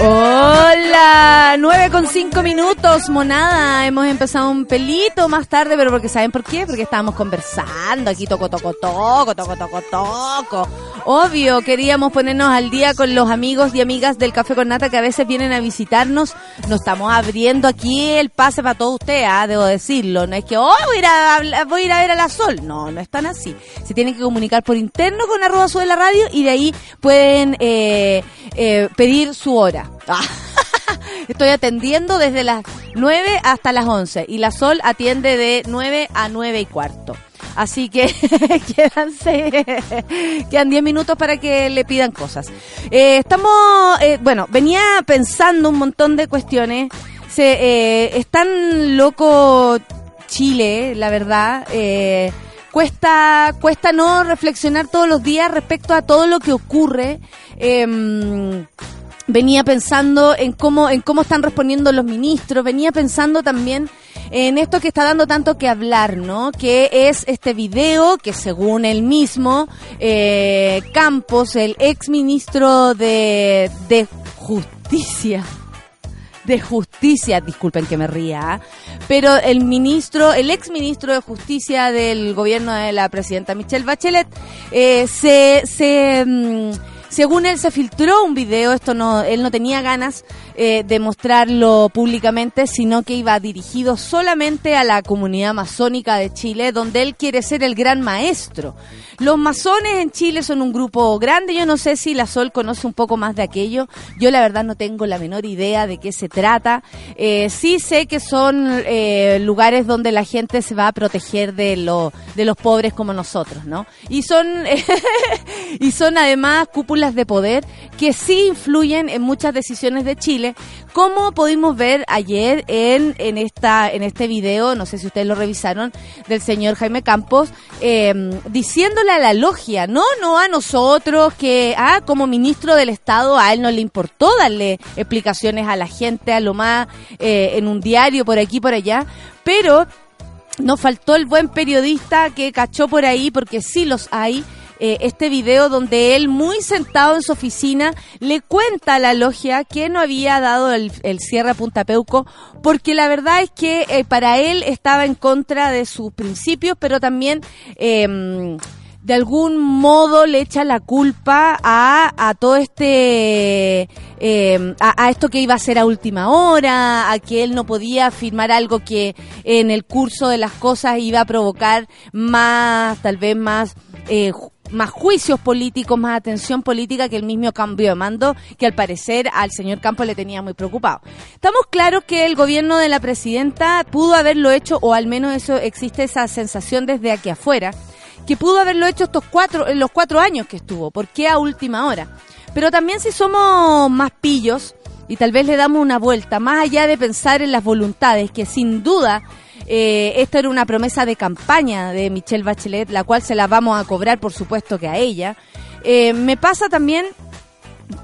Hola, 9 con 5 minutos, monada. Hemos empezado un pelito más tarde, pero porque ¿saben por qué? Porque estábamos conversando aquí, toco, toco, toco, toco, toco, toco. Obvio, queríamos ponernos al día con los amigos y amigas del Café con Nata que a veces vienen a visitarnos. Nos estamos abriendo aquí el pase para todos ustedes, ¿ah? debo decirlo. No es que, oh, voy a, ir a, voy a ir a ver a la Sol. No, no es tan así. Se tienen que comunicar por interno con arroba de la radio y de ahí pueden eh, eh, pedir su hora. Estoy atendiendo desde las 9 hasta las 11 y la Sol atiende de 9 a 9 y cuarto. Así que quédanse, quedan 10 minutos para que le pidan cosas. Eh, estamos, eh, bueno, venía pensando un montón de cuestiones. Eh, es tan loco Chile, la verdad. cuesta, cuesta no reflexionar todos los días respecto a todo lo que ocurre. Em, venía pensando en cómo, en cómo están respondiendo los ministros, venía pensando también en esto que está dando tanto que hablar, ¿no? Que es este video que según él mismo, eh, Campos, el ex ministro de, de Justicia, de Justicia, disculpen que me ría, ¿ah? pero el ministro, el ex ministro de Justicia del gobierno de la presidenta Michelle Bachelet, eh, se, se mm, según él se filtró un video, esto no, él no tenía ganas eh, de mostrarlo públicamente, sino que iba dirigido solamente a la comunidad masónica de Chile, donde él quiere ser el gran maestro. Los masones en Chile son un grupo grande, yo no sé si la Sol conoce un poco más de aquello, yo la verdad no tengo la menor idea de qué se trata, eh, sí sé que son eh, lugares donde la gente se va a proteger de, de los pobres como nosotros, ¿no? Y son, y son además cúpulas de poder que sí influyen en muchas decisiones de Chile, como pudimos ver ayer en, en, esta, en este video, no sé si ustedes lo revisaron, del señor Jaime Campos, eh, diciéndole a la logia, no, no a nosotros, que ah, como ministro del Estado a él no le importó darle explicaciones a la gente, a lo más eh, en un diario, por aquí, por allá, pero nos faltó el buen periodista que cachó por ahí, porque sí los hay, eh, este video donde él, muy sentado en su oficina, le cuenta a la logia que no había dado el, cierre a Punta Peuco, porque la verdad es que eh, para él estaba en contra de sus principios, pero también eh, de algún modo le echa la culpa a, a todo este, eh, a, esto que iba a ser a última hora, a que él no podía firmar algo que en el curso de las cosas iba a provocar más, tal vez más, eh, más juicios políticos, más atención política que el mismo cambio de mando que al parecer al señor Campos le tenía muy preocupado. Estamos claros que el gobierno de la presidenta pudo haberlo hecho, o al menos eso existe esa sensación desde aquí afuera, que pudo haberlo hecho estos cuatro, en los cuatro años que estuvo. ¿Por qué a última hora? Pero también si somos más pillos y tal vez le damos una vuelta, más allá de pensar en las voluntades, que sin duda eh, esto era una promesa de campaña de Michelle Bachelet, la cual se la vamos a cobrar, por supuesto, que a ella. Eh, me pasa también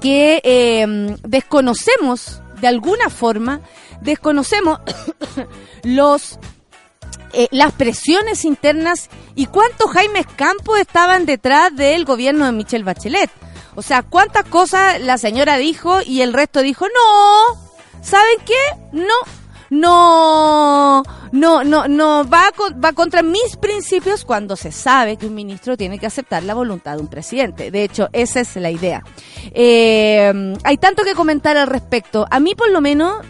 que eh, desconocemos, de alguna forma, desconocemos los eh, las presiones internas y cuántos Jaime Campos estaban detrás del gobierno de Michelle Bachelet. O sea, cuántas cosas la señora dijo y el resto dijo, no, ¿saben qué? No, no, no, no, no va, va contra mis principios cuando se sabe que un ministro tiene que aceptar la voluntad de un presidente. De hecho, esa es la idea. Eh, hay tanto que comentar al respecto. A mí, por lo menos,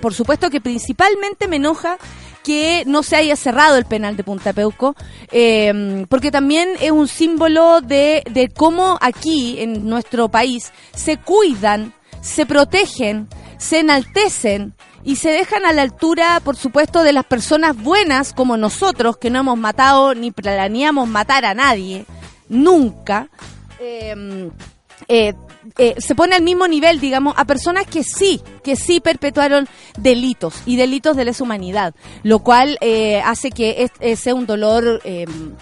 por supuesto que principalmente me enoja que no se haya cerrado el penal de Punta Peuco, eh, porque también es un símbolo de, de cómo aquí en nuestro país se cuidan, se protegen, se enaltecen y se dejan a la altura, por supuesto, de las personas buenas como nosotros, que no hemos matado ni planeamos matar a nadie, nunca. Eh, eh, eh, se pone al mismo nivel, digamos, a personas que sí, que sí perpetuaron delitos y delitos de lesa humanidad, lo cual eh, hace que sea un dolor em,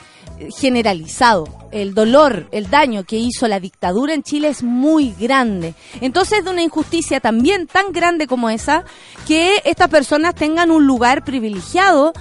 generalizado. El dolor, el daño que hizo la dictadura en Chile es muy grande. Entonces, de una injusticia también tan grande como esa, que estas personas tengan un lugar privilegiado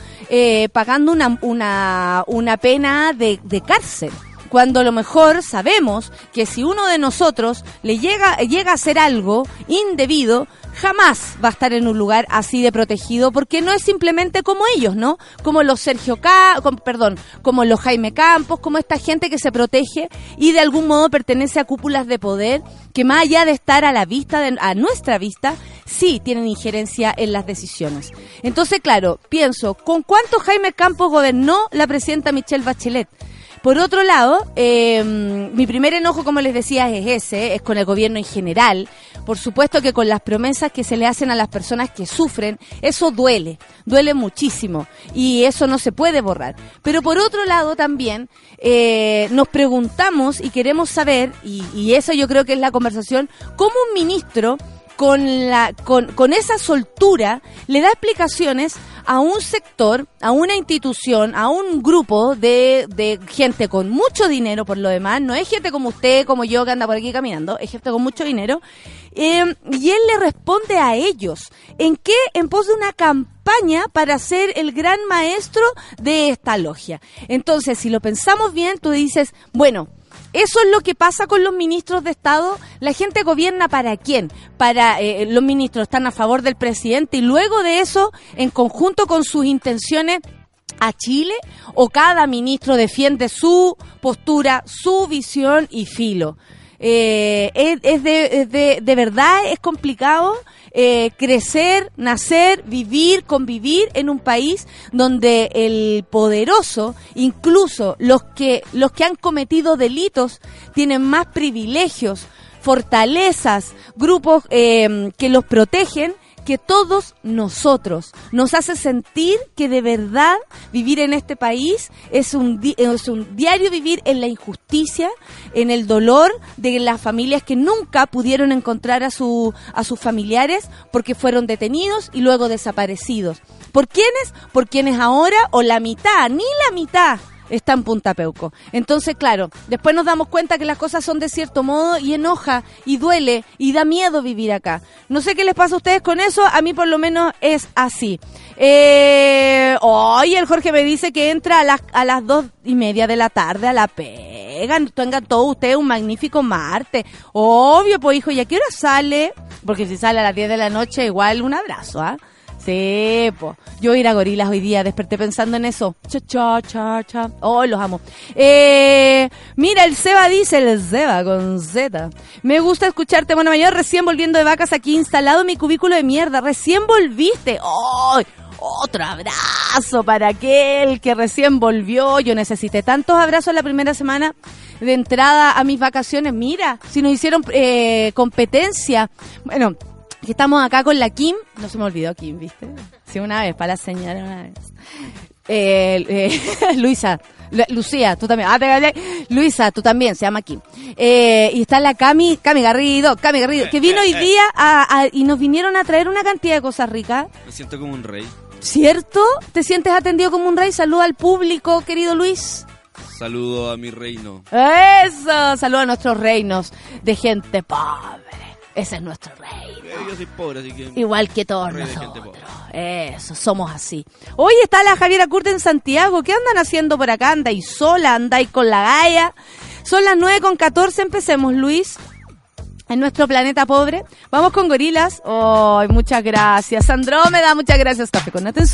pagando una, una, una pena de cárcel cuando a lo mejor sabemos que si uno de nosotros le llega, llega a hacer algo indebido, jamás va a estar en un lugar así de protegido porque no es simplemente como ellos, ¿no? Como los Sergio K, perdón, como los Jaime Campos, como esta gente que se protege y de algún modo pertenece a cúpulas de poder que más allá de estar a la vista, a nuestra vista, sí tienen injerencia en las decisiones. Entonces, claro, pienso, ¿con cuánto Jaime Campos gobernó la presidenta Michelle Bachelet? Por otro lado, em, mi primer enojo, como les decía, es ese, es con el gobierno en general. Por supuesto que con las promesas que se le hacen a las personas que sufren, eso duele, duele muchísimo y eso no se puede borrar. Pero por otro lado también eh, nos preguntamos y queremos saber, y, y eso yo creo que es la conversación, cómo un ministro con, la, con, con esa soltura le da explicaciones a un sector, a una institución, a un grupo de, de gente con mucho dinero por lo demás, no es gente como usted, como yo que anda por aquí caminando, es gente con mucho dinero, eh, y él le responde a ellos. ¿En qué? En pos de una campaña para ser el gran maestro de esta logia. Entonces, si lo pensamos bien, tú dices, bueno, eso es lo que pasa con los ministros de Estado. La gente gobierna para quién? Para eh, los ministros están a favor del presidente y luego de eso, en conjunto con sus intenciones, a Chile o cada ministro defiende su postura, su visión y filo. Eh, es, de, de, verdad es complicado eh, crecer, nacer, vivir, convivir en un país donde el poderoso, incluso los que, los que han cometido delitos, tienen más privilegios, fortalezas, grupos eh, que los protegen que todos nosotros. Nos hace sentir que de verdad vivir en este país es un, es un diario vivir en la injusticia, en el dolor de las familias que nunca pudieron encontrar a, su, a sus familiares porque fueron detenidos y luego desaparecidos. ¿Por quiénes? Por quienes ahora o la mitad, ni la mitad está en Punta Peuco. Entonces, claro, después nos damos cuenta que las cosas son de cierto modo y enoja y duele y da miedo vivir acá. No sé qué les pasa a ustedes con eso, a mí por lo menos es así. Eh, hoy el Jorge me dice que entra a las, a las dos y media de la tarde a la pega. Tengan todos ustedes un magnífico martes. Obvio, pues hijo, ¿y a qué hora sale? Porque si sale a las 10 de la noche, igual un abrazo, ¿ah? Sí. Yo ir a gorilas hoy día, desperté pensando en eso. Cha, cha, cha, cha. Oh, los amo. Eh, mira, el Seba dice, el Seba con Z. Me gusta escucharte, bueno, mayor, recién volviendo de vacas aquí, instalado mi cubículo de mierda. Recién volviste. ¡Oh! Otro abrazo para aquel que recién volvió. Yo necesité tantos abrazos la primera semana de entrada a mis vacaciones. Mira, si nos hicieron eh, competencia. Bueno, que estamos acá con la Kim, no se me olvidó Kim, ¿viste? Sí, una vez, para la señora una vez. Eh, eh, Luisa, Lucía, tú también. Ah, Luisa, tú también, se llama Kim. Eh, y está la Cami, Cami Garrido, Cami Garrido, que vino hoy día y nos vinieron a traer una cantidad de cosas ricas. Me siento como un rey. ¿Cierto? ¿Te sientes atendido como un rey? Saluda al público, querido Luis. Saludo a mi reino. Eso, saludo a nuestros reinos de gente pobre. Ese es nuestro rey. Yo soy pobre, así que... Igual que todos nosotros. Eso, somos así. Hoy está la Javiera Curte en Santiago. ¿Qué andan haciendo por acá? ¿Andáis sola? ¿Andáis con la gaya? Son las 9 con 14. Empecemos, Luis. En nuestro planeta pobre. Vamos con gorilas. ¡Ay, muchas gracias! Andrómeda, muchas gracias. Café con nata en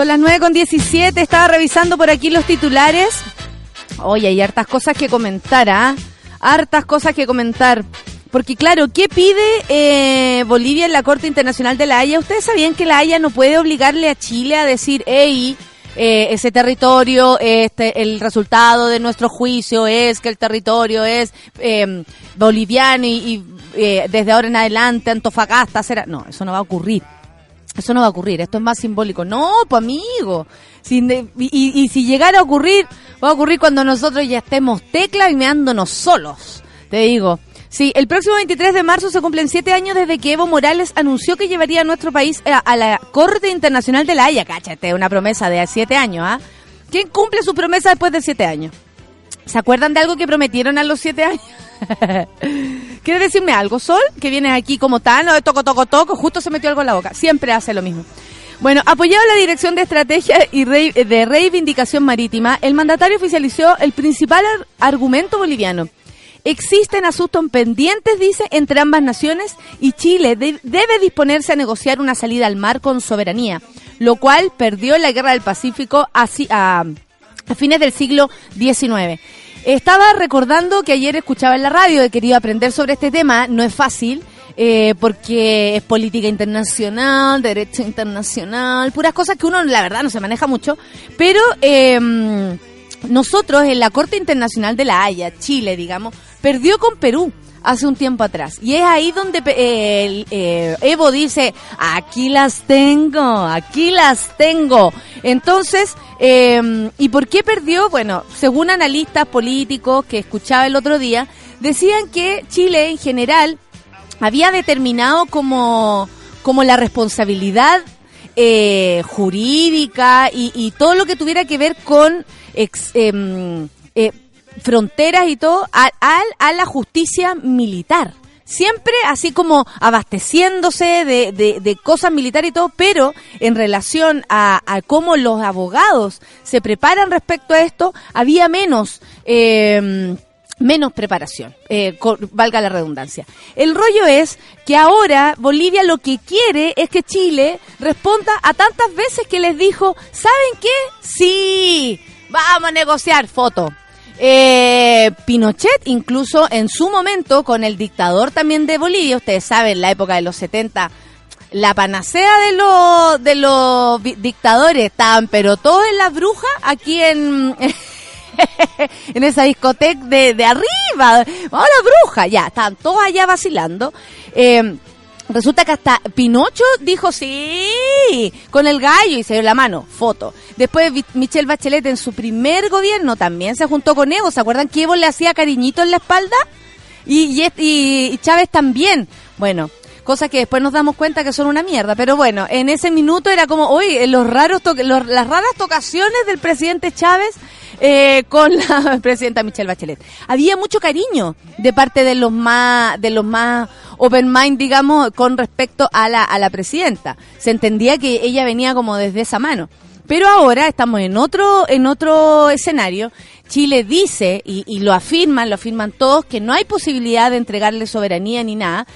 Son las 9 con 17, estaba revisando por aquí los titulares. Oye, hay hartas cosas que comentar, ¿ah? Hartas cosas que comentar. Porque claro, ¿qué pide eh, Bolivia en la Corte Internacional de la Haya? ¿Ustedes sabían que la Haya no puede obligarle a Chile a decir, hey, eh, ese territorio, este, el resultado de nuestro juicio es que el territorio es eh, boliviano y, y, eh, desde ahora en adelante Antofagasta será... No, eso no va a ocurrir. Eso no va a ocurrir, esto es más simbólico. No, pues amigo. Y, si llegara a ocurrir, va a ocurrir cuando nosotros ya estemos tecla y meándonos solos. Te digo. Sí, el próximo 23 de marzo se cumplen siete años desde que Evo Morales anunció que llevaría a nuestro país a, a la Corte Internacional de la Haya. Cáchate, una promesa de siete años, ¿ah? ¿Quién cumple su promesa después de siete años? ¿Se acuerdan de algo que prometieron a los siete años? ¿Quieres decirme algo, Sol? Que vienes aquí como tan, de toco, toco, toco, justo se metió algo en la boca. Siempre hace lo mismo. Bueno, apoyado la Dirección de Estrategia y de Reivindicación Marítima, el mandatario oficializó el principal ar- argumento boliviano. Existen asuntos pendientes, dice, entre ambas naciones y Chile de- debe disponerse a negociar una salida al mar con soberanía, lo cual perdió la Guerra del Pacífico a fines del siglo XIX. Estaba recordando que ayer escuchaba en la radio, he querido aprender sobre este tema, no es fácil, eh, porque es política internacional, derecho internacional, puras cosas que uno la verdad no se maneja mucho, pero eh, nosotros en la Corte Internacional de la Haya, Chile, digamos, perdió con Perú hace un tiempo atrás. Y es ahí donde eh, el, eh, Evo dice, aquí las tengo, aquí las tengo. Entonces, eh, ¿y por qué perdió? Bueno, según analistas políticos que escuchaba el otro día, decían que Chile en general había determinado como, como la responsabilidad eh, jurídica y, todo lo que tuviera que ver con em, fronteras y todo a, al- a la justicia militar. siempre así como abasteciéndose de, de, cosas militares y todo, pero en relación a, a cómo los abogados se preparan respecto a esto, había menos... Eh, menos preparación, eh, valga la redundancia. El rollo es que ahora Bolivia lo que quiere es que Chile responda a tantas veces que les dijo, ¿saben qué? Sí, vamos a negociar, foto. Eh, Pinochet, incluso en su momento, con el dictador también de Bolivia, ustedes saben, la época de los 70, la panacea de los de los dictadores estaban, pero todos en las brujas aquí en en esa discoteca de, de arriba. ¡Vamos a la bruja! Ya, estaban todos allá vacilando. Eh, resulta que hasta Pinocho dijo sí, con el gallo y se dio la mano, foto. Después Michelle Bachelet en su primer gobierno también se juntó con Evo. ¿Se acuerdan que Evo le hacía cariñito en la espalda? Y, y, y- Chávez también. Bueno, cosas que después nos damos cuenta que son una mierda. Pero bueno, en ese minuto era como, oye, los raros los- las raras tocaciones del presidente Chávez eh, con la presidenta Michelle Bachelet. Había mucho cariño de parte de los más, de los más open mind, digamos, con respecto a la, a la presidenta. Se entendía que ella venía como desde esa mano. Pero ahora estamos en otro, en otro escenario. Chile dice, y, y lo afirman, lo afirman todos, que no hay posibilidad de entregarle soberanía ni nada.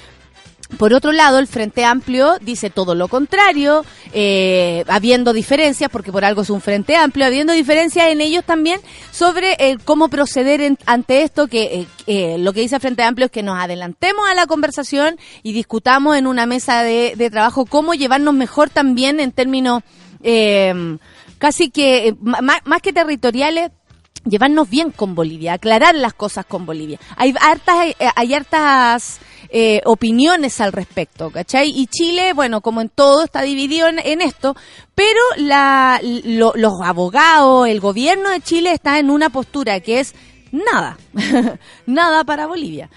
Por otro lado, el Frente Amplio dice todo lo contrario, eh, habiendo diferencias, porque por algo es un Frente Amplio, habiendo diferencias en ellos también sobre eh, cómo proceder en- ante esto, que eh, eh, lo que dice el Frente Amplio es que nos adelantemos a la conversación y discutamos en una mesa de, trabajo cómo llevarnos mejor también en términos eh, casi que, eh, ma- más que territoriales, llevarnos bien con Bolivia, aclarar las cosas con Bolivia. Hay hartas, hay hartas eh, opiniones al respecto, ¿cachai? Y Chile, bueno, como en todo, está dividido en, esto, pero la, lo- los abogados, el gobierno de Chile está en una postura que es nada, nada para Bolivia.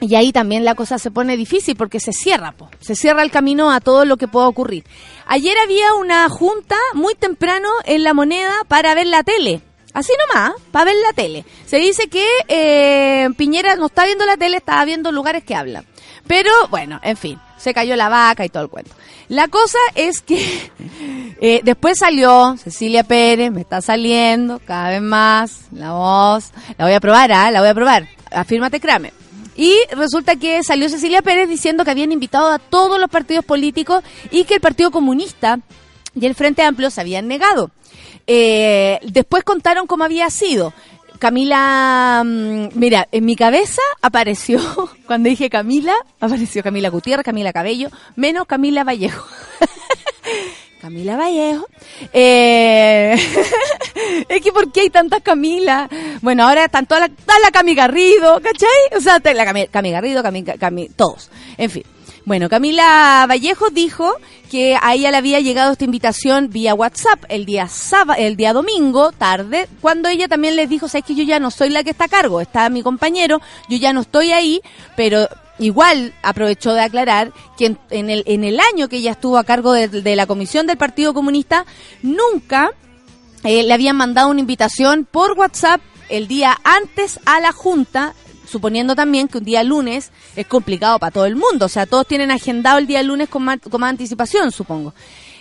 Y ahí también la cosa se pone difícil porque se cierra, po. se cierra el camino a todo lo que pueda ocurrir. Ayer había una junta muy temprano en la moneda para ver la tele. Así nomás, para ver la tele. Se dice que eh, Piñera no está viendo la tele, estaba viendo lugares que hablan. Pero bueno, en fin, se cayó la vaca y todo el cuento. La cosa es que eh, después salió Cecilia Pérez, me está saliendo cada vez más la voz. La voy a probar, ¿ah? La voy a probar. Afírmate, Kramer. Y resulta que salió Cecilia Pérez diciendo que habían invitado a todos los partidos políticos y que el Partido Comunista y el Frente Amplio se habían negado. Eh, después contaron cómo había sido. Camila, mm, mira, en mi cabeza apareció, cuando dije Camila, apareció Camila Gutiérrez, Camila Cabello, menos Camila Vallejo. Camila Vallejo. Eh, es que ¿por qué hay tantas Camila? Bueno, ahora están toda la, está la Cami Garrido, ¿cachai? O sea, la Cami Garrido, Cami, Cami- todos. En fin. Bueno, Camila Vallejo dijo que a ella le había llegado esta invitación vía WhatsApp el día sábado, el día domingo, tarde, cuando ella también les dijo, sabes que yo ya no soy la que está a cargo, está mi compañero, yo ya no estoy ahí, pero igual aprovechó de aclarar que en, en el, en el año que ella estuvo a cargo de, la comisión del Partido Comunista, nunca eh, le habían mandado una invitación por WhatsApp el día antes a la Junta, suponiendo también que un día lunes es complicado para todo el mundo, o sea, todos tienen agendado el día lunes con más, con más anticipación, supongo.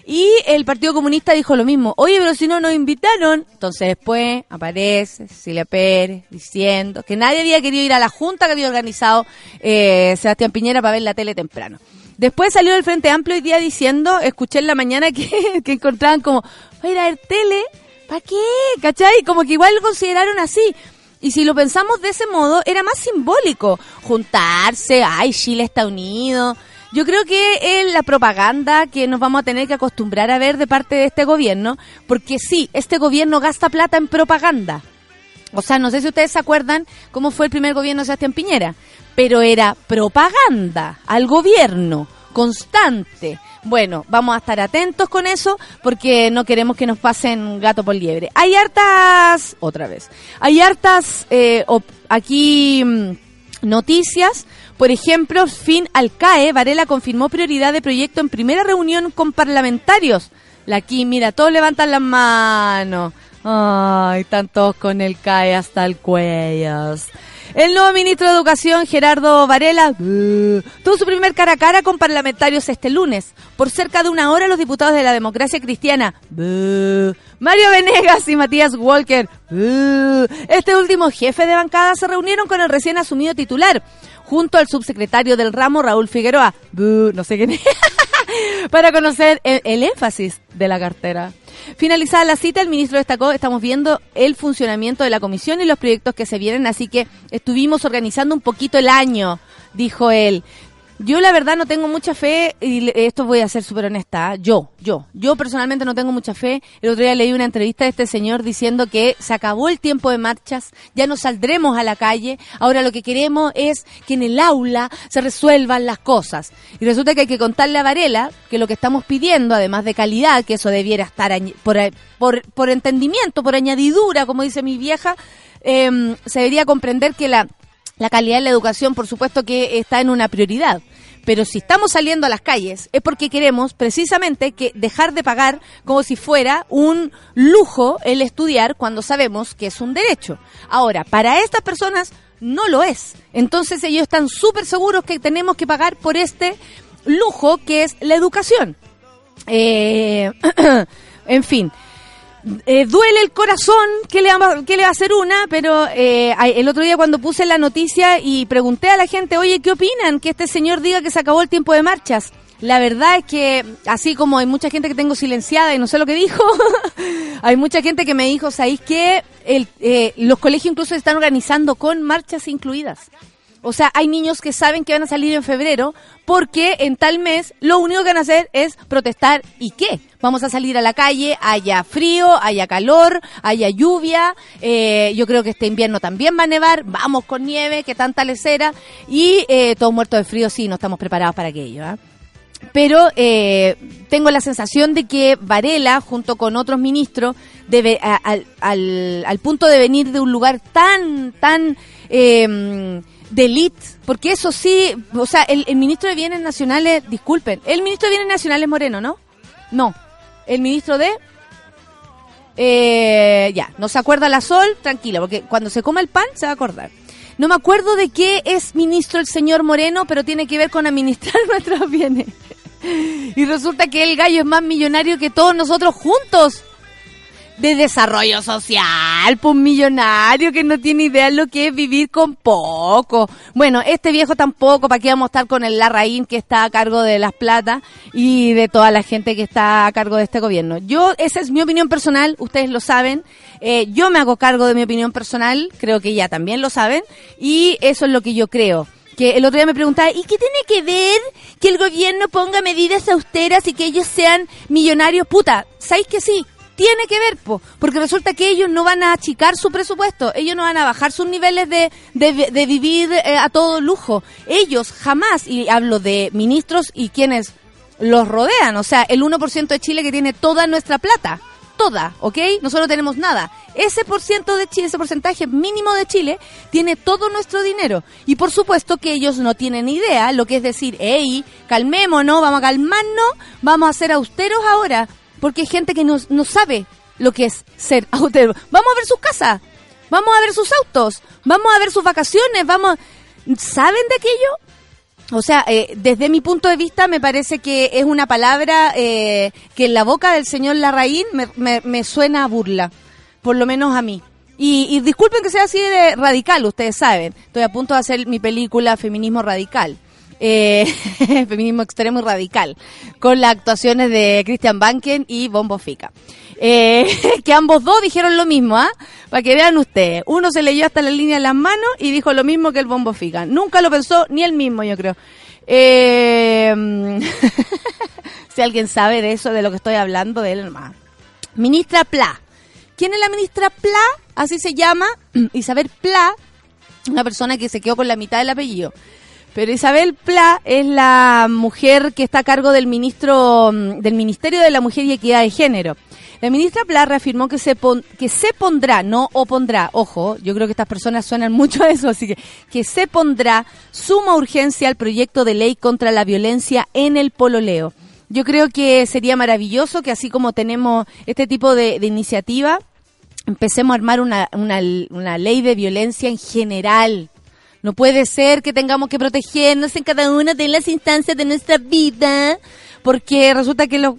Y el Partido Comunista dijo lo mismo, oye, pero si no nos invitaron, entonces después aparece Cecilia Pérez diciendo que nadie había querido ir a la Junta que había organizado eh, Sebastián Piñera para ver la tele temprano. Después salió del Frente Amplio hoy día diciendo, escuché en la mañana que, que encontraban como, va ir a ver tele, ¿para qué? ¿Cachai? Como que igual lo consideraron así. Y si lo pensamos de ese modo, era más simbólico. Juntarse, ay, Chile está unido. Yo creo que es la propaganda que nos vamos a tener que acostumbrar a ver de parte de este gobierno, porque sí, este gobierno gasta plata en propaganda. O sea, no sé si ustedes se acuerdan cómo fue el primer gobierno de Sebastián Piñera, pero era propaganda al gobierno, constante. Bueno, vamos a estar atentos con eso porque no queremos que nos pasen gato por liebre. Hay hartas, otra vez, hay hartas eh, aquí mm, noticias. Por ejemplo, fin al CAE, Varela confirmó prioridad de proyecto en primera reunión con parlamentarios. La aquí, mira, todos levantan las manos. Ay, están todos con el CAE hasta el cuello. El nuevo ministro de Educación, Gerardo Varela, buh, tuvo su primer cara a cara con parlamentarios este lunes. Por cerca de una hora, los diputados de la democracia cristiana, buh, Mario Venegas y Matías Walker, buh, este último jefe de bancada, se reunieron con el recién asumido titular, junto al subsecretario del ramo, Raúl Figueroa, para conocer el énfasis de la cartera. Finalizada la cita, el ministro destacó, estamos viendo el funcionamiento de la comisión y los proyectos que se vienen, así que estuvimos organizando un poquito el año, dijo él. Yo la verdad no tengo mucha fe, y esto voy a ser súper honesta, ¿ah? yo, yo, yo personalmente no tengo mucha fe. El otro día leí una entrevista de este señor diciendo que se acabó el tiempo de marchas, ya no saldremos a la calle, ahora lo que queremos es que en el aula se resuelvan las cosas. Y resulta que hay que contarle a Varela que lo que estamos pidiendo, además de calidad, que eso debiera estar por, por, por entendimiento, por añadidura, como dice mi vieja, em, se debería comprender que la la calidad de la educación, por supuesto que está en una prioridad. Pero si estamos saliendo a las calles es porque queremos precisamente que dejar de pagar como si fuera un lujo el estudiar cuando sabemos que es un derecho. Ahora, para estas personas no lo es. Entonces ellos están súper seguros que tenemos que pagar por este lujo que es la educación. Eh, en fin. Eh, duele el corazón que le, va, que le va a hacer una, pero eh, el otro día cuando puse la noticia y pregunté a la gente, oye, ¿qué opinan que este señor diga que se acabó el tiempo de marchas? La verdad es que, así como hay mucha gente que tengo silenciada y no sé lo que dijo, hay mucha gente que me dijo, ¿sabéis qué? El, eh, los colegios incluso se están organizando con marchas incluidas. O sea, hay niños que saben que van a salir en febrero porque en tal mes lo único que van a hacer es protestar. ¿Y qué? Vamos a salir a la calle, haya frío, haya calor, haya lluvia. eh, yo creo que este invierno también va a nevar. Vamos con nieve, que tanta lecera. Y eh, todos muertos de frío, sí, no estamos preparados para aquello. ¿ah? pero eh, tengo la sensación de que Varela, junto con otros ministros, debe al, al punto de venir de un lugar tan, tan eh, de porque eso sí, o sea, el, el ministro de Bienes Nacionales, disculpen, el ministro de Bienes Nacionales Moreno, ¿no? No, el ministro de... Eh, ya, no se acuerda la Sol, tranquila, porque cuando se coma el pan se va a acordar. No me acuerdo de qué es ministro el señor Moreno, pero tiene que ver con administrar nuestros bienes. Y resulta que el gallo es más millonario que todos nosotros juntos. De desarrollo social, pues un millonario que no tiene idea de lo que es vivir con poco. Bueno, este viejo tampoco, ¿para qué vamos a estar con el Larraín que está a cargo de las plata y de toda la gente que está a cargo de este gobierno? Yo, esa es mi opinión personal, ustedes lo saben. Eh, yo me hago cargo de mi opinión personal, creo que ya también lo saben, y eso es lo que yo creo que el otro día me preguntaba, ¿y qué tiene que ver que el gobierno ponga medidas austeras y que ellos sean millonarios? Puta, ¿sabéis que sí? Tiene que ver, po, porque resulta que ellos no van a achicar su presupuesto, ellos no van a bajar sus niveles de, de, vivir eh, a todo lujo. Ellos jamás, y hablo de ministros y quienes los rodean, o sea, el 1% de Chile que tiene toda nuestra plata, toda, ¿ok? Nosotros no tenemos nada. Ese por ciento de Chile, ese porcentaje mínimo de Chile, tiene todo nuestro dinero. Y por supuesto que ellos no tienen idea lo que es decir, hey, calmémonos, vamos a calmarnos, vamos a ser austeros ahora. Porque hay gente que no, sabe lo que es ser austero. Vamos a ver sus casas, vamos a ver sus autos, vamos a ver sus vacaciones, vamos... ¿Saben de aquello? O sea, eh, desde mi punto de vista me parece que es una palabra eh, que en la boca del señor Larraín me, me- me suena a burla, por lo menos a mí. Y, y disculpen que sea así de radical, ustedes saben, estoy a punto de hacer mi película Feminismo Radical. Eh, feminismo extremo y radical, con las actuaciones de Christian Banken y Bombo Fica. Eh, que ambos dos dijeron lo mismo, ¿ah? Para que vean ustedes. Uno se leyó hasta la línea de las manos y dijo lo mismo que el Bombo Fica. Nunca lo pensó ni él mismo, yo creo. Eh, si alguien sabe de eso, de lo que estoy hablando, de él. Ministra Pla. ¿Quién es la ministra Pla? Así se llama. Isabel Pla, una persona que se quedó con la mitad del apellido. Pero Isabel Pla es la mujer que está a cargo del ministro mm, del Ministerio de la Mujer y Equidad de Género. La ministra Pla reafirmó que se pon- que se pondrá, no opondrá, ojo, yo creo que estas personas suenan mucho a eso, así que que se pondrá suma urgencia al proyecto de ley contra la violencia en el pololeo. Yo creo que sería maravilloso que así como tenemos este tipo de, de iniciativa, empecemos a armar una, una, una ley de violencia en general. No puede ser que tengamos que protegernos en cada una de las instancias de nuestra vida, porque resulta que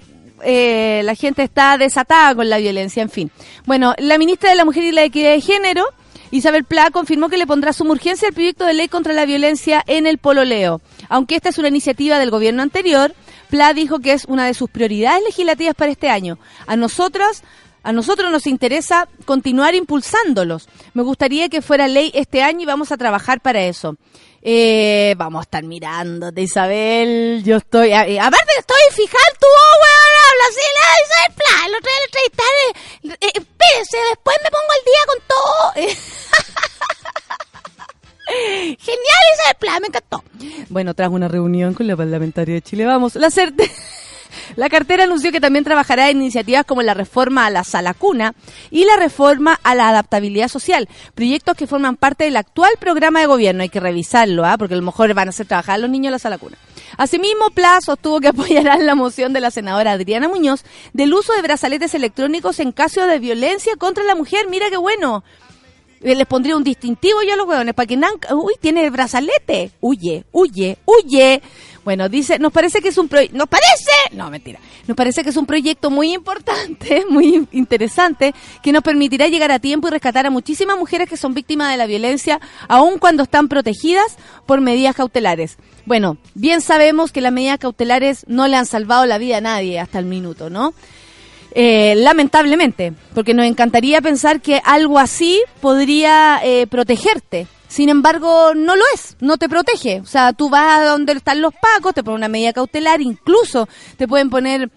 eh, la gente está desatada con la violencia, en fin. Bueno, la ministra de la Mujer y la Equidad de Género, Isabel Pla, confirmó que le pondrá suma urgencia al proyecto de ley contra la violencia en el pololeo. Aunque esta es una iniciativa del gobierno anterior, Pla dijo que es una de sus prioridades legislativas para este año. A nosotras a nosotros nos interesa continuar impulsándolos. Me gustaría que fuera ley este año y vamos a trabajar para eso. Eh, vamos a estar mirándote, Isabel. Yo estoy. A, eh, aparte, estoy fijando tu voz, weón. Habla así, la Isabel. El otro día le entrevistaré. Eh, espérese, después me pongo al día con todo. Genial, Isabel Pla, me encantó. Bueno, tras una reunión con la parlamentaria de Chile, vamos. La CERTE. La cartera anunció que también trabajará en iniciativas como la reforma a la sala cuna y la reforma a la adaptabilidad social, proyectos que forman parte del actual programa de gobierno. Hay que revisarlo, ¿ah? porque a lo mejor van a hacer trabajar a los niños a la sala cuna. Asimismo, Plazo tuvo que apoyar la moción de la senadora Adriana Muñoz del uso de brazaletes electrónicos en caso de violencia contra la mujer. Mira qué bueno. Eh, Les pondría un distintivo yo a los huevones para que uy tiene el brazalete huye huye huye bueno dice nos parece que es un proyecto nos parece no mentira nos parece que es un proyecto muy importante muy interesante que nos permitirá llegar a tiempo y rescatar a muchísimas mujeres que son víctimas de la violencia aun cuando están protegidas por medidas cautelares bueno bien sabemos que las medidas cautelares no le han salvado la vida a nadie hasta el minuto no eh, lamentablemente, porque nos encantaría pensar que algo así podría eh, protegerte. Sin embargo, no lo es, no te protege. O sea, tú vas a donde están los pacos, te ponen una medida cautelar, incluso te pueden poner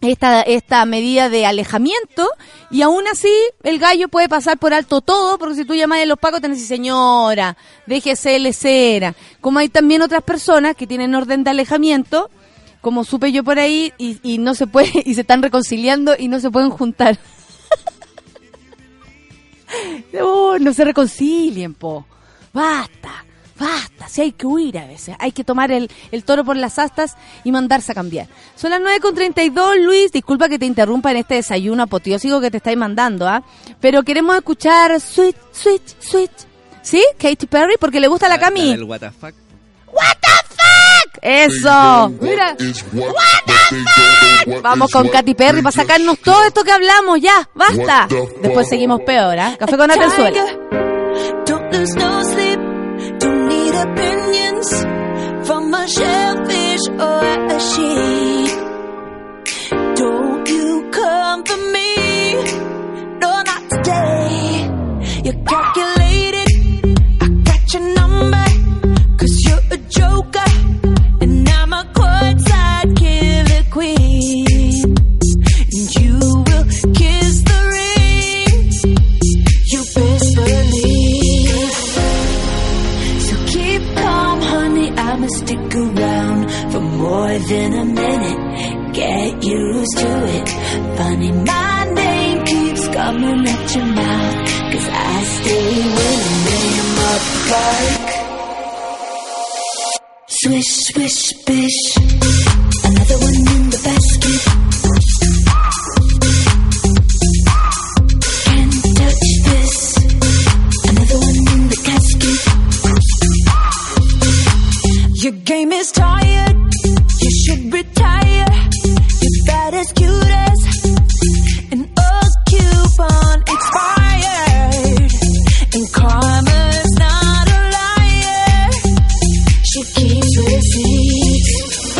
esta, esta medida de alejamiento y aún así el gallo puede pasar por alto todo porque si tú llamas a los pacos te dicen señora, déjese el cera. Como hay también otras personas que tienen orden de alejamiento como supe yo por ahí, y, y no se puede, y se están reconciliando y no se pueden juntar. No, no se reconcilien, po. Basta, basta. Si hay que huir a veces, hay que tomar el, el toro por las astas y mandarse a cambiar. Son las 9.32, Luis. Disculpa que te interrumpa en este desayuno apoteósico que te estáis mandando, ¿ah? Pero queremos escuchar Sweet, Sweet, Sweet. ¿Sí? Katy Perry, porque le gusta la Cami. El what the fuck. What the fuck? Eso. Mira. Vamos con Katy Perry para sacarnos todo esto que hablamos, ya, basta. Después seguimos peor, ¿ah? Café con Atenzuela. Lose no sleep. Don't need opinions from a shellfish or a sheep. Don't you come for me. No, not today. You're calculated. Stick around for more than a minute. Get used to it. Funny, my name keeps coming at your mouth. Cause I stay winning, lay 'em up like. Swish, swish, bish. Another one in the basket. Your game is tired. You should retire. You're bad as cute as an old coupon expired. And karma's not a liar. She keeps receipts.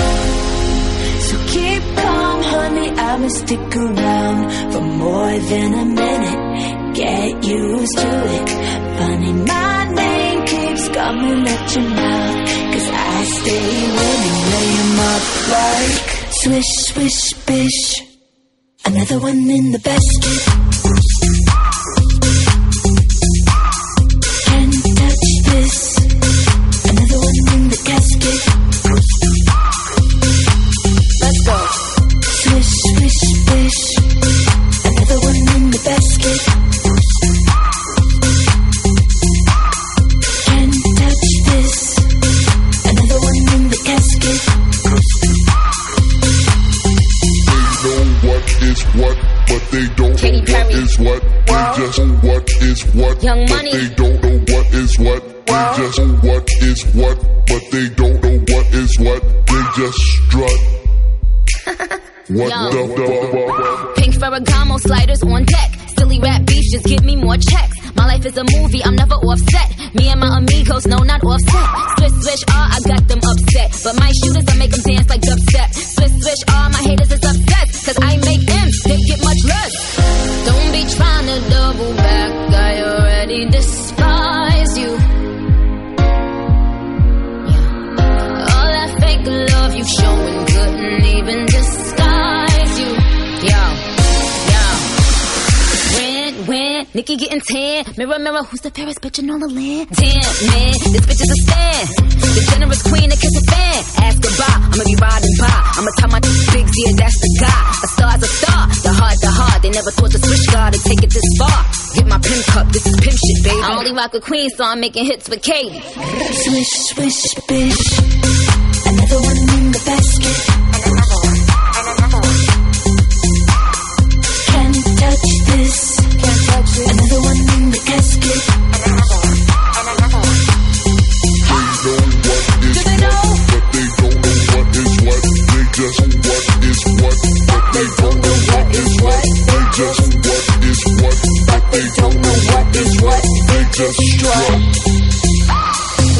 So keep calm, honey. I'ma stick around for more than a minute. Get used to it. Funny, my name keeps coming at your mouth. Stay winning, lay 'em up like swish, swish, bish. Another one in the basket. What the fuck? Pink Ferragamo sliders on deck. Silly rap beats just give me more checks. My life is a movie, I'm never offset. Me and my amigos, no, not offset. Swish, swish, ah, I got them upset. But my shooters, I make them dance like dubstep. Swish, swish, ah, my haters is upset. Cause I make them, they get much less. Don't be trying to double back, I already despise you. All that fake love you showing couldn't even disguise Nikki getting tan. Mirror, mirror, who's the fairest bitch in all the land? Damn, man, this bitch is a stand. The generous queen that kiss a fan. Ask goodbye, I'ma be riding by. I'ma tell my bigs, yeah, that's the guy. A star's a star, the heart, the heart. They never thought the switch guard to take it this far. Get my pimp cup, this is pimp shit, baby. I only rock a queen, so I'm making hits with Katie. Swish, swish, bitch. Another one in the basket. Can't touch this. Can't touch this. Another one in the casket. Just know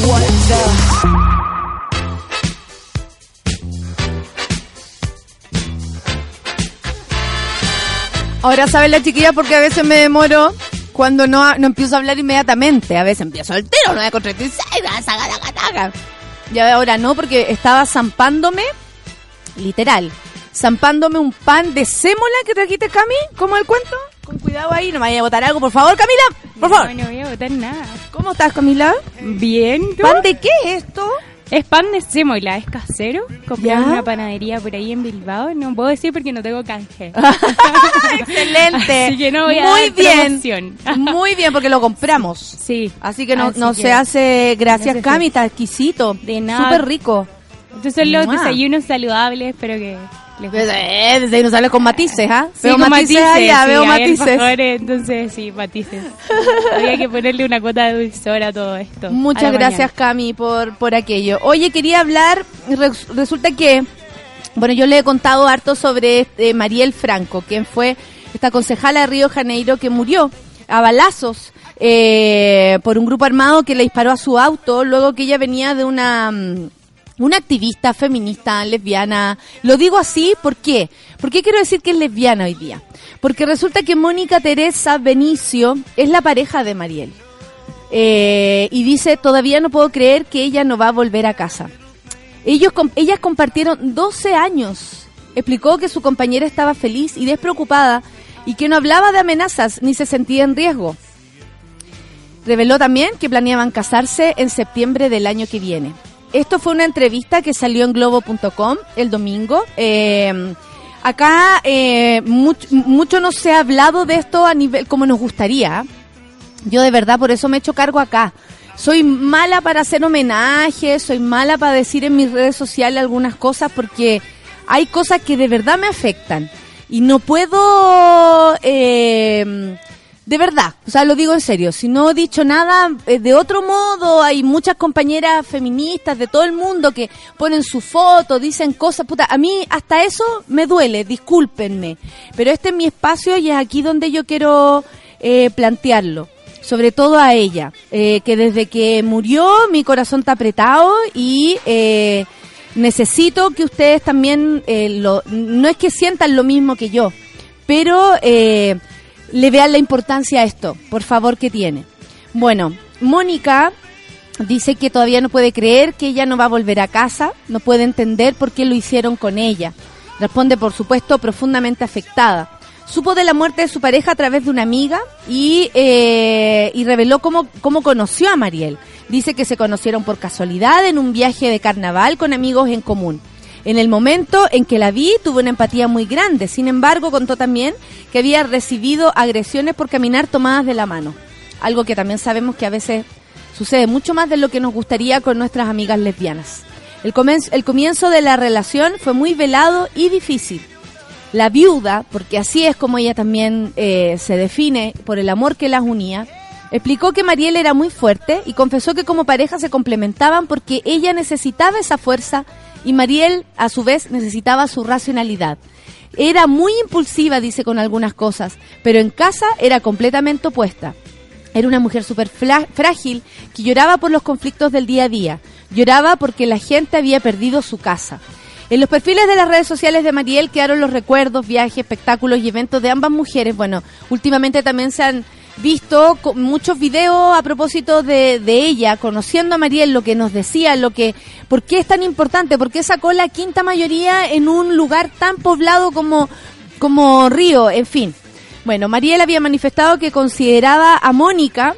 what is Ahora saben la chiquilla porque a veces me demoro cuando no, no empiezo a hablar inmediatamente. A veces empiezo al tiro, 9 con 36, saca, taca, taca. Y ahora no, porque estaba zampándome, literal, zampándome un pan de sémola que trajiste, Cami. ¿Cómo el cuento? Con cuidado ahí, no me vaya a botar algo, por favor, Camila. Por favor. No, no voy a botar nada. ¿Cómo estás, Camila? Bien, ¿tú? ¿Pan de qué es esto? Es pan de sémola, es casero. Compré en una panadería por ahí en Bilbao. No puedo decir porque no tengo canje. Excelente. Así que no voy a Muy bien. Muy bien, porque lo compramos. Sí. Así que no, Así no que- se hace. Gracias, no Cami, está exquisito. De nada. Súper rico. Estos son los Mua. desayunos saludables, espero que les. Eh, desde ahí nos sale con matices, ¿ah? Sí, veo con matices, allá, sí, veo matices. alfajores, entonces sí, matices. Había que ponerle una cuota de dulzor a todo esto. Muchas gracias, Cami, por, por aquello. Oye, quería hablar, res- resulta que, bueno, yo le he contado harto sobre este, Mariel Franco, quien fue esta concejala de Río Janeiro que murió a balazos eh, por un grupo armado que le disparó a su auto luego que ella venía de una... una activista feminista, lesbiana. Lo digo así, ¿por qué? ¿Por qué quiero decir que es lesbiana hoy día? Porque resulta que Mónica Teresa Benicio es la pareja de Mariel. Eh, y dice, todavía no puedo creer que ella no va a volver a casa. Ellos, ellas compartieron 12 años. Explicó que su compañera estaba feliz y despreocupada y que no hablaba de amenazas ni se sentía en riesgo. Reveló también que planeaban casarse en septiembre del año que viene. Esto fue una entrevista que salió en globo.com el domingo. Eh, acá eh, much- mucho no se ha hablado de esto a nivel como nos gustaría. Yo de verdad por eso me he hecho cargo acá. Soy mala para hacer homenajes, soy mala para decir en mis redes sociales algunas cosas porque hay cosas que de verdad me afectan y no puedo, eh, de verdad, o sea, lo digo en serio, si no he dicho nada eh, de otro modo, hay muchas compañeras feministas de todo el mundo que ponen su foto, dicen cosas, puta, a mí hasta eso me duele, discúlpenme, pero este es mi espacio y es aquí donde yo quiero eh, plantearlo sobre todo a ella, eh, que desde que murió mi corazón está apretado y necesito que ustedes también, lo, no es que sientan lo mismo que yo, pero le vean la importancia a esto, por favor, que tiene. Bueno, Mónica dice que todavía no puede creer que ella no va a volver a casa, no puede entender por qué lo hicieron con ella. Responde, por supuesto, profundamente afectada. Supo de la muerte de su pareja a través de una amiga y, eh, y reveló cómo, cómo conoció a Mariel. Dice que se conocieron por casualidad en un viaje de carnaval con amigos en común. En el momento en que la vi, tuvo una empatía muy grande. Sin embargo, contó también que había recibido agresiones por caminar tomadas de la mano. Algo que también sabemos que a veces sucede mucho más de lo que nos gustaría con nuestras amigas lesbianas. El comienzo de la relación fue muy velado y difícil. La viuda, porque así es como ella también eh, se define por el amor que las unía, Explicó que Mariel era muy fuerte y confesó que como pareja se complementaban porque ella necesitaba esa fuerza y Mariel a su vez necesitaba su racionalidad. Era muy impulsiva, dice, con algunas cosas, pero en casa era completamente opuesta. Era una mujer súper frágil que lloraba por los conflictos del día a día. Lloraba porque la gente había perdido su casa. En los perfiles de las redes sociales de Mariel quedaron los recuerdos, viajes, espectáculos y eventos de ambas mujeres. Bueno, últimamente también se han visto muchos videos a propósito de, de ella, conociendo a Mariel, lo que nos decía, lo que, por qué es tan importante, por qué sacó la quinta mayoría en un lugar tan poblado como, como Río, en fin. Bueno, Mariel había manifestado que consideraba a Mónica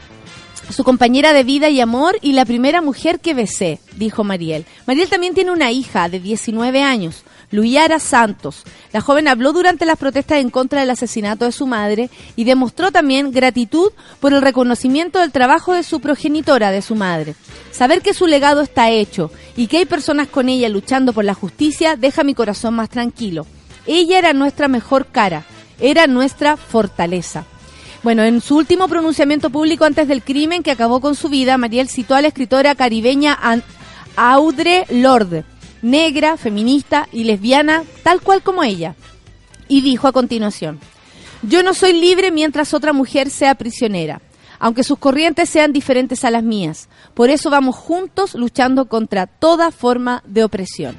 su compañera de vida y amor y la primera mujer que besé, dijo Mariel. Mariel también tiene una hija de 19 años, Luyara Santos. La joven habló durante las protestas en contra del asesinato de su madre y demostró también gratitud por el reconocimiento del trabajo de su progenitora, de su madre. Saber que su legado está hecho y que hay personas con ella luchando por la justicia deja mi corazón más tranquilo. Ella era nuestra mejor cara, era nuestra fortaleza. Bueno, en su último pronunciamiento público antes del crimen que acabó con su vida, Mariel citó a la escritora caribeña Audre Lorde, negra, feminista y lesbiana, tal cual como ella. Y dijo a continuación, yo no soy libre mientras otra mujer sea prisionera, aunque sus corrientes sean diferentes a las mías. Por eso vamos juntos luchando contra toda forma de opresión.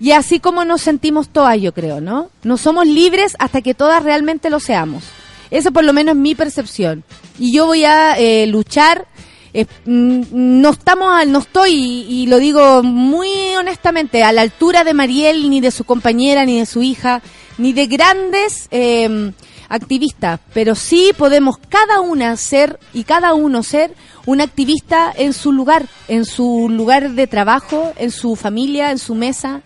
Y así como nos sentimos todas, yo creo, ¿no? No somos libres hasta que todas realmente lo seamos. Esa por lo menos es mi percepción. Y yo voy a eh, luchar. Mm, no estamos, no estoy, y, y lo digo muy honestamente, a la altura de Mariel, ni de su compañera, ni de su hija, ni de grandes eh, activistas. Pero sí podemos cada una ser y cada uno ser un activista en su lugar, en su lugar de trabajo, en su familia, en su mesa.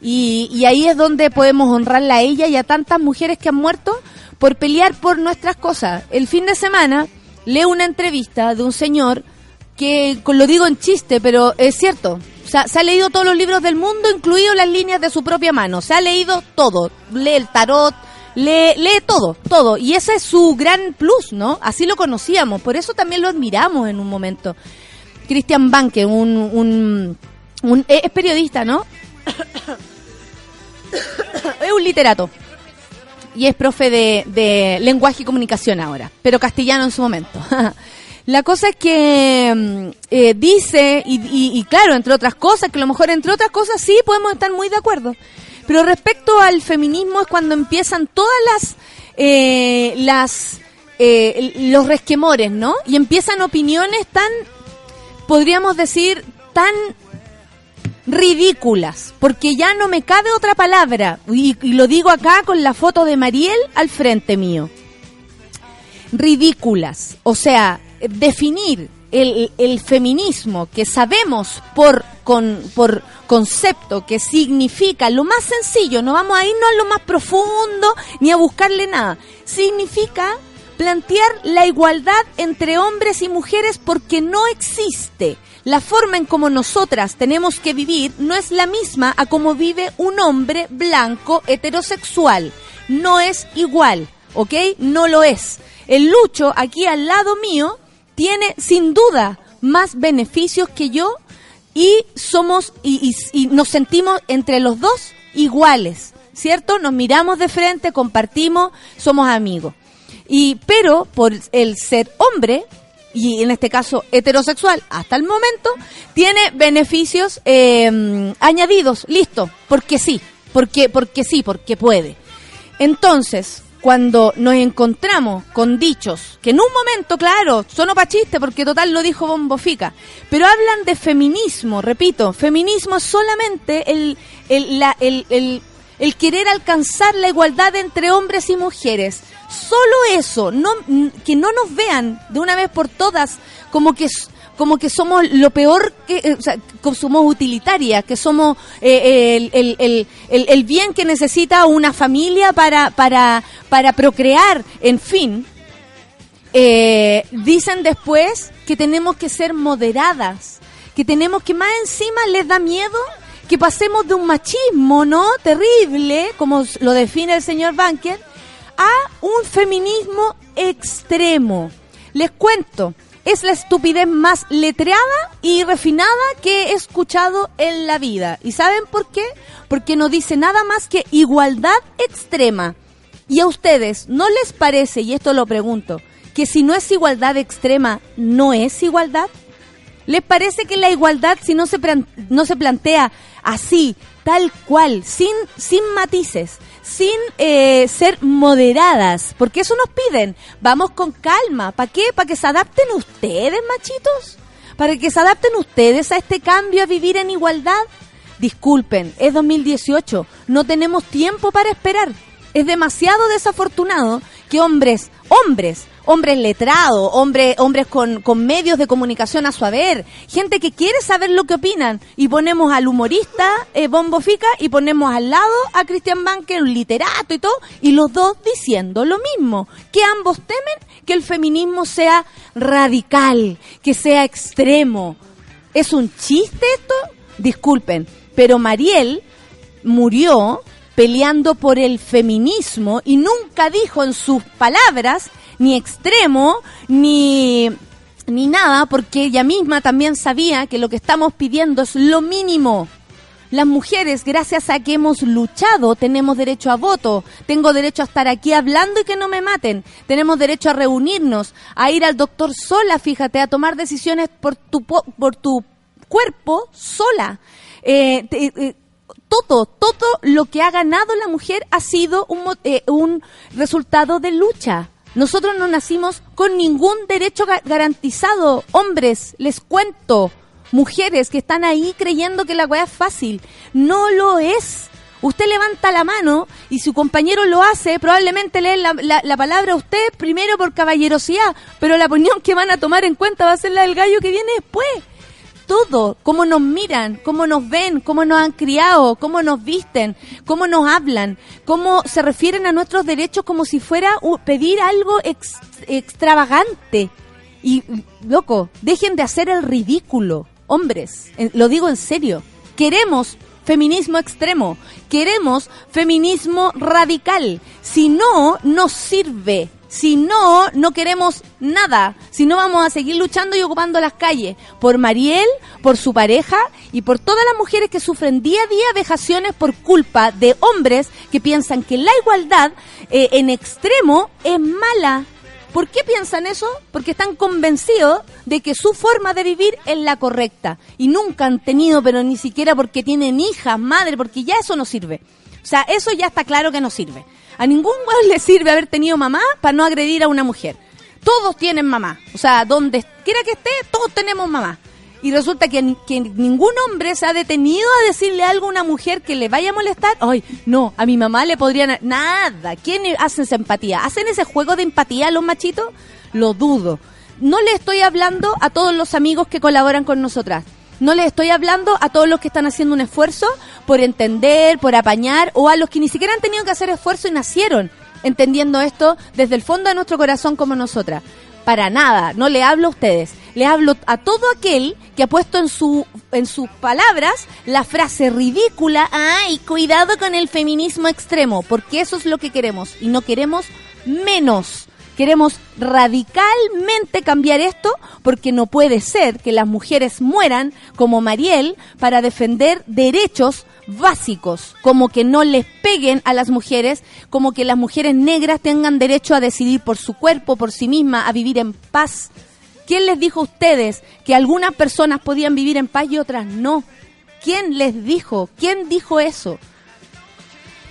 Y, y ahí es donde podemos honrarla a ella y a tantas mujeres que han muerto por pelear por nuestras cosas. El fin de semana leo una entrevista de un señor que, lo digo en chiste, pero es cierto. O sea, se ha leído todos los libros del mundo, incluido las líneas de su propia mano. Se ha leído todo. Lee el tarot, lee, lee todo, todo. Y ese es su gran plus, ¿no? Así lo conocíamos. Por eso también lo admiramos en un momento. Christian Banke, un, un, un- es periodista, ¿no? es un literato. Y es profe de, de lenguaje y comunicación ahora, pero castellano en su momento. La cosa es que mm, eh, dice, y, y- y claro, entre otras cosas, que a lo mejor entre otras cosas sí podemos estar muy de acuerdo. Pero respecto al feminismo es cuando empiezan todas las, eh, las, eh, los resquemores, ¿no? Y empiezan opiniones tan, podríamos decir, tan ridículas, porque ya no me cabe otra palabra, y, lo digo acá con la foto de Mariel al frente mío. Ridículas, o sea, definir el, el feminismo que sabemos por, con, por concepto que significa lo más sencillo, no vamos a irnos a lo más profundo ni a buscarle nada, significa plantear la igualdad entre hombres y mujeres porque no existe. La forma en como nosotras tenemos que vivir no es la misma a como vive un hombre blanco heterosexual. No es igual, ¿ok? No lo es. El Lucho, aquí al lado mío, tiene sin duda más beneficios que yo y somos y- y nos sentimos entre los dos iguales, ¿cierto? Nos miramos de frente, compartimos, somos amigos. Y pero por el ser hombre y en este caso heterosexual hasta el momento tiene beneficios eh, añadidos, listo, porque sí, porque porque sí, porque puede. Entonces, cuando nos encontramos con dichos que en un momento, claro, son para chiste porque total lo dijo Bombofica, pero hablan de feminismo, repito, feminismo es solamente el, el, el- el querer alcanzar la igualdad entre hombres y mujeres. Solo eso, no, que no nos vean de una vez por todas como que como que somos lo peor que eh, que somos utilitarias, que somos eh, el, bien que necesita una familia para, para, para procrear, en fin. Eh, dicen después que tenemos que ser moderadas, que tenemos que más encima les da miedo que pasemos de un machismo, ¿no? Terrible, como lo define el señor Banker, a un feminismo extremo. Les cuento, es la estupidez más letreada y refinada que he escuchado en la vida. ¿Y saben por qué? Porque no dice nada más que igualdad extrema. ¿Y a ustedes no les parece, y esto lo pregunto, que si no es igualdad extrema, no es igualdad? ¿Les parece que la igualdad, si no se, no se plantea así, tal cual, sin, sin matices, sin eh, ser moderadas, porque eso nos piden, vamos con calma, ¿para qué? ¿Para que se adapten ustedes, machitos? ¿Para que se adapten ustedes a este cambio, a vivir en igualdad? Disculpen, es 2018, no tenemos tiempo para esperar. Es demasiado desafortunado que hombres, hombres, hombres letrados, hombres, hombres con, medios de comunicación a su haber, gente que quiere saber lo que opinan, y ponemos al humorista eh, Bombo Fica y ponemos al lado a Cristian Banker, un literato y todo, y los dos diciendo lo mismo, que ambos temen que el feminismo sea radical, que sea extremo. ¿Es un chiste esto? Disculpen, pero Mariel murió peleando por el feminismo y nunca dijo en sus palabras ni extremo ni ni nada porque ella misma también sabía que lo que estamos pidiendo es lo mínimo. Las mujeres, gracias a que hemos luchado, tenemos derecho a voto. Tengo derecho a estar aquí hablando y que no me maten. Tenemos derecho a reunirnos, a ir al doctor sola, fíjate, a tomar decisiones por tu, po- por tu cuerpo sola. Eh, eh, todo, todo lo que ha ganado la mujer ha sido un, eh, un resultado de lucha. Nosotros no nacimos con ningún derecho ga- garantizado. Hombres, les cuento, mujeres que están ahí creyendo que la weá es fácil. No lo es. Usted levanta la mano y su compañero lo hace, probablemente lee la, la- la palabra a usted primero por caballerosidad, pero la opinión que van a tomar en cuenta va a ser la del gallo que viene después todo, cómo nos miran, cómo nos ven, cómo nos han criado, cómo nos visten, cómo nos hablan, cómo se refieren a nuestros derechos como si fuera pedir algo ex- extravagante. Y, loco, dejen de hacer el ridículo, hombres, lo digo en serio. Queremos feminismo extremo, queremos feminismo radical. Si no, no sirve. Si no, no queremos nada. Si no, vamos a seguir luchando y ocupando las calles. Por Mariel, por su pareja y por todas las mujeres que sufren día a día vejaciones por culpa de hombres que piensan que la igualdad eh, en extremo es mala. ¿Por qué piensan eso? Porque están convencidos de que su forma de vivir es la correcta. Y nunca han tenido, pero ni siquiera porque tienen hijas, madre, porque ya eso no sirve. O sea, eso ya está claro que no sirve. A ningún weón le sirve haber tenido mamá para no agredir a una mujer. Todos tienen mamá. O sea, donde quiera que esté, todos tenemos mamá. Y resulta que, que ningún hombre se ha detenido a decirle algo a una mujer que le vaya a molestar. Ay, no, a mi mamá le podrían... Nada. ¿Quién hace esa empatía? ¿Hacen ese juego de empatía los machitos? Lo dudo. No le estoy hablando a todos los amigos que colaboran con nosotras. No les estoy hablando a todos los que están haciendo un esfuerzo por entender, por apañar, o a los que ni siquiera han tenido que hacer esfuerzo y nacieron entendiendo esto desde el fondo de nuestro corazón como nosotras. Para nada, no le hablo a ustedes, le hablo a todo aquel que ha puesto en, su, en sus palabras la frase ridícula, ay, cuidado con el feminismo extremo, porque eso es lo que queremos y no queremos menos. Queremos radicalmente cambiar esto porque no puede ser que las mujeres mueran como Mariel para defender derechos básicos, como que no les peguen a las mujeres, como que las mujeres negras tengan derecho a decidir por su cuerpo, por sí misma, a vivir en paz. ¿Quién les dijo a ustedes que algunas personas podían vivir en paz y otras no? ¿Quién les dijo? ¿Quién dijo eso?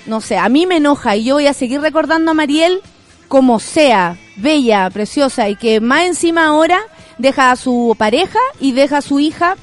No sé, a mí me enoja y yo voy a seguir recordando a Mariel como sea, bella, preciosa y que más encima ahora deja a su pareja y deja a su hija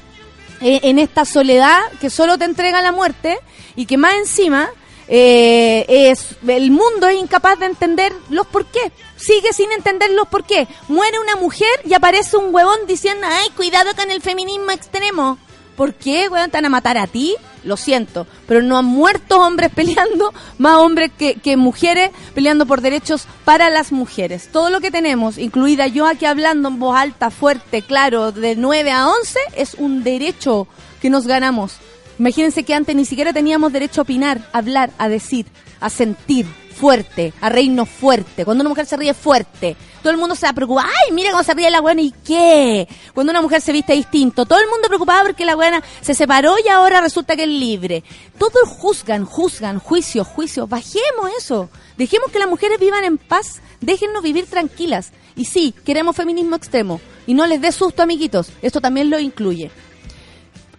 eh, en esta soledad que solo te entrega la muerte y que más encima eh, es el mundo es incapaz de entender los por qué. Sigue sin entender los por qué. Muere una mujer y aparece un huevón diciendo, ay, cuidado con el feminismo extremo. ¿Por qué, a matar a ti? Lo siento, pero no han muerto hombres peleando, más hombres que, que mujeres peleando por derechos para las mujeres. Todo lo que tenemos, incluida yo aquí hablando en voz alta, fuerte, claro, de 9 a 11, es un derecho que nos ganamos. Imagínense que antes ni siquiera teníamos derecho a opinar, a hablar, a decir, a sentir fuerte, a reírnos fuerte. Cuando una mujer se ríe fuerte, todo el mundo se va a preocupar, ay, mira cómo se ríe la buena, ¿y qué? Cuando una mujer se viste distinto, todo el mundo preocupado porque la buena se separó y ahora resulta que es libre. Todos juzgan, juzgan, juicio, juicio, bajemos eso. Dejemos que las mujeres vivan en paz, déjennos vivir tranquilas. Y sí, queremos feminismo extremo. Y no les dé susto, amiguitos. Esto también lo incluye.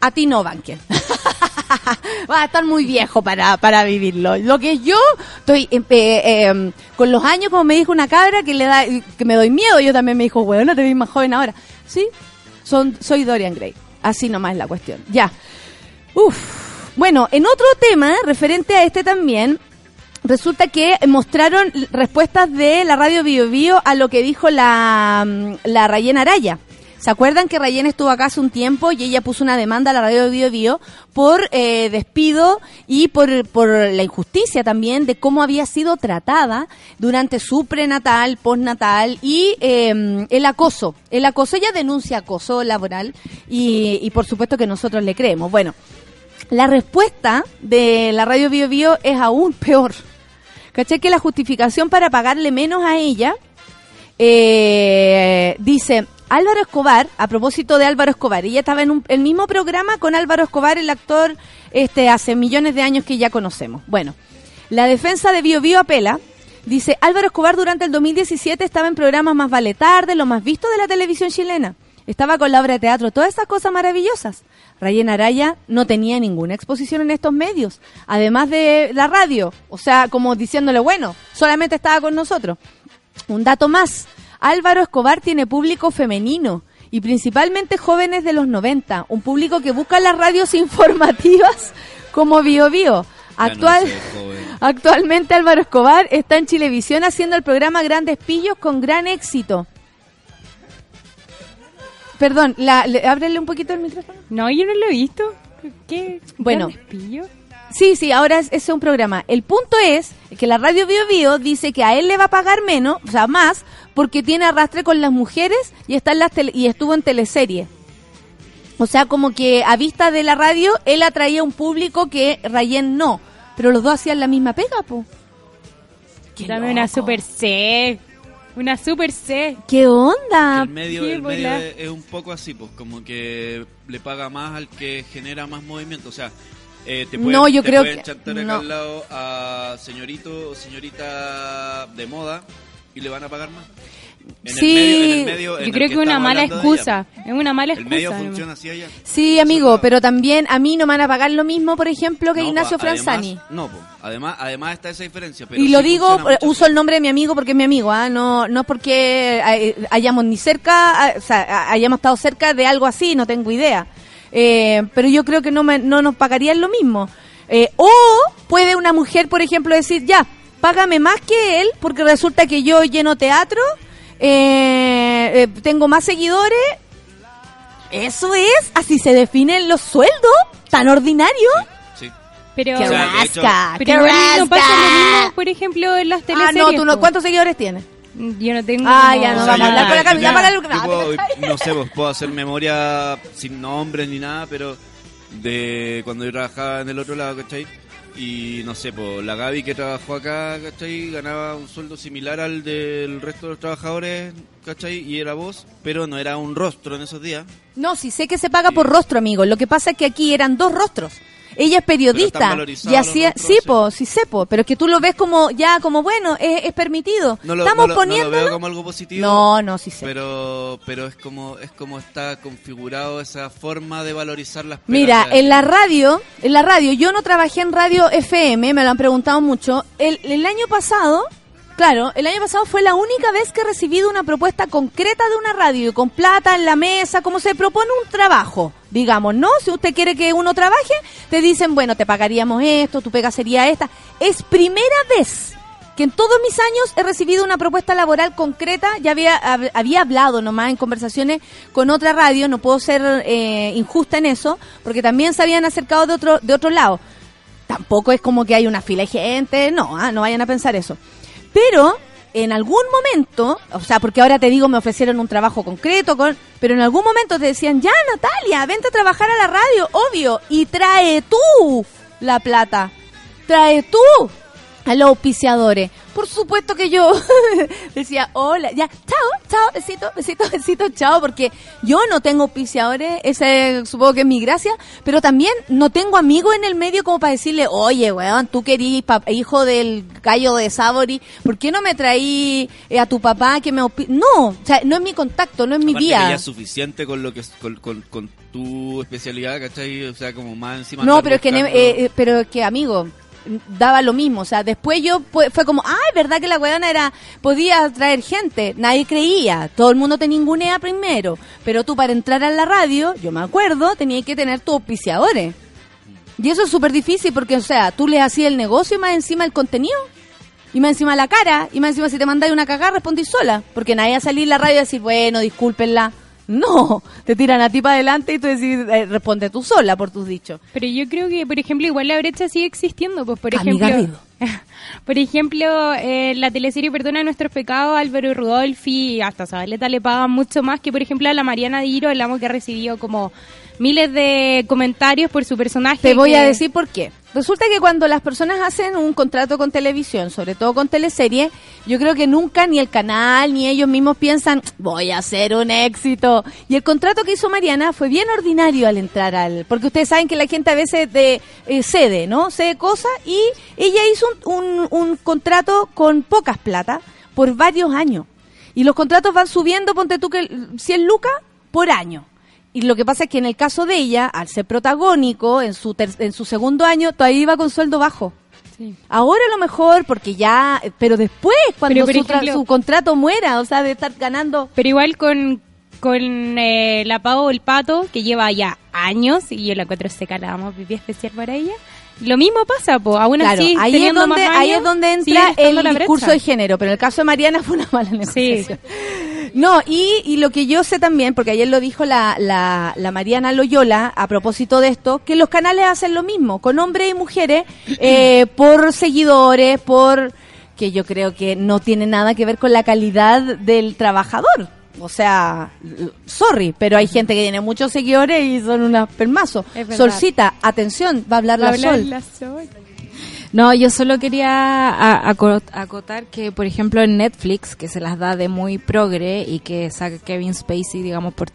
A ti no, Banker. Va a estar muy viejo para, para vivirlo. Lo que yo estoy eh, em, con los años, como me dijo una cabra, que le da que me doy miedo. Yo también me dijo, bueno, te ves más joven ahora. Sí, son, soy Dorian Gray. Así nomás es la cuestión. Ya. Uf. Bueno, en otro tema, referente a este también, resulta que mostraron respuestas de la radio Bio Bio a lo que dijo la, mm, la Rayena Araya. ¿Se acuerdan que Rayen estuvo acá hace un tiempo y ella puso una demanda a la radio Bio Bio por eh, despido y por, por la injusticia también de cómo había sido tratada durante su prenatal, postnatal y eh, el acoso? El acoso, ella denuncia acoso laboral y, y por supuesto que nosotros le creemos. Bueno, la respuesta de la radio Bio Bio es aún peor. ¿Caché que la justificación para pagarle menos a ella eh, dice Álvaro Escobar, a propósito de Álvaro Escobar, ella estaba en un- el mismo programa con Álvaro Escobar, el actor este hace millones de años que ya conocemos. Bueno, la defensa de Bio Bio apela, dice Álvaro Escobar durante el 2017 estaba en programas más vale tarde, lo más visto de la televisión chilena. Estaba con la obra de teatro, todas esas cosas maravillosas. Rayen Araya no tenía ninguna exposición en estos medios, además de la radio, o sea, como diciéndole, bueno, solamente estaba con nosotros. Un dato más, Álvaro Escobar tiene público femenino y principalmente jóvenes de los 90, un público que busca las radios informativas como Bio Bio. No Actual, actualmente Álvaro Escobar está en Chilevisión haciendo el programa Grandes Pillos con gran éxito. Perdón, la, le- ábrele un poquito el micrófono. No, yo no lo he visto. ¿Qué? Bueno. ¿Grandes pillos? Sí, sí, ahora es, ese es un programa. El punto es que la radio Bio Bio dice que a él le va a pagar menos, o sea, más, porque tiene arrastre con las mujeres y está en las tele- y estuvo en teleserie. O sea, como que a vista de la radio, él atraía un público que Rayen no. Pero los dos hacían la misma pega, po. Qué Dame una super C. Una super C. ¿Qué onda? El medio, el medio es, es un poco así, pues como que le paga más al que genera más movimiento. O sea, eh, te pueden, No, yo te creo pueden que- chantar acá no. al lado a señorito o señorita de moda y le van a pagar más. En Sí, el medio, en el medio en Yo el creo que es una mala excusa. Es una mala El medio excusa. funciona así allá. Sí, amigo, pero también a mí no me van a pagar lo mismo, por ejemplo, que No, Ignacio pues, además- Franzani. no, pues, además, además está esa diferencia. Pero y lo sí digo, uso el nombre de mi amigo porque es mi amigo, ¿ah? no, no es porque eh, hayamos ni cerca, o sea, ah, hayamos estado cerca de algo así, no tengo idea. Eh, pero yo creo que no, me- no nos pagarían lo mismo. Eh, o puede una mujer, por ejemplo, decir, ya, págame más que él porque resulta que yo lleno teatro, eh, eh, tengo más seguidores. Eso es, así se definen los sueldos, tan ordinario. Sí. Pero, ¡Qué O sea, de hecho- rasca! pero ¡Qué no pasa lo rasca! mismo, por ejemplo, en las Ah, teleseries. no, tú no. ¿cuántos seguidores tienes? Yo no tengo. Ah, ya no O vamos a hablar con la Camila para el- Ah, puedo- callas. no sé, pues, puedo hacer memoria sin nombres ni nada, pero de cuando yo trabajaba en el otro lado, ¿cachai? Y no sé, pues la Gaby que trabajó acá, ¿cachai? Ganaba un sueldo similar al del resto de los trabajadores, ¿cachai? Y era vos, pero no era un rostro en esos días. No, sí sé que se paga por rostro, amigo. Lo que pasa es que aquí eran dos rostros. Ella es periodista y hacía, sí, po, sí sé, po, pero es que tú lo ves como ya como bueno, es, es permitido. No lo, Estamos no lo- no lo poniéndolo. veo como algo positivo. No, no, sí sé. Pero, pero es como es como está configurado esa forma de valorizar las Mira, en la radio, en la radio, yo no trabajé en radio FM, me lo han preguntado mucho. El, el año pasado, claro, el año pasado fue la única vez que he recibido una propuesta concreta de una radio, con plata en la mesa, como se propone un trabajo, digamos, ¿no? Si usted quiere que uno trabaje, te dicen, bueno, te pagaríamos esto, tu pega sería esta. Es primera vez que en todos mis años he recibido una propuesta laboral concreta, ya había, hab- había hablado nomás en conversaciones con otra radio, no puedo ser eh, injusta en eso, porque también se habían acercado de otro, de otro lado. Tampoco es como que hay una fila de gente, no, ah, no vayan a pensar eso. Pero en algún momento, o sea, porque ahora te digo, me ofrecieron un trabajo concreto, con, pero en algún momento te decían, ya Natalia, vente a trabajar a la radio, obvio, y trae tú la plata, trae tú a los auspiciadores. Por supuesto que yo decía, hola, ya, chao, chao, besito, besito, besito, chao, porque yo no tengo auspiciadores, ese supongo que es mi gracia, pero también no tengo amigos en el medio como para decirle, oye, weón, tú querís hijo del gallo de Sabori, ¿por qué no me traí eh, a tu papá que me auspi-?" No, o sea, no es mi contacto, no es mi Aparte que ya vía. es suficiente con lo que con, con, con tu especialidad, ¿cachai? O sea, como más encima. No, pero es que, eh, eh, pero es que amigo, daba lo mismo, o sea, después yo fue como, ay, verdad que la weona era, podía traer gente, nadie creía, todo el mundo te ningunea primero, pero tú para entrar a la radio, yo me acuerdo, tenías que tener tus auspiciadores. Y eso es súper difícil porque, o sea, tú le hacías el negocio y más encima el contenido. Y más encima la cara, y más encima si te mandáis una cagada, respondís sola. Porque nadie a salir la radio y decir, bueno, discúlpenla. No, te tiran a ti para adelante y tú decís, eh, responde tú sola por tus dichos. Pero yo creo que, por ejemplo, igual la brecha sigue existiendo. Pues, por Amiga ejemplo, por ejemplo, eh, la teleserie Perdona nuestros pecados, Álvaro Rudolfi hasta Zabaleta le pagan mucho más que, por ejemplo, a la Mariana Diro, el amo que ha recibido como miles de comentarios por su personaje. Te voy que- a decir por qué. Resulta que cuando las personas hacen un contrato con televisión, sobre todo con teleserie, yo creo que nunca ni el canal ni ellos mismos piensan, voy a hacer un éxito. Y el contrato que hizo Mariana fue bien ordinario al entrar al... Porque ustedes saben que la gente a veces de, eh, cede, ¿no? Cede cosas y ella hizo un, un, un contrato con pocas plata por varios años. Y los contratos van subiendo, ponte tú que 100 lucas por año. Y lo que pasa es que en el caso de ella, al ser protagónico, en su, ter- en su segundo año, todavía iba con sueldo bajo. Sí. Ahora a lo mejor, porque ya, pero después, cuando Pero, su, ejemplo- su contrato muera, o sea, de estar ganando... Pero igual con, con eh, la Pau el Pato, que lleva ya años, y yo la encuentro seca, la damos pipí especial para ella. Lo mismo pasa, pues, aún Claro, así, ahí es, donde, más ahí es donde entra el discurso brecha. de género, pero en el caso de Mariana fue una mala negociación. No, y, y lo que yo sé también, porque ayer lo dijo la, la, la Mariana Loyola a propósito de esto, que los canales hacen lo mismo, con hombres y mujeres, eh, por seguidores, por que yo creo que no tiene nada que ver con la calidad del trabajador. O sea, sorry, pero hay gente que tiene muchos seguidores y son unas permazos. Solcita, atención, va a hablar la Sol. la Sol. No, yo solo quería acotar que, por ejemplo, en Netflix, que se las da de muy progre y que saca Kevin Spacey, digamos, por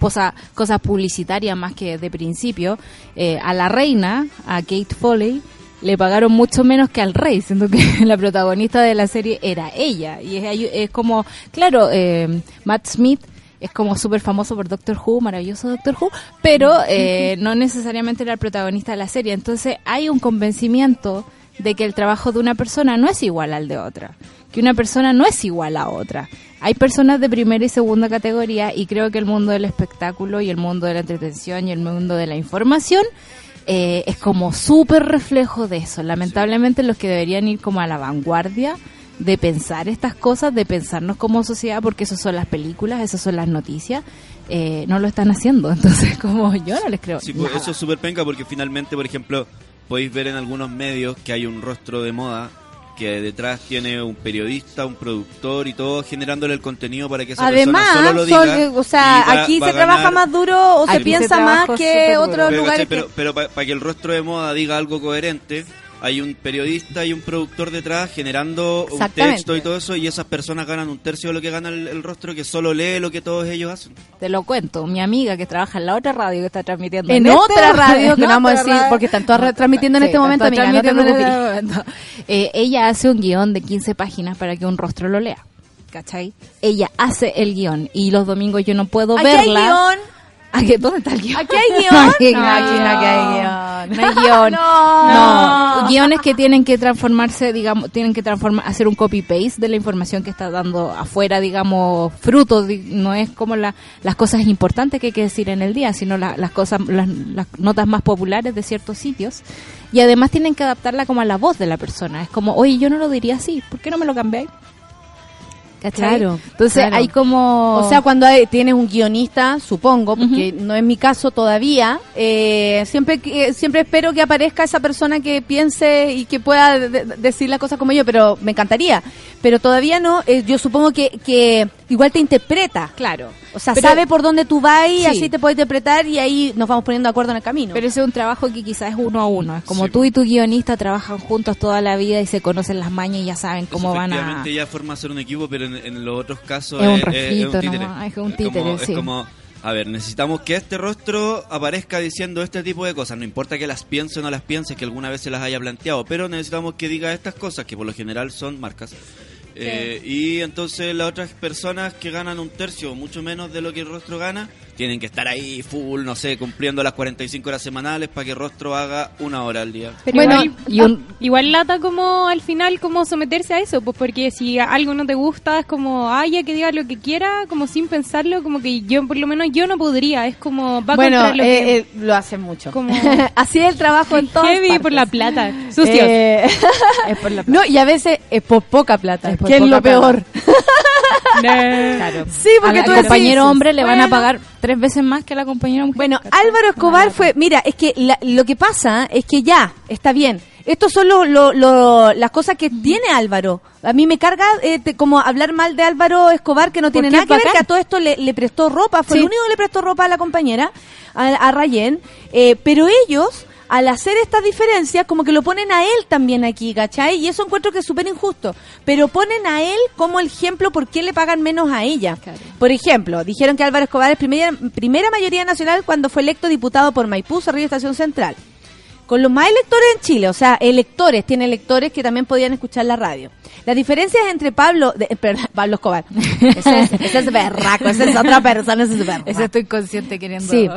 posa- cosas publicitarias más que de principio, eh, a la reina, a Kate Foley, le pagaron mucho menos que al rey, siendo que la protagonista de la serie era ella. Y es, es como, claro, eh, Matt Smith es como súper famoso por Doctor Who, maravilloso Doctor Who, pero eh, no necesariamente era el protagonista de la serie. Entonces hay un convencimiento de que el trabajo de una persona no es igual al de otra, que una persona no es igual a otra. Hay personas de primera y segunda categoría y creo que el mundo del espectáculo y el mundo de la entretención y el mundo de la información eh, es como súper reflejo de eso. Lamentablemente los que deberían ir como a la vanguardia de pensar estas cosas, de pensarnos como sociedad, porque eso son las películas, esas son las noticias, eh, no lo están haciendo. Entonces, como yo no les creo. Sí, pues, nada. eso es súper penca porque finalmente, por ejemplo, podéis ver en algunos medios que hay un rostro de moda que detrás tiene un periodista, un productor y todo generándole el contenido para que esa Además, persona solo lo diga. o sea, va- aquí va se trabaja más duro o se piensa más que otros Pero, lugares. que- pero, para que el rostro de moda diga algo coherente, hay un periodista y un productor detrás generando un texto y todo eso, y esas personas ganan un tercio de lo que gana el, el rostro que solo lee lo que todos ellos hacen. Te lo cuento, mi amiga que trabaja en la otra radio que está transmitiendo En este- otra radio, que no vamos a decir, porque están todas transmitiendo en este momento, amiga, no te preocupes. este. Eh, ella hace un guion de 15 páginas para que un rostro lo lea. ¿Cachai? Ella hace el guion y los domingos yo no puedo Aquí hay verla. guion. ¿A qué? ¿Dónde está el guion? Aquí hay guion. No, aquí No, aquí no, aquí hay guion. No hay guion. No. No. Guiones que tienen que transformarse, digamos, tienen que transformar, hacer un copy-paste de la información que está dando afuera, digamos, fruto. No es como la- las cosas importantes que hay que decir en el día, sino la- las cosas, las, las notas más populares de ciertos sitios. Y además tienen que adaptarla como a la voz de la persona. Es como, oye, yo no lo diría así, ¿por qué no me lo cambiáis? ¿Cachai? Claro, Entonces claro. hay como... O sea, cuando hay- tienes un guionista, supongo, porque no es mi caso todavía, eh, siempre siempre espero que aparezca esa persona que piense y que pueda de- de- decir las cosas como yo, pero me encantaría. Pero todavía no, eh, yo supongo que, que igual te interpreta. Claro. O sea, Pero- sabe por dónde tú vas y Sí. así te puede interpretar y ahí nos vamos poniendo de acuerdo en el camino. Pero ese es un trabajo que quizás es uno a uno. Es como Sí. tú y tu guionista trabajan juntos toda la vida y se conocen las mañas y ya saben cómo van a... efectivamente ya forma ser un equipo, pero en, en los otros casos Es un es, refrito títere. nomás, es un como- títere, es sí. como, a ver, necesitamos que este rostro aparezca diciendo este tipo de cosas. No importa que las piense o no las piense, que alguna vez se las haya planteado, pero necesitamos que diga estas cosas, que por lo general son marcas. Eh, y entonces las otras personas que ganan un tercio mucho menos de lo que el rostro gana, tienen que estar ahí full, no sé, cumpliendo las 45 horas semanales para que rostro haga una hora al día. Pero Bueno, igual, y un- ah, igual lata como al final como someterse a eso, pues porque si algo no te gusta es como, ay, ya que diga lo que quiera, como sin pensarlo, como que yo por lo menos yo no podría, es como va bueno, contra lo que eh, eh, lo hacen mucho. Como- así es el trabajo en todas heavy partes. por la plata, sucios. Eh, Es por la no, y a veces es por poca plata, Es por que es lo peor. Claro. Sí, porque tú compañero decís, hombre le van a pagar tres veces más que a la compañera mujer. Bueno. Álvaro Escobar fue, mira, es que la- lo que pasa es que ya, está bien. Estos son lo- lo- lo- las cosas que tiene Álvaro. A mí me carga eh, te- como hablar mal de Álvaro Escobar, que no tiene nada que ver, que a todo esto le, le prestó ropa. Fue Sí. el único que le prestó ropa a la compañera, a, a Rayén. Eh, pero ellos, al hacer estas diferencias, como que lo ponen a él también aquí, ¿cachai? Y eso encuentro que es súper injusto. Pero ponen a él como el ejemplo por qué le pagan menos a ella. Claro. Por ejemplo, dijeron que Álvaro Escobar es primera, primera mayoría nacional cuando fue electo diputado por Maipú, Cerrillo Estación Central. Con los más electores en Chile, o sea, electores, tiene electores que también podían escuchar la radio. Las diferencias entre Pablo, de- perdón, Pablo Escobar, ese es, ese es berraco, ese es otra persona, ese es berraco. Ese estoy consciente queriendo... Sí.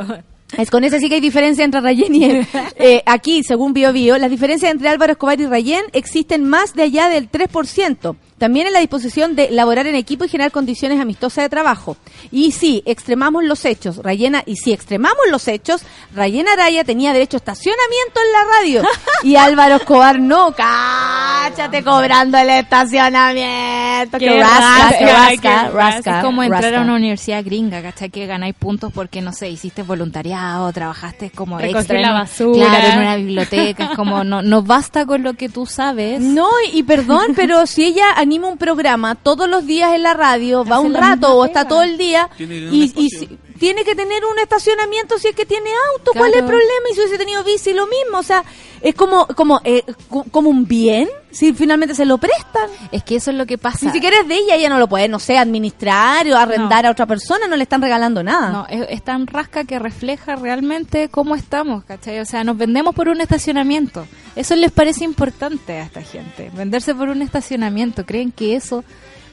Es con ese sí que hay diferencia entre Rayén y él. Eh, aquí, según Bio Bio, las diferencias entre Álvaro Escobar y Rayén existen más de allá del 3%. También en la disposición de laborar en equipo y generar condiciones amistosas de trabajo. Y sí, extremamos los hechos. Rayena, y si extremamos los hechos, Rayena Araya tenía derecho a estacionamiento en la radio. Y Álvaro Escobar no. Cáchate cobrando el estacionamiento. Qué Que rasca, rasca, que rasca, qué rasca. Es como entrar rasca. a una universidad gringa, ¿cachai? Que ganáis puntos porque, no sé, hiciste voluntariado, trabajaste como extra. la basura. Claro, en una biblioteca. Es como, no, no basta con lo que tú sabes. No, y, y perdón, pero si ella anima un programa todos los días en la radio, va un rato o está todo el día y, y tiene que tener un estacionamiento si es que tiene auto. ¿Cuál es el problema? Y si hubiese tenido bici, lo mismo. O sea, es como como eh, co- como un bien si finalmente se lo prestan. Es que eso es lo que pasa. Ni siquiera es de ella, ella no lo puede, no sé, administrar o arrendar a otra persona, no le están regalando nada. No, es, es tan rasca que refleja realmente cómo estamos, ¿cachai? O sea, nos vendemos por un estacionamiento. Eso les parece importante a esta gente. Venderse por un estacionamiento. ¿Creen que eso...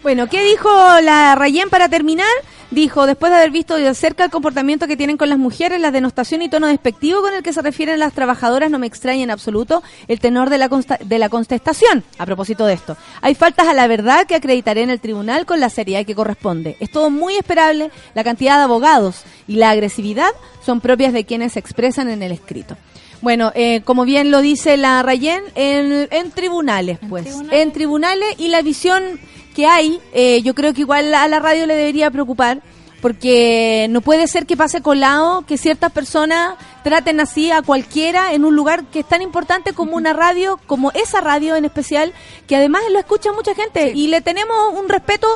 Bueno, ¿qué dijo la Rayén para terminar? Dijo, después de haber visto de cerca el comportamiento que tienen con las mujeres, la denostación y tono despectivo con el que se refieren las trabajadoras, no me extraña en absoluto el tenor de la, consta- de la contestación. A propósito de esto, hay faltas a la verdad que acreditaré en el tribunal con la seriedad que corresponde. Es todo muy esperable, la cantidad de abogados y la agresividad son propias de quienes se expresan en el escrito. Bueno, eh, como bien lo dice la Rayén, en, en tribunales, pues. tribunales. En tribunales y la visión que hay, eh, yo creo que igual a la radio le debería preocupar, porque no puede ser que pase colado que ciertas personas traten así a cualquiera en un lugar que es tan importante como una radio, como esa radio en especial, que además lo escucha mucha gente y le tenemos un respeto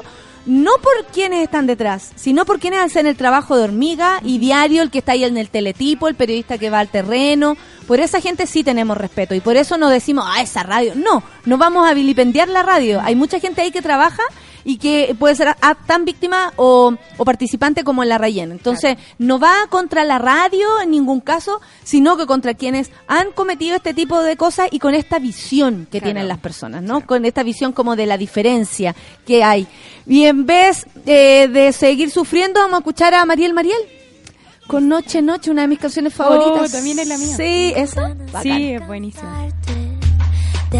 no por quienes están detrás, sino por quienes hacen el trabajo de hormiga y diario, el que está ahí en el teletipo, el periodista que va al terreno. Por esa gente sí tenemos respeto y por eso no decimos, ah, esa radio. No, no vamos a vilipendiar la radio. Hay mucha gente ahí que trabaja y que puede ser a- tan víctima o, o participante como en la Rayen. Entonces, no va contra la radio en ningún caso, sino que contra quienes han cometido este tipo de cosas y con esta visión que tienen las personas, ¿no? Con esta visión como de la diferencia que hay. Y en vez eh, de seguir sufriendo, vamos a escuchar a Mariel Mariel. Con Noche Noche, una de mis canciones favoritas. también es la mía. Sí, esa. Bacán. Sí, es buenísimo. de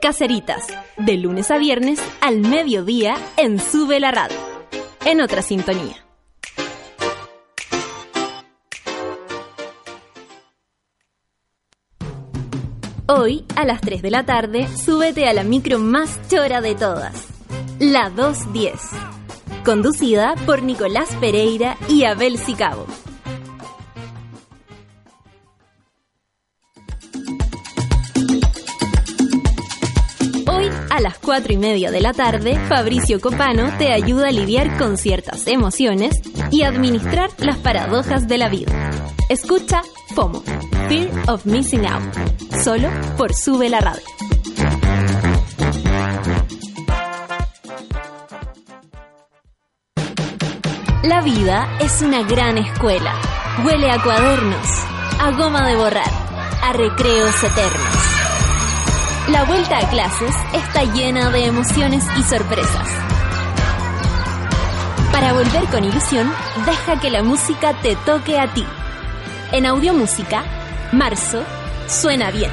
Caseritas, de lunes a viernes al mediodía en Sube la Radio. En otra sintonía. Hoy, a las 3 de la tarde, súbete a la micro más chora de todas, la 210. Conducida por Nicolás Pereira y Abel Sicabo. A las 4 y media de la tarde, Fabricio Copano te ayuda a lidiar con ciertas emociones y administrar las paradojas de la vida. Escucha FOMO, Fear of Missing Out, solo por Sube la Radio. La vida es una gran escuela. Huele a cuadernos, a goma de borrar, a recreos eternos. La vuelta a clases está llena de emociones y sorpresas. Para volver con ilusión, deja que la música te toque a ti. En Audiomúsica, marzo, suena bien.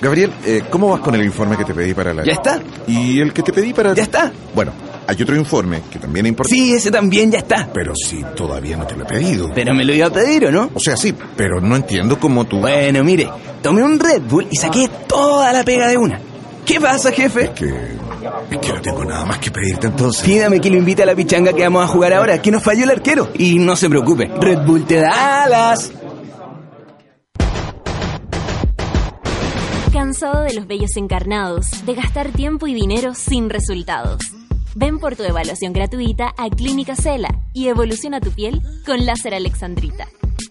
Gabriel, eh, ¿cómo vas con el informe que te pedí para la... ¿Ya está? ¿Y el que te pedí para... ¿Ya está? Bueno, hay otro informe que también es importante. Sí, ese también ya está. Pero si todavía no te lo he pedido. Pero me lo iba a pedir, ¿o no? O sea, sí, pero no entiendo cómo tú... Bueno, mire, tomé un Red Bull y saqué toda la pega de una. ¿Qué pasa, jefe? Que... Es que no tengo nada más que pedirte entonces. Pídame que lo invite a la pichanga que vamos a jugar ahora, que nos falló el arquero. Y no se preocupe, Red Bull te da alas. ¿Cansado de los bellos encarnados, de gastar tiempo y dinero sin resultados? Ven por tu evaluación gratuita a Clínica Cela y evoluciona tu piel con láser alexandrita.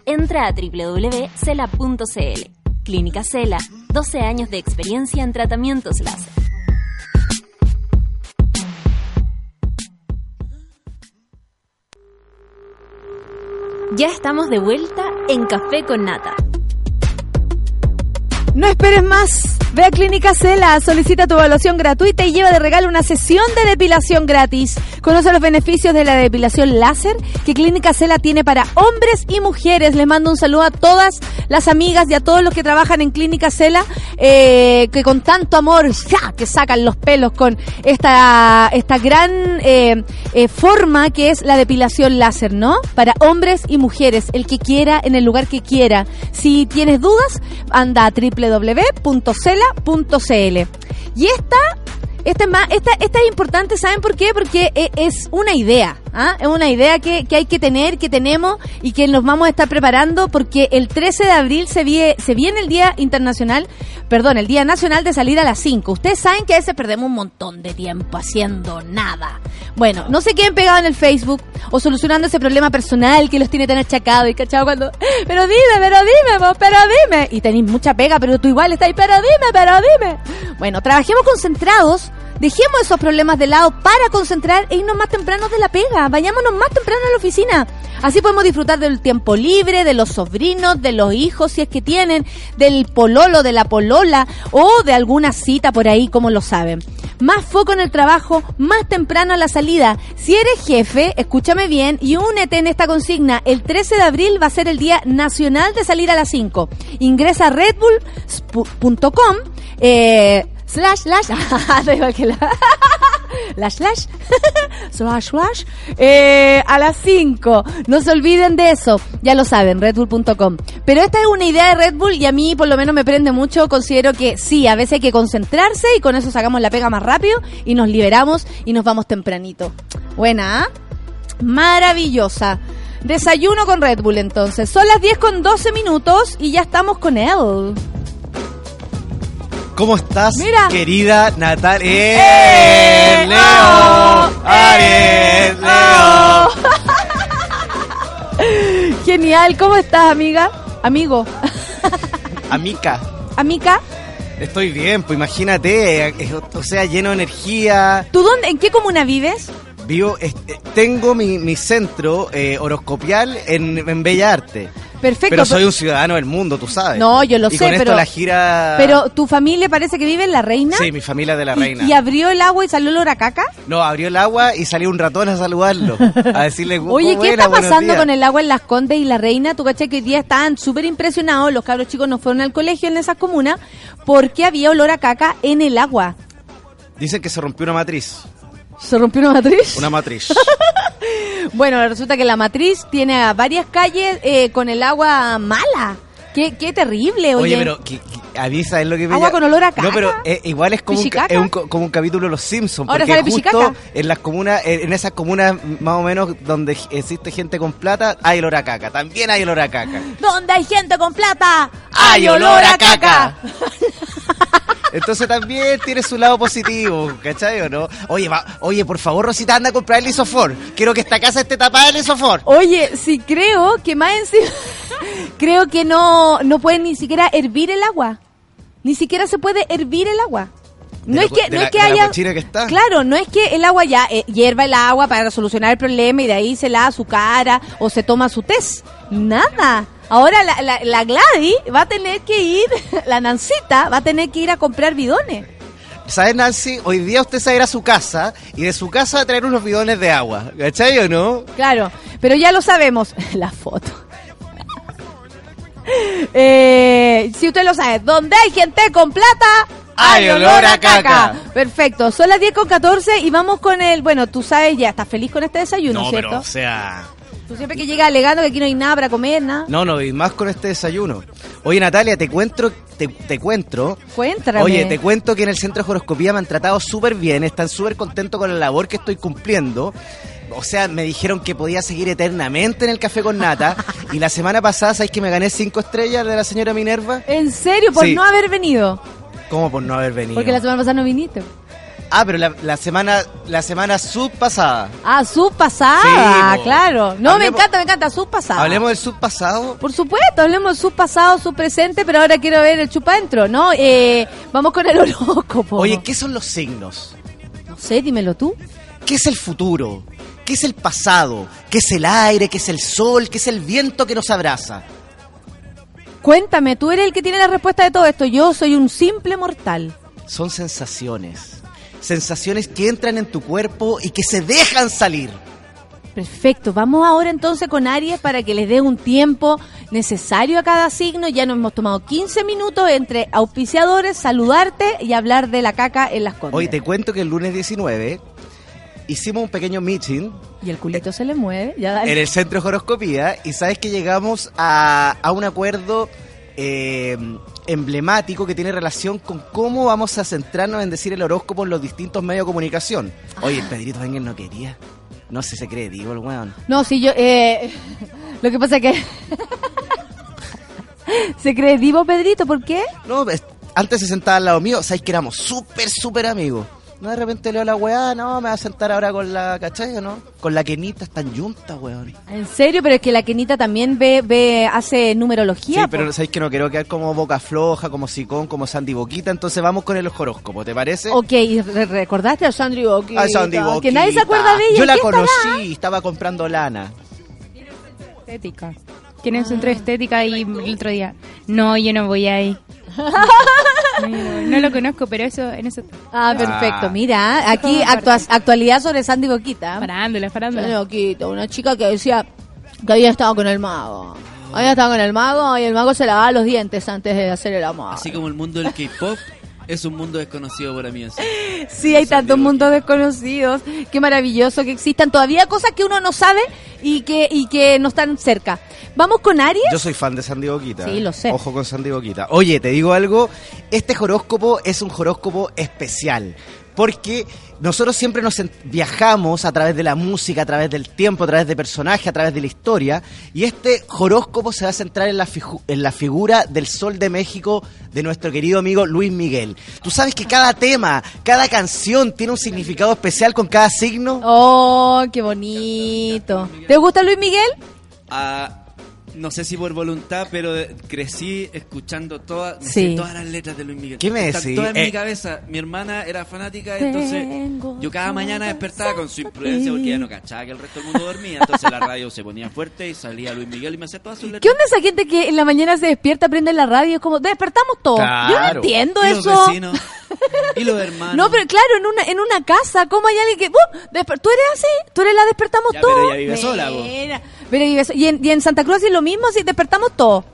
Entra a www.cela.cl. Clínica Cela, 12 años de experiencia en tratamientos láser. Ya estamos de vuelta en Café con Nata. No esperes más. Ve a Clínica Cela, solicita tu evaluación gratuita y lleva de regalo una sesión de depilación gratis. Conoce los beneficios de la depilación láser que Clínica Cela tiene para hombres y mujeres. Les mando un saludo a todas las amigas y a todos los que trabajan en Clínica Cela, eh, que con tanto amor ¡ja! que sacan los pelos con esta, esta gran eh, eh, forma que es la depilación láser, ¿no? Para hombres y mujeres, el que quiera, en el lugar que quiera. Si tienes dudas, anda a www.cela.cl. Y esta, esta es más, esta, esta es importante, ¿saben por qué? Porque e- es una idea, ¿ah? Es una idea que, que hay que tener, que tenemos y que nos vamos a estar preparando porque el 13 de abril se, vie- se viene el Día Internacional, perdón, el Día Nacional de salir a las 5. Ustedes saben que a veces perdemos un montón de tiempo haciendo nada. Bueno, no se queden pegados en el Facebook o solucionando ese problema personal que los tiene tan achacados y cachado cuando, pero dime, pero dime, vos, pero dime. Y tenéis mucha pega, pero tú igual estás ahí, pero dime, pero dime. Bueno, trabajemos concentrados. Dejemos esos problemas de lado para concentrar e irnos más temprano de la pega. Vayámonos más temprano a la oficina. Así podemos disfrutar del tiempo libre, de los sobrinos, de los hijos, si es que tienen, del pololo, de la polola o de alguna cita por ahí, como lo saben. Más foco en el trabajo, más temprano a la salida. Si eres jefe, escúchame bien y únete en esta consigna. El 13 de abril va a ser el Día Nacional de Salir a las 5. Ingresa a redbull.com slash slash. Igual que la la slash. Slash slash. Eh, a las 5 no se olviden de eso. Ya lo saben redbull.com pero esta es una idea de Red Bull y a mí por lo menos me prende mucho. Considero que sí a veces hay que concentrarse y con eso sacamos la pega más rápido y nos liberamos y nos vamos tempranito. Buena ¿ah? maravillosa. Desayuno con Red Bull entonces. Son las 10 con 12 minutos y ya estamos con él ¿Cómo estás, Mira. querida Natalia? ¡Eh! ¡Eh! ¡Leo! ¡Oh! ¡Aries! ¡Leo! Genial, ¿cómo estás, amiga? Amigo. Amica, Amica, estoy bien, pues imagínate, eh, o sea, lleno de energía. ¿tú dónde, en qué comuna vives? Vivo, eh, eh, tengo mi, mi centro eh, horoscopial en, en Bella Arte. Perfecto. Pero soy un ciudadano del mundo, tú sabes. No, yo lo y sé, con esto pero- la gira... Pero tu familia parece que vive en La Reina. Sí, mi familia de la reina. Y, abrió el agua y salió olor a caca. No, abrió el agua y salió un ratón a saludarlo. A decirle, Oye, ¿qué "Buena, está pasando días". con el agua en Las Condes y La Reina? Tú caché que hoy día estaban súper impresionados, los cabros chicos no fueron al colegio en esas comunas, porque había olor a caca en el agua. Dicen que se rompió una matriz. ¿Se rompió una matriz? Una matriz. Bueno, resulta que la matriz tiene a varias calles eh, con el agua mala. Qué, qué terrible, oye. Oye, pero a mí, ¿sabes lo que me Agua llama? con olor a caca. No, pero eh, igual es como un, ca- Pichicaca. es un co- como un capítulo de Los Simpsons. Ahora Porque sale justo pichicaca. en las comunas, en en esas comunas más o menos donde existe gente con plata, hay olor a caca. También hay olor a caca. ¿Dónde hay gente con plata? ¡Hay olor a caca! Entonces también tiene su lado positivo, ¿cachai o no? Oye, va- oye, por favor, Rosita, anda a comprar el isofor. Quiero que esta casa esté tapada de isofor. Oye, sí creo que más encima, creo que no, no pueden ni siquiera hervir el agua. Ni siquiera se puede hervir el agua. No es que, no la- es que haya. que está. Claro, no es que el agua ya eh, hierva el agua para solucionar el problema y de ahí se lava su cara o se toma su test. Nada. Ahora la, la, la Gladys va a tener que ir, la Nancita va a tener que ir a comprar bidones. ¿Sabes, Nancy? Hoy día usted se va a ir a su casa y de su casa va a traer unos bidones de agua. ¿Cachai o no? Claro, pero ya lo sabemos. La foto. Eh, si usted lo sabe, donde hay gente con plata, Hay olor a caca. Perfecto, son las 10 con 14 y vamos con el. Bueno, tú sabes ya, estás feliz con este desayuno, ¿cierto? pero, o sea... Tú siempre que llegas alegando que aquí no hay nada para comer, nada. No, no, y más con este desayuno. Oye, Natalia, te cuento, te, te cuento. Cuéntame. Oye, te cuento que en el centro de horoscopía me han tratado súper bien, están súper contentos con la labor que estoy cumpliendo. O sea, me dijeron que podía seguir eternamente en el café con nata. y la semana pasada, ¿sabes que me gané cinco estrellas de la señora Minerva? ¿En serio? Por Sí. no haber venido. ¿Cómo por no haber venido? Porque la semana pasada no viniste. Ah, pero la, la semana la semana subpasada. Ah, subpasada, Sí, claro. No, me encanta, me encanta, subpasada. Hablemos del subpasado. Por supuesto, hablemos del subpasado, subpresente, pero ahora quiero ver el chupa dentro, ¿no? Eh, vamos con el horóscopo. Oye, ¿qué son los signos? no sé, dímelo tú. ¿Qué es el futuro? ¿Qué es el pasado? ¿Qué es el aire? ¿Qué es el sol? ¿Qué es el viento que nos abraza? Cuéntame, tú eres el que tiene la respuesta de todo esto. Yo soy un simple mortal. Son sensaciones. Sensaciones que entran en tu cuerpo y que se dejan salir. Perfecto, vamos ahora entonces con Aries para que les dé un tiempo necesario a cada signo. Ya nos hemos tomado 15 minutos entre auspiciadores, saludarte y hablar de la caca en las condes. Hoy te cuento que el lunes 19 hicimos un pequeño meeting Y el culito se le mueve. Ya dale. en el centro de horoscopía y sabes que llegamos a, a un acuerdo eh, emblemático que tiene relación con cómo vamos a centrarnos en decir el horóscopo en los distintos medios de comunicación. Oye, el Pedrito Engel no quería. No sé si se cree, digo el weón. No, sí, yo. Eh, lo que pasa es que. ¿Se cree divo Pedrito? ¿Por qué? No, es- antes se sentaba al lado mío, sabes que éramos súper, súper amigos. No, de repente leo la weá, no, me va a sentar ahora con la, ¿cachai o no? Con la Kenita, están yunta, weón. En serio, pero es que la Kenita también ve, ve hace numerología. Sí, pero sabéis que no quiero quedar como boca floja, como sicón, como Sandy Boquita, entonces vamos con el horóscopo, ¿te parece? Ok, ¿y re- ¿recordaste a Sandri Boquita? A Sandy Boquita. Que nadie se acuerda de ella. Yo la conocí, estaba comprando lana. Estética. Tiene un centro de estética y el otro día. No, yo no voy ahí. No, lo conozco, pero eso, en eso está. Ah, perfecto. Ah. Mira, aquí actua- actualidad sobre Sandy Boquita. Farándula, farándula. Sandy Boquita, una chica que decía que había estado con el mago. Había estado con el mago y el mago se lavaba los dientes antes de hacer el amor. Así como el mundo del K-pop es un mundo desconocido para mí. así. Sí, hay tantos mundos desconocidos. Qué maravilloso que existan todavía cosas que uno no sabe y que, y que no están cerca. Vamos con Aries. Yo soy fan de Sandy Boquita. Sí, lo sé. Ojo con Sandy Boquita. Oye, te digo algo, este horóscopo es un horóscopo especial. Porque nosotros siempre nos viajamos a través de la música, a través del tiempo, a través de personajes, a través de la historia. Y este horóscopo se va a centrar en la, fiju- en la figura del Sol de México de nuestro querido amigo Luis Miguel. Tú sabes que cada tema, cada canción tiene un significado especial con cada signo. Oh, qué bonito. ¿Te gusta Luis Miguel? Ah, no sé si por voluntad, pero eh, crecí escuchando todas, Sí. todas las letras de Luis Miguel. ¿Qué me Están decís? todas en Eh. mi cabeza. Mi hermana era fanática, entonces Tengo yo cada mañana despertaba con su imprudencia porque ella no cachaba que el resto del mundo dormía. Entonces la radio se ponía fuerte y salía Luis Miguel y me hacía todas sus letras. ¿Qué onda esa gente que en la mañana se despierta, prende la radio? Es como, despertamos todos. Yo no entiendo y los eso. vecinos, y los hermanos. No, pero claro, en una, en una casa, ¿cómo hay alguien que... ¿Tú eres así? ¿Tú eres la despertamos Ya, todos? pero ella vive sola, po. Y, en, y en Santa Cruz es lo mismo, si despertamos todos.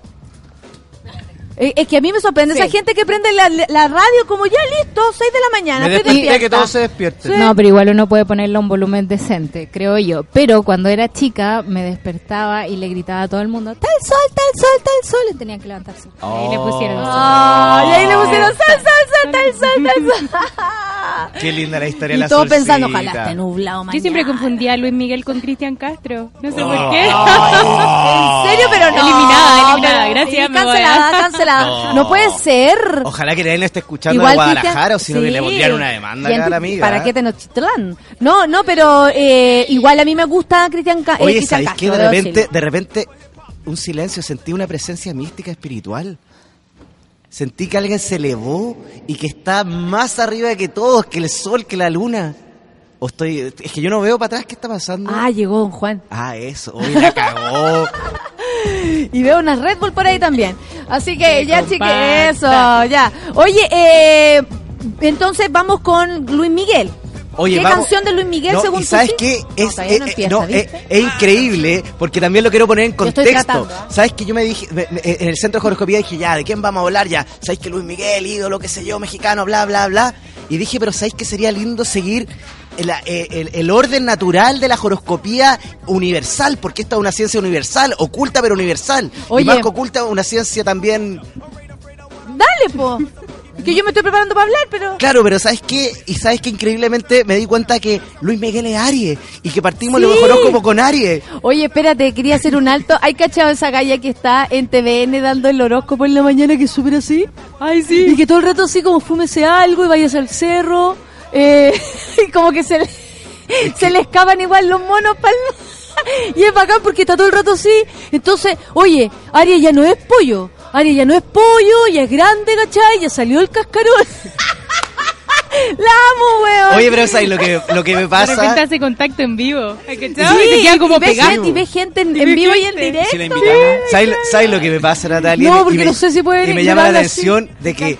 Eh, Es que a mí me sorprende Sí. esa gente que prende la, la radio como ya listo, 6 de la mañana. Me estoy que todos se despierten. Sí. No, pero igual uno puede ponerle un volumen decente, creo yo. Pero cuando era chica me despertaba y le gritaba a todo el mundo, ¡Está el sol, está el sol, el sol! Y tenía que levantarse. Ahí le pusieron. Ah, y ahí le pusieron sal, sal, sal, sal, sal, sal, sal. Qué linda la historia de Y la pensando, solcita. ojalá esté nublado mañana. Yo siempre confundía a Luis Miguel con Cristian Castro. No sé por qué. ¿En serio? Pero no. Eliminada, eliminada. Gracias, sí, me voy. cancelada, cancelada. No. No. puede ser. Ojalá que no esté escuchando Igual de Guadalajara o si no que le pondrían una demanda en- a la amiga. ¿Para qué te nos chitlan? No, no, pero eh, igual a mí me gusta Cristian eh, Oye, Cristian ¿sabéis que Castro, de repente, de repente, un silencio, sentí una presencia mística espiritual? Sentí que alguien se elevó y que está más arriba que todos, que el sol, que la luna. O estoy, es que yo no veo para atrás qué está pasando. Ah, llegó Don Juan. Ah, eso, hoy la cagó. Y veo unas Red Bull por ahí también. Así que ya, compacta. eso, ya. Oye, eh, entonces vamos con Luis Miguel. Oye, ¿Qué vamos- canción de Luis Miguel No, según y sabes qué es, no eh, eh, empieza, no, ¿viste? eh, es increíble porque también lo quiero poner en contexto. tratando, ¿ah? sabes que yo me dije me- me- en el centro de horoscopía dije ya de quién vamos a hablar ya sabéis que Luis Miguel ídolo qué sé yo mexicano bla bla bla y dije pero sabéis que sería lindo seguir el, eh, el- el orden natural de la horoscopía universal porque esta es una ciencia universal oculta pero universal Oye. y más que oculta una ciencia también Dale, po. Que yo me estoy preparando para hablar, pero... Claro, pero ¿sabes qué? Y ¿sabes que Increíblemente me di cuenta que Luis Miguel es Aries y que partimos Sí. el horóscopo con Aries. Oye, espérate, quería hacer un alto. ¿Hay cachado esa galla que está en TVN dando el horóscopo en la mañana que es súper así? Ay, sí. Y que todo el rato así como fúmese algo y vayas al cerro. Eh, y como que se le, se le escapan igual los monos pa'l- Y es bacán porque está todo el rato así. Entonces, oye, Aries ya no es pollo. Aries ya no es pollo, ya es grande, ¿cachai? Ya salió el cascarón. La amo, weón. Oye, pero ¿sabes lo que, lo que me De repente pasa? hace contacto en vivo. ¿cachai? Sí, y te queda como y ve pegado. gente- y ve gente en, vivo y en directo. Si la invitamos. ¿Sabes, sabes lo que me pasa, Natalia? No, porque me- no sé si puede Y me llama la así. atención de que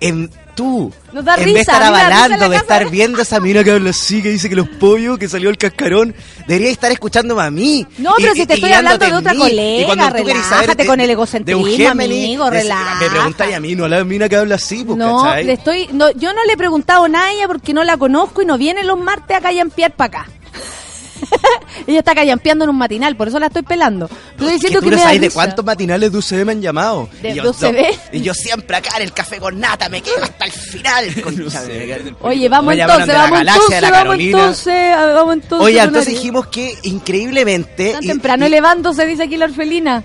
en tú, Nos da en vez de estar avalando, la de estar viendo esa mina que habla así, que dice que los pollos, que salió el cascarón, debería estar escuchándome a mí. No, pero si te estoy hablando de otra mí. colega, Y saber relájate de- con el de egocentrismo, Eugémenes, amigo, de- relaja. Me preguntáis a mí, no a la mina que habla así, pues, No, ¿cachai? le estoy, no, yo no le he preguntado nada a ella porque no la conozco y no viene los martes a callampear para acá. ella está callampeando en un matinal, por eso la estoy pelando. Que tú que, no sabes de cuántos matinales de UCB me han llamado. ¿De- y, yo, UCB? y yo siempre acá en el café con nata, me quedo hasta el final. concha Oye, vamos entonces, vamos galaxia, entonces, vamos entonces, vamos entonces. Oye, entonces dijimos que increíblemente. Tan y- temprano y- elevándose, dice aquí la orfelina.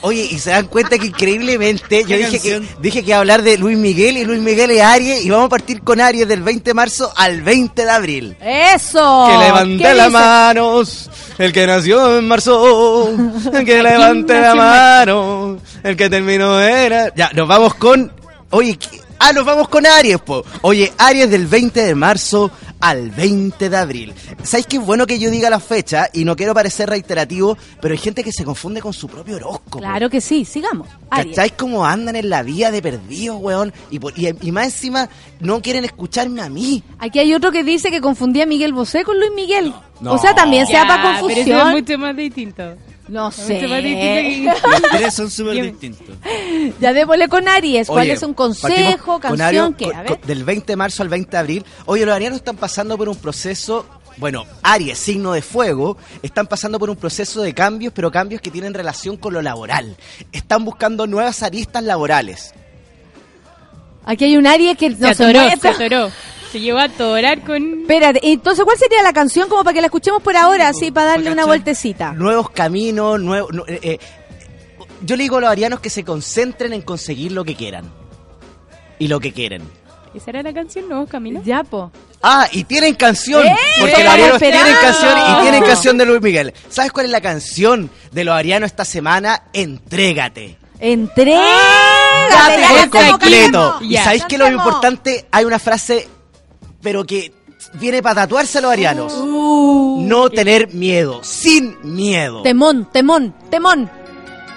Oye, y se dan cuenta que increíblemente yo ¿Qué dije que, dije que iba a hablar de Luis Miguel y Luis Miguel es Aries y vamos a partir con Aries del 20 de marzo al 20 de abril. ¡Eso! que ¿Qué levante las manos, el que nació en marzo, el que levante la nació en mano, el que terminó era... Ya, nos vamos con... Oye, ¿qué? Ah, nos vamos con Aries, po. Oye, Aries del 20 de marzo al 20 de abril. ¿Sabéis qué es bueno que yo diga la fecha? Y no quiero parecer reiterativo, pero hay gente que se confunde con su propio horóscopo. Claro que sí, sigamos. Aries. ¿Cacháis cómo andan en la vía de perdidos, weón? Y, por- y, y más encima no quieren escucharme a mí. Aquí hay otro que dice que confundía a Miguel Bosé con Luis Miguel. No. O sea, también sea Ya, para Pero eso confusión. es mucho más distinto. No sé. que- Los tres son súper distintos. Ya démosle con Aries. ¿Cuál Oye, es un consejo, con canción? Aries, ¿Qué? con- A ver. con- del 20 de marzo al 20 de abril. Oye, los arianos están pasando por un proceso. Bueno, Aries, signo de fuego, están pasando por un proceso de cambios, pero cambios que tienen relación con lo laboral. Están buscando nuevas aristas laborales. Aquí hay un Aries que Se atoró, se atoró. Se llevó a atorar con... Espérate, entonces, ¿cuál sería la canción como para que la escuchemos por ahora, así, para darle una vueltecita? Nuevos caminos, nuevos... nu- eh, eh, yo le digo a los arianos que se concentren en conseguir lo que quieran. Y lo que quieren. ¿Esa era la canción? ¿Nuevos Caminos? Ya, po. Ah, y tienen canción. ¡Eh! Porque los arianos tienen canción y tienen canción de Luis Miguel. ¿Sabes cuál es la canción de los arianos esta semana? Entrégate. Entrégate, por cantemos, completo. Y sabéis que lo importante, hay una frase, pero que viene para tatuarse a los arianos. Uh, No tener miedo, sin miedo. temón, temón, temón.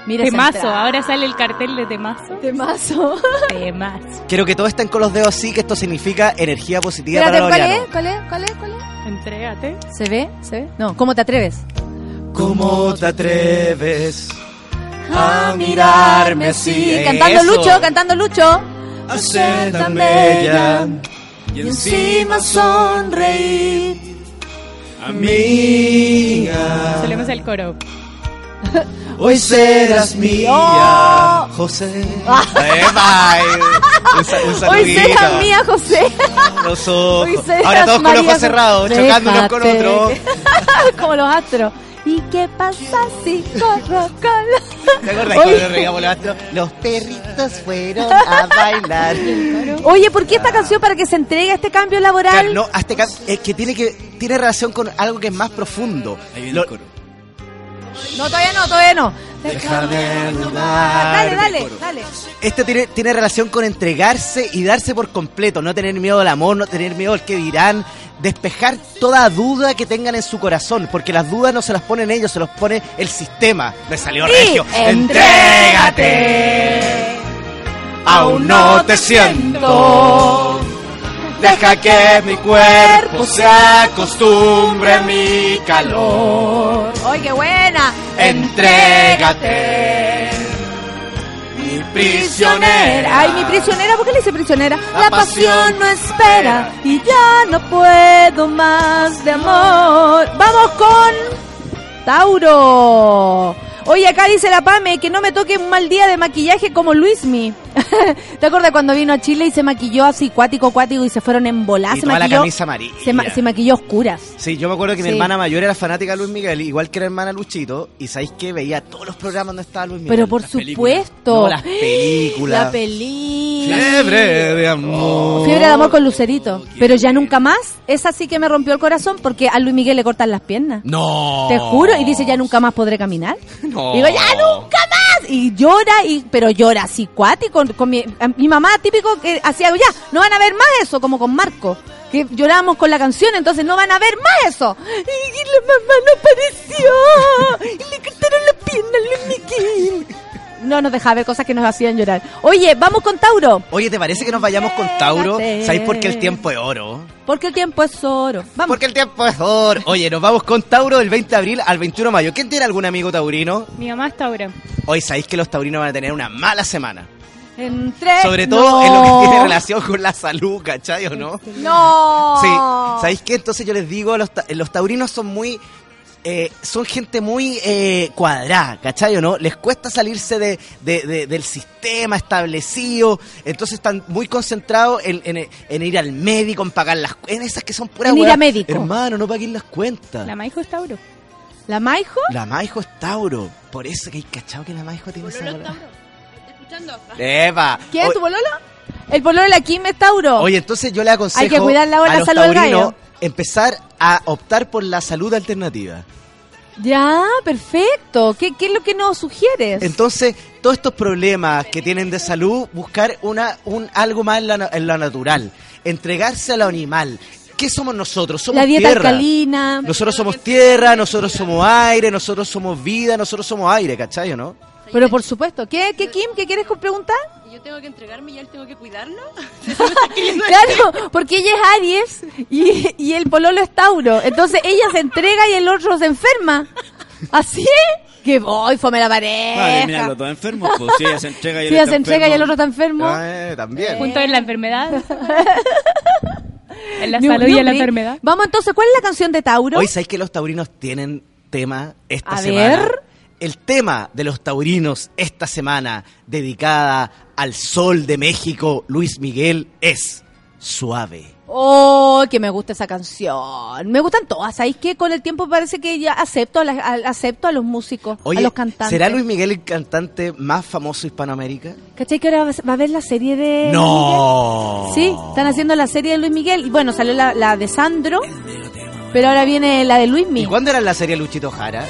Mira Temazo, ahora sale el cartel de Temazo. Temazo. Temazo. Quiero que todos estén con los dedos así, que esto significa energía positiva Espérate, para los ¿cuál es? arianos. ¿Cuál es? ¿Cuál es? ¿Cuál es? Entrégate. ¿Se ve? ¿Se ve? No, ¿cómo te atreves? ¿Cómo te atreves a mirarme así? Cantando Eso. Lucho, cantando Lucho. A ser tan bella Y encima sonreír. Amiga, Solemos el coro. hoy serás mía, Oh. José. Eh, un un Hoy serás mía, José. Los ojos. Hoy serás Ahora todos con los ojos cerrados, chocando unos con otros. Como los astros. ¿Y qué pasa si corro con ¿Te acuerdas Oye. cuando nos reíamos los astros? Los perritos fueron a bailar. Oye, ¿por qué esta canción para que se entregue a este cambio laboral? Claro, no, hazte ca- es que tiene que tiene relación con algo que es más profundo. Ahí viene Lo- el coro. No, todavía no, todavía no. Déjame dudar. Dale, dale, dale. Este tiene, tiene relación con entregarse y darse por completo, no tener miedo al amor, no tener miedo al que dirán, despejar toda duda que tengan en su corazón, porque las dudas no se las ponen ellos, se las pone el sistema. Me salió regio. entrégate. Aún no te siento. Deja que mi cuerpo se acostumbre a mi calor. ¡Ay, qué buena! Entrégate, mi prisionera. Ay, mi prisionera, ¿por qué le dice prisionera? La La, pasión, pasión no espera y ya no puedo más de amor. Vamos con Tauro. Oye, acá dice la Pame que no me toque un mal día de maquillaje como Luismi. ¿Te acuerdas cuando vino a Chile y se maquilló así cuático, cuático y se fueron en volar? Y Se toda la maquilló, camisa amarilla. se, ma- se maquilló a oscuras. Sí, yo me acuerdo que mi hermana mayor era fanática de Luis Miguel, igual que era hermana Luchito, y sabéis que veía todos los programas donde estaba Luis Miguel. Pero por Las películas. supuesto. No, las películas. La película. Fiebre de amor. Fiebre de amor con Lucerito. Pero ya nunca más. Esa sí que me rompió el corazón porque a Luis Miguel le cortan las piernas. No. Te juro. Y dice, ya nunca más podré caminar. No. Digo, ya nunca más. Y llora, y pero llora así cuático. Con, con mi, mi mamá típico que hacía, ya, no van a ver más eso, como con Marco. Que llorábamos con la canción, entonces no van a ver más eso. Y, y la mamá no apareció. Y le cortaron la pierna a Luis Miguel. No nos dejaba ver cosas que nos hacían llorar. Oye, vamos con Tauro. Oye, ¿te parece que nos vayamos con Tauro? ¿Sabéis por qué el tiempo es oro? Porque el tiempo es oro. Vamos. Porque el tiempo es oro. Oye, nos vamos con Tauro del 20 de abril al 21 de mayo. ¿Quién tiene algún amigo taurino? Mi mamá está ahora. Hoy sabéis que los taurinos van a tener una mala semana. Entre... Sobre todo No. en lo que tiene relación con la salud, ¿cachai o no? No. Sí, ¿sabéis qué? Entonces yo les digo, los, ta- los taurinos son muy... eh, son gente muy eh, cuadrada, ¿cachai o no? Les cuesta salirse de, de- de- del sistema establecido, entonces están muy concentrados en, en- en ir al médico, en pagar las en esas que son puras En ir a médico. Hermano, no paguen las cuentas. La Maijo es Tauro. ¿La Maijo? La Maijo es Tauro, por eso que hay cachado que la Maijo tiene esa... ¡Epa! ¿Quién O- es tu pololo? El pololo de la Kim es Tauro. Oye, entonces yo le aconsejo Hay que cuidar la- a la los salud del taurinos gallo. empezar a optar por la salud alternativa. Ya, perfecto. ¿Qué, qué es lo que nos sugieres? Entonces, todos estos problemas que tienen de salud, buscar una, un, algo más en, la na- en lo natural, entregarse a lo animal. ¿Qué somos nosotros? Somos la dieta tierra. alcalina. Nosotros somos tierra, nosotros somos aire, nosotros somos vida, nosotros somos aire, ¿cachai o no? Pero por supuesto. ¿Qué, qué Kim? ¿Qué quieres preguntar? ¿Y yo tengo que entregarme y él tengo que cuidarlo? Claro, porque ella es Aries y, y el pololo es Tauro. Entonces ella se entrega y el otro se enferma. ¿Así es? Que voy, fome la pareja. Vale, mira, los dos enfermos, pues si ella se entrega y Si él ella está se entrega y el enfermo. otro está enfermo. Eh, también. Junto en la enfermedad. en la salud y en la enfermedad. Vamos entonces, ¿cuál es la canción de Tauro? Hoy sabéis que los taurinos tienen tema esta A semana. ver. El tema de los taurinos esta semana, dedicada al sol de México, Luis Miguel, es Suave. Oh, que me gusta esa canción. Me gustan todas. ¿Sabéis que con el tiempo parece que ya acepto a, la- a- acepto a los músicos, Oye, a los cantantes? ¿será Luis Miguel el cantante más famoso de Hispanoamérica? ¿Cachai que ahora va a- ver la serie de No. Luis Miguel? Sí, están haciendo la serie de Luis Miguel. Y bueno, salió la, la de Sandro, pero ahora viene la de Luis ¿Y Miguel. cuándo era la serie Luchito Jara?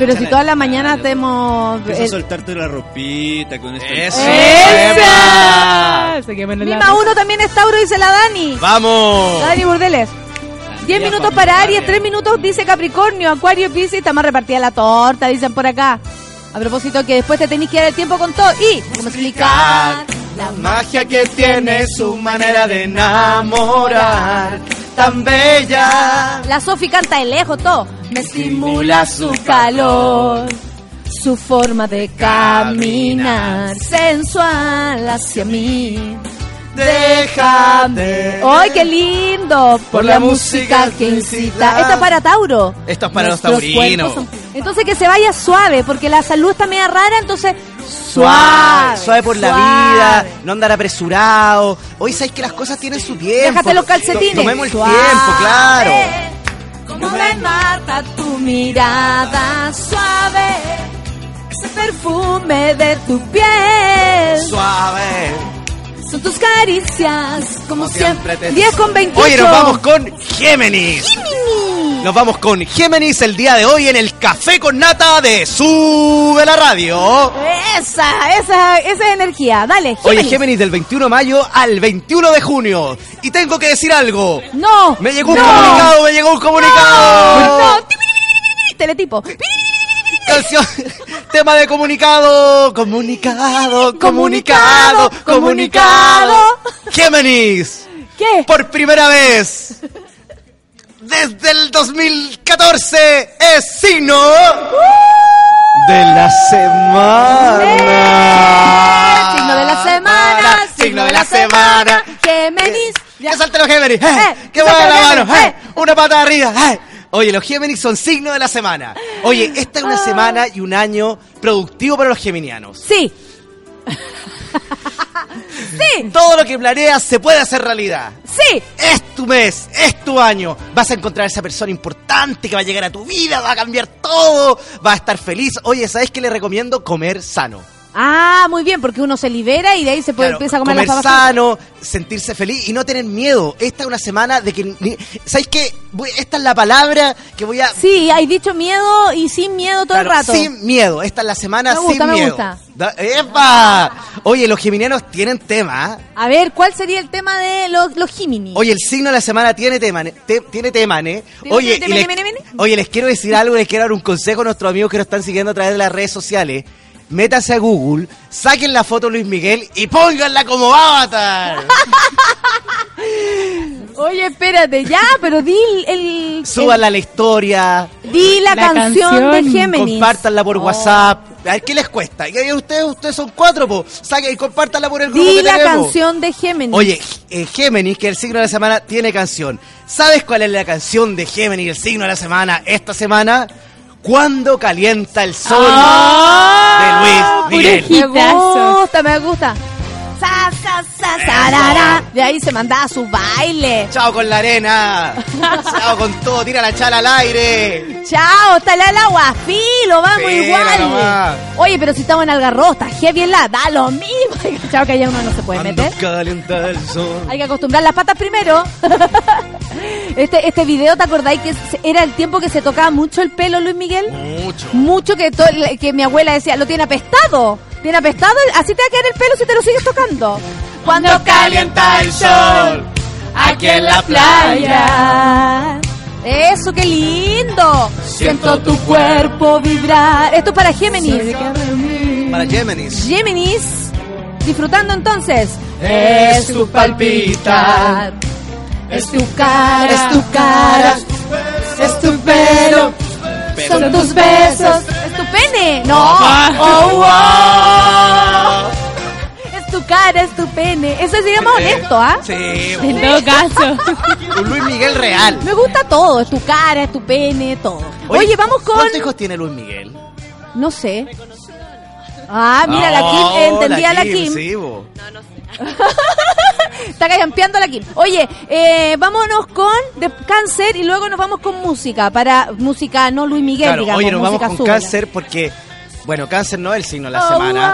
Pero si toda la mañana tenemos... Empieza a soltarte la ropita con esta... ¡Eso! ¡Esa! Se queman en la Mima uno también es Tauro, dice la Dani. ¡Vamos! Dani Burdeles. 10 minutos para Aries, 3 minutos dice Capricornio, Acuario, Piscis, está más repartida la torta, dicen por acá. A propósito que después te tenéis que dar el tiempo con todo. Y, ¿cómo explicar? La magia que tiene su manera de enamorar, tan bella. La Sofi canta de lejos todo. Me estimula su calor, su forma de caminar, sensual hacia mí. Déjame. ¡Ay, qué lindo! Por, la, música que incita. Esta es para Tauro. Esto es para los taurinos. son- Entonces que se vaya suave, porque la salud está media rara, entonces Suave, suave. suave por la vida, no andar apresurado. Hoy sabes que las cosas tienen su tiempo. Déjate los calcetines. To- Tomemos el Suave. tiempo, claro. Como me mata tu mirada suave, ese perfume de tu piel. Suave. Son tus caricias, como, siempre. te 10 con 28. Hoy nos vamos con Géminis. Nos vamos con Géminis el día de hoy en el Café con Nata de Sube la Radio. Esa, esa, esa es energía. Dale, Oye, Géminis. Géminis del 21 de mayo al 21 de junio. Y tengo que decir algo. No. Me llegó un no, comunicado, me llegó un comunicado. No. Tipiripiripiri, Teletipo. Canción, tema de comunicado, comunicado, comunicado, comunicado. Géminis, ¿Qué? por primera vez desde el 2014 es signo de la semana. Signo de la semana, signo de la semana. Géminis. ¡Que salten los Géminis! ¡Eh! Eh, ¡Que muevan la mano! ¡Eh! ¡Una pata arriba! ¡Eh! Oye, los Géminis son signo de la semana. Oye, esta es una semana y un año productivo para los geminianos. Sí. sí. Todo lo que planeas se puede hacer realidad. Sí. Es tu mes, es tu año. Vas a encontrar a esa persona importante que va a llegar a tu vida, va a cambiar todo, va a estar feliz. Oye, ¿sabes qué le recomiendo? Comer sano. Ah, muy bien, porque uno se libera y de ahí se puede Claro, empieza a comer, comer las papas sano, sentirse feliz y no tener miedo. Esta es una semana de que... ni- ¿Sabes qué? Voy- esta es la palabra que voy a... Sí, hay dicho miedo y sin miedo todo Claro, el rato. Sin miedo. Esta es la semana Me gusta, sin me miedo. gusta. ¡Epa! Oye, los geminianos tienen tema. ¿ah? A ver, ¿cuál sería el tema de los, los Jimini? Oye, el signo de la semana tiene tema, ne- te- tiene tema, ¿eh? ¿Tiene Oye, y les, tema? oye, les quiero decir algo, les quiero dar un consejo a nuestros amigos que nos están siguiendo a través de las redes sociales. Métanse a Google, saquen la foto de Luis Miguel y pónganla como avatar. Oye, espérate, ya, pero di el... el- Súbanla a la historia. di la, La canción, canción. de Géminis. Compártanla por Oh. WhatsApp. A ver, ¿qué les cuesta? Y ahí ustedes, ustedes son cuatro, po. Saquen y compártanla por el grupo Di que la tenemos. canción de Géminis. Oye, eh, Géminis, que es el signo de la semana, tiene canción. ¿Sabes cuál es la canción de Géminis, el signo de la semana, esta semana? Cuando calienta el sol Ah, de Luis Miguel. Me gusta, me gusta. De ahí se mandaba su baile. Chao con la arena. Chao con todo. Tira la chala al aire. Chao, está el agua, filo, vamos igual. nomás. Oye, pero si estamos en Algarroz, está heavy en la, da lo mismo. Chao, que allá uno no se puede meter. el sol. Hay que acostumbrar las patas primero. Este, este video, ¿te acordáis que era el tiempo que se tocaba mucho el pelo Luis Miguel? Mucho. Mucho que, que mi abuela decía, lo tiene apestado. Tiene apestado, así te va a quedar el pelo si te lo sigues tocando. Cuando calienta el sol, aquí en la playa. Eso, qué lindo. Siento tu cuerpo vibrar. Esto es para Géminis. Para Géminis. Géminis, disfrutando entonces. Es tu palpitar. Es tu cara, Es tu cara. es tu pelo, son tus besos, es tu pene. No, oh, oh. Cara, es tu pene. Eso se llama honesto, ¿ah? Sí. En todo caso. Un Luis Miguel real. Me gusta todo, es tu cara, es tu pene, todo. Oye, vamos con, ¿Cuántos hijos tiene Luis Miguel? no sé. Ah, mira, la Kim, eh, entendía la Kim. Sí, bo. Está callampeando la Kim. Oye, eh, vámonos con de cáncer y luego nos vamos con música. Para música, no Luis Miguel, Claro, digamos. oye, nos vamos música con súbela. cáncer porque, bueno, cáncer no es el signo de la Oh, semana.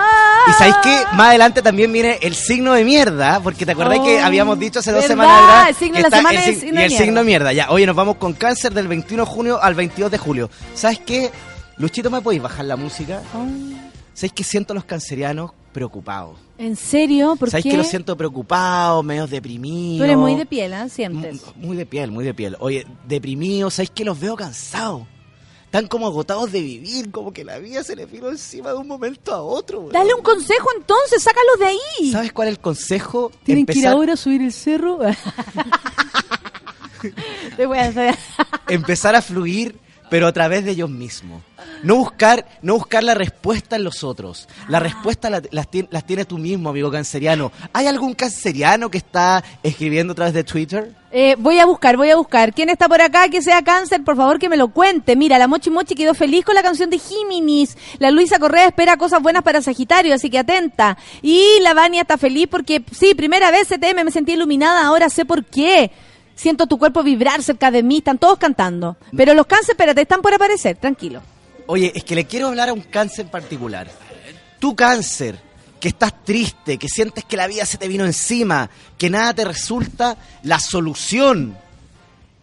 wow. Y sabéis que más adelante también viene el signo de mierda, porque te acordás Oh, que habíamos dicho hace dos semanas atrás El signo que de la semana el es el sig- signo y el signo mierda. de mierda. Ya, oye, nos vamos con cáncer del 21 de junio al 22 de julio. ¿Sabes qué? Luchito, ¿me podéis bajar la música? Oh. ¿Sabéis que siento a los cancerianos preocupados? ¿En serio? ¿Por ¿Sabéis qué? que los siento preocupados, medio deprimidos? Tú eres muy de piel, ¿ah? Sientes. Mu- Muy de piel, muy de piel. Oye, deprimidos, ¿sabéis que los veo cansados? Están como agotados de vivir, como que la vida se les vino encima de un momento a otro. weón. Dale un consejo entonces, sácalos de ahí. ¿Sabes cuál es el consejo? ¿Tienen que ir ahora a subir el cerro? Te voy a hacer. empezar a fluir, pero a través de ellos mismos. No buscar, no buscar la respuesta en los otros. La respuesta la- las, tien- las tiene tú mismo, amigo canceriano. ¿Hay algún canceriano que está escribiendo a través de Twitter? Eh, voy a buscar, voy a buscar. ¿Quién está por acá que sea cáncer? Por favor, que me lo cuente. Mira, la Mochi Mochi quedó feliz con la canción de Géminis. La Luisa Correa espera cosas buenas para Sagitario, así que atenta. Y la Vania está feliz porque, sí, primera vez CTM, me sentí iluminada, ahora sé por qué. Siento tu cuerpo vibrar cerca de mí, están todos cantando. Pero los cáncer, espérate, están por aparecer, tranquilo. Oye, es que le quiero hablar a un cáncer particular. Tu cáncer, que estás triste, que sientes que la vida se te vino encima, que nada te resulta, la solución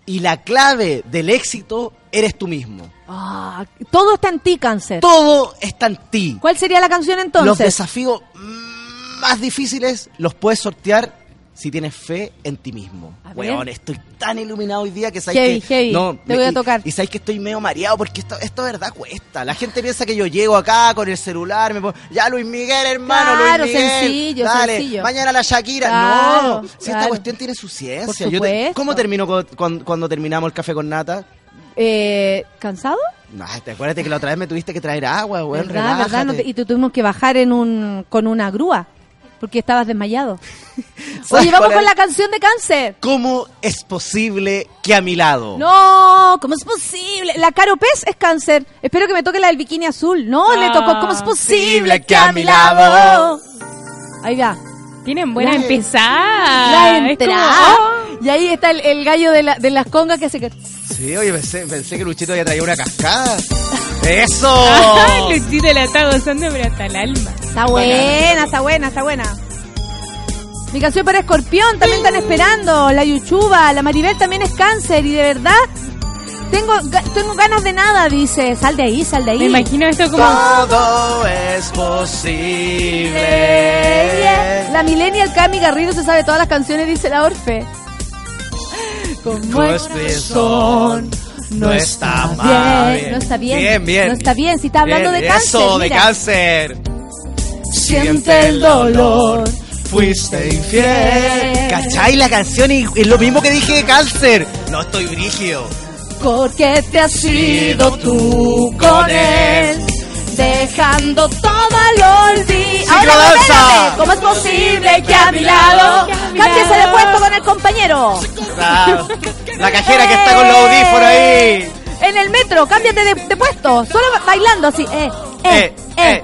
y la clave del éxito eres tú mismo. Ah, todo está en ti, cáncer. Todo está en ti. ¿Cuál sería la canción entonces? Los desafíos más difíciles los puedes sortear si tienes fe en ti mismo. Weón, estoy tan iluminado hoy día que sabes Heavy, que... heavy. Te me- voy a tocar. Y, sabes que estoy medio mareado porque esto, esto de verdad cuesta. La gente piensa que yo llego acá con el celular, me pongo, ya Luis Miguel, hermano, Claro, Luis Miguel. sencillo, dale, sencillo. mañana la Shakira. Claro, no, si esta cuestión tiene su ciencia. Yo te-. ¿Cómo termino cuando, cuando terminamos el café con nata? Eh, ¿Cansado? No, te acuérdate que la otra vez me tuviste que traer agua, weón, ¿Verdad, verdad? No te- relájate. y tuvimos que bajar en un, con una grúa porque estabas desmayado. ¿Sabes Oye, vamos con la canción de cáncer. ¿Cómo es posible que a mi lado? No, ¿cómo es posible? La Caro Pez es cáncer. Espero que me toque la del bikini azul. No, le tocó. ¿Cómo es posible que a mi lado? Ahí va. Tienen buena La- empezada. La Es entrada. como, Y ahí está el, el gallo de, la- de las congas que hace que... Sí, oye, pensé, pensé que Luchito había traído una cascada. ¡Eso! Luchito la está gozando, pero hasta el alma. Está buena, está buena, está buena. Mi canción para Escorpión también están esperando. La Yuchuba, la Maribel también es cáncer y de verdad tengo, tengo ganas de nada, dice. Sal de ahí, sal de ahí. Me imagino esto como... Todo es posible. La Millennial Cami Garrido se sabe todas las canciones, dice la Orfe. Como expresión no está bien, mal. no está bien. Bien, bien. No está bien, si está hablando Bien, de cáncer. Eso, de cáncer. Siente el dolor. Fuiste infiel. ¿Cachai la canción? Y es lo mismo que dije de cáncer. No estoy brígido. Porque te has ido tú con él, dejando todo al olvido. Ahora danza! modérate. ¿Cómo es posible que a mi lado cámbiese de puesto con el compañero? La, la cajera que está con los audífonos ahí. En el metro, cámbiate de, de puesto, solo bailando así. Eh, eh, Eh, eh.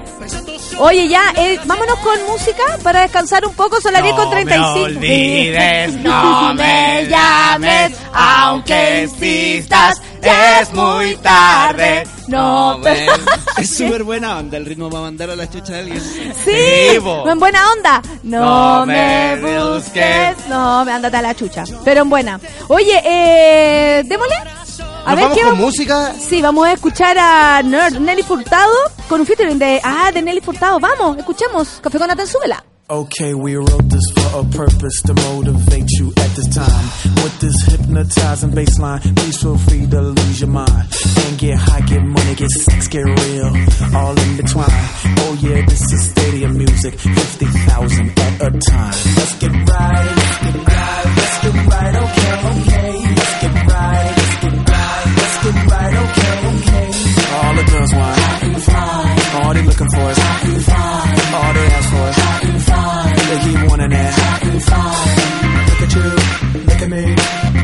Oye, ya, eh, vámonos con música para descansar un poco. Son las 10 con 35. me olvides, no me llames, aunque insistas, es muy tarde. No, pero... Es súper buena onda el ritmo para mandar a la chucha a alguien. Sí, en buena onda. No, No me me busques. No, me ándate a la chucha. Pero en buena. Oye, eh, démosle. A ¿Nos ver vamos qué con vamos- música? Sí, vamos a escuchar a Nelly Furtado con un featuring de. Ah, de Nelly Furtado. Vamos, escuchemos. Café con Nathan, súbela. Okay, we wrote this for a purpose to motivate you at this time. With this hypnotizing bass line, please feel free to lose your mind. And get high, get money, get sex, get real, all in between. Oh yeah, this is stadium music, 50,000 at a time. Let's get right, let's get right, let's get right, okay, okay. Let's get right, let's get right, let's get right, okay, okay. All the girls want, all they looking for is, fine. all they ask for is, fine. they keep wanting it. Look at you, look at me,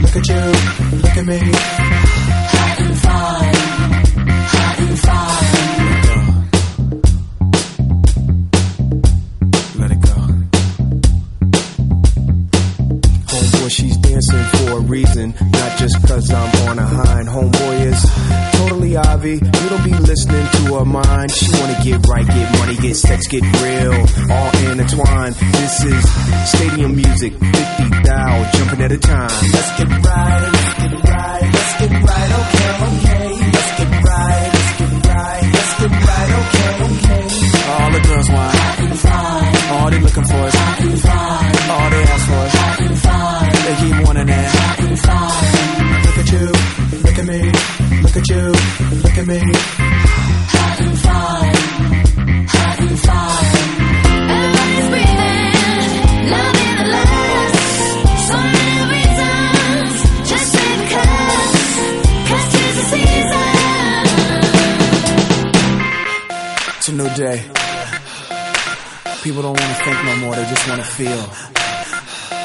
look at you, look at me. Let it go. Homeboy, she's dancing for a reason, not just cause I'm on a hind. Homeboy is totally Ivy. You don't be listening to her mind. She wanna get right, get money, get sex, get real, all intertwined. This is stadium music, 50 thou jumping at a time. Let's get right, let's get right, let's get right, okay, okay. Let's get right, let's get right, let's get right, okay, okay. All the girls want, all they looking for is, it. Look at you, look at me, look at you, look at me. Everybody's breathing, loving the last. So many reasons, just the season. It's a new day. People don't want to think no more, they just want to feel.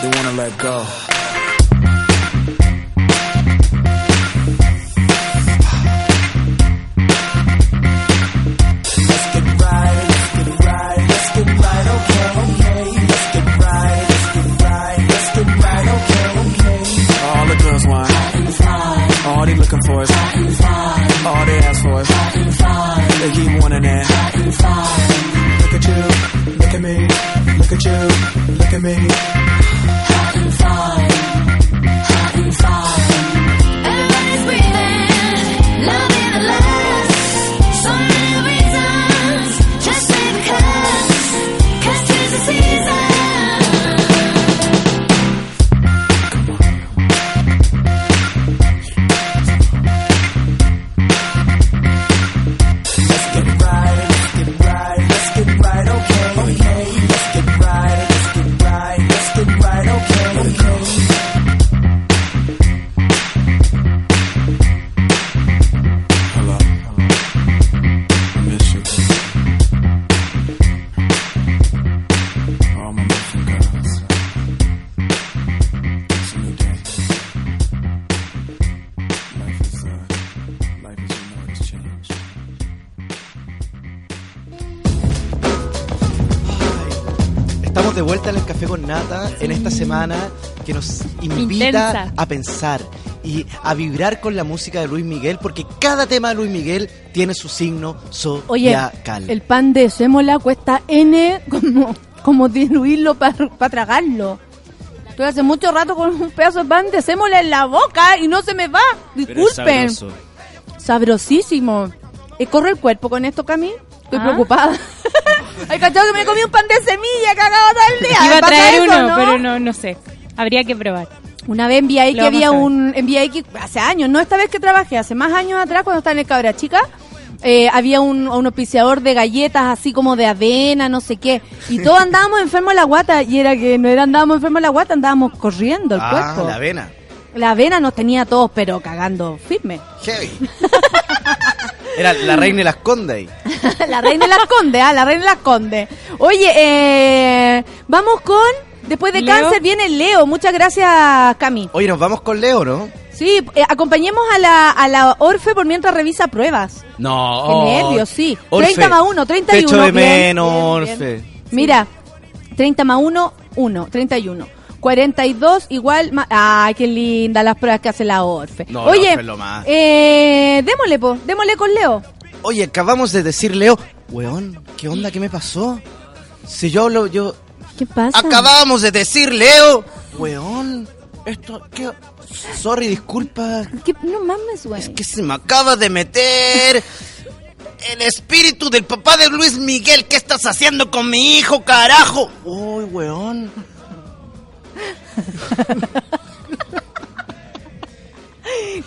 They want to let go. Look at me. Semana que nos invita Intensa. a pensar. y a vibrar con la música de Luis Miguel, porque cada tema de Luis Miguel tiene su signo Oye, zodiacal. el pan de sémola cuesta N como, como diluirlo para tragarlo. Estoy hace mucho rato con un pedazo de pan de sémola en la boca y no se me va. Pero es Disculpen. sabroso. Sabrosísimo. Eh, ¿Corre el cuerpo con esto, Cami? Estoy Ah. preocupada. Ay, cachado que me comí un pan de semilla cagado todo el día. Iba ¿Me a traer eso, uno, no? pero no, no sé. Habría que probar. Una vez en Lo vamos había a un en VIX hace años, no esta vez que trabajé, hace más años atrás cuando estaba en el Cabra Chica, eh, había un, un auspiciador de galletas así como de avena, no sé qué, y todos andábamos enfermos de la guata y era que no era andábamos enfermos de la guata, andábamos corriendo el ah, cuerpo. la avena. La avena nos tenía todos pero cagando firme. Heavy. Era la reina y las conde ahí. la reina de las condes, ah, la reina de las condes. Oye, eh, vamos con después de Leo. cáncer viene Leo. Muchas gracias, Cami. Oye, nos vamos con Leo, ¿no? Sí, eh, acompañemos a la, a la Orfe por mientras revisa pruebas. No. Qué nervios, sí. Orfe, 30 más 1, 31. Te echo de Bien, menos, bien, bien. Orfe. Mira, 30 más 1, 1, 31. 42 igual, ma- ay, qué linda las pruebas que hace la Orfe. No, la Oye, Orfe es lo más. eh, démosle, po, démosle con Leo. Oye, acabamos de decir, Leo, weón, ¿qué onda? ¿Qué me pasó? Si yo lo, yo... ¿Qué pasa? Acabamos de decir, Leo, weón, esto, ¿qué? Sorry, disculpa, ¿Qué? No mames, güey. es que se me acaba de meter el espíritu del papá de Luis Miguel. ¿Qué estás haciendo con mi hijo, carajo? Uy, weón.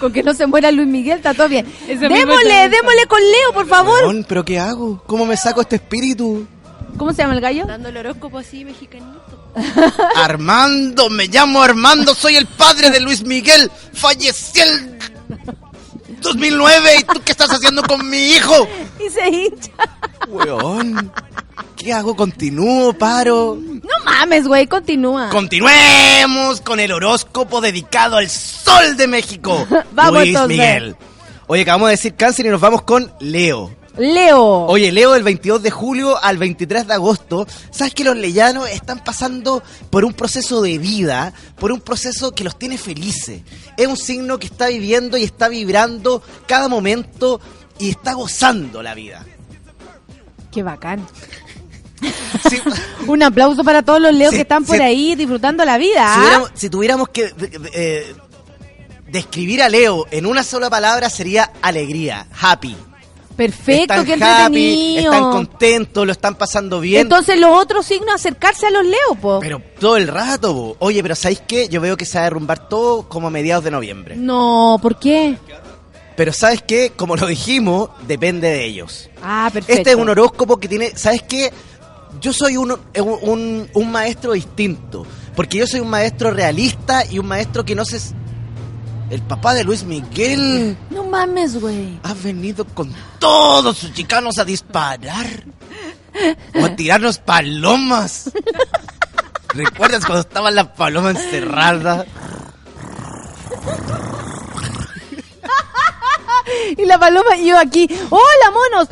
Con que no se muera Luis Miguel, está todo bien. Eso Démosle, démosle con Leo, por favor. ¿pero qué hago? ¿Cómo me saco este espíritu? ¿Cómo se llama el gallo? Dando el horóscopo así, mexicanito. Armando, me llamo Armando, soy el padre de Luis Miguel. Fallecí el 2009 y tú qué estás haciendo con mi hijo? Y se hincha. Weón, ¿qué hago? ¿Continúo? ¿Paro? No mames, güey, continúa. Continuemos con el horóscopo dedicado al sol de México. Vamos, Luis entonces. Miguel. Oye, acabamos de decir cáncer y nos vamos con Leo. Leo. Oye, Leo, del 22 de julio al 23 de agosto, ¿sabes que los leyanos están pasando por un proceso de vida, por un proceso que los tiene felices? Es un signo que está viviendo y está vibrando cada momento y está gozando la vida. Qué bacán. Un aplauso para todos los leos Sí, que están por sí. ahí disfrutando la vida. si ¿ah? tuviéramos, si tuviéramos que eh, eh, describir a Leo en una sola palabra sería alegría, happy. Perfecto, están qué happy, están contentos, lo están pasando bien. Entonces los otros signos acercarse a los leos, po. Pero todo el rato, bo. Oye, pero ¿sabéis qué? Yo veo que se va a derrumbar todo como a mediados de noviembre. No, ¿por qué? Pero ¿sabes qué? Como lo dijimos, depende de ellos. Ah, perfecto. Este es un horóscopo que tiene, ¿sabes qué? Yo soy un, un, un maestro distinto. Porque yo soy un maestro realista y un maestro que no se... El papá de Luis Miguel No mames, güey. ha venido con todos sus chicanos a disparar. O a tirarnos palomas. ¿Recuerdas cuando estaban las palomas encerradas? Y la paloma y yo aquí. ¡Hola, monos!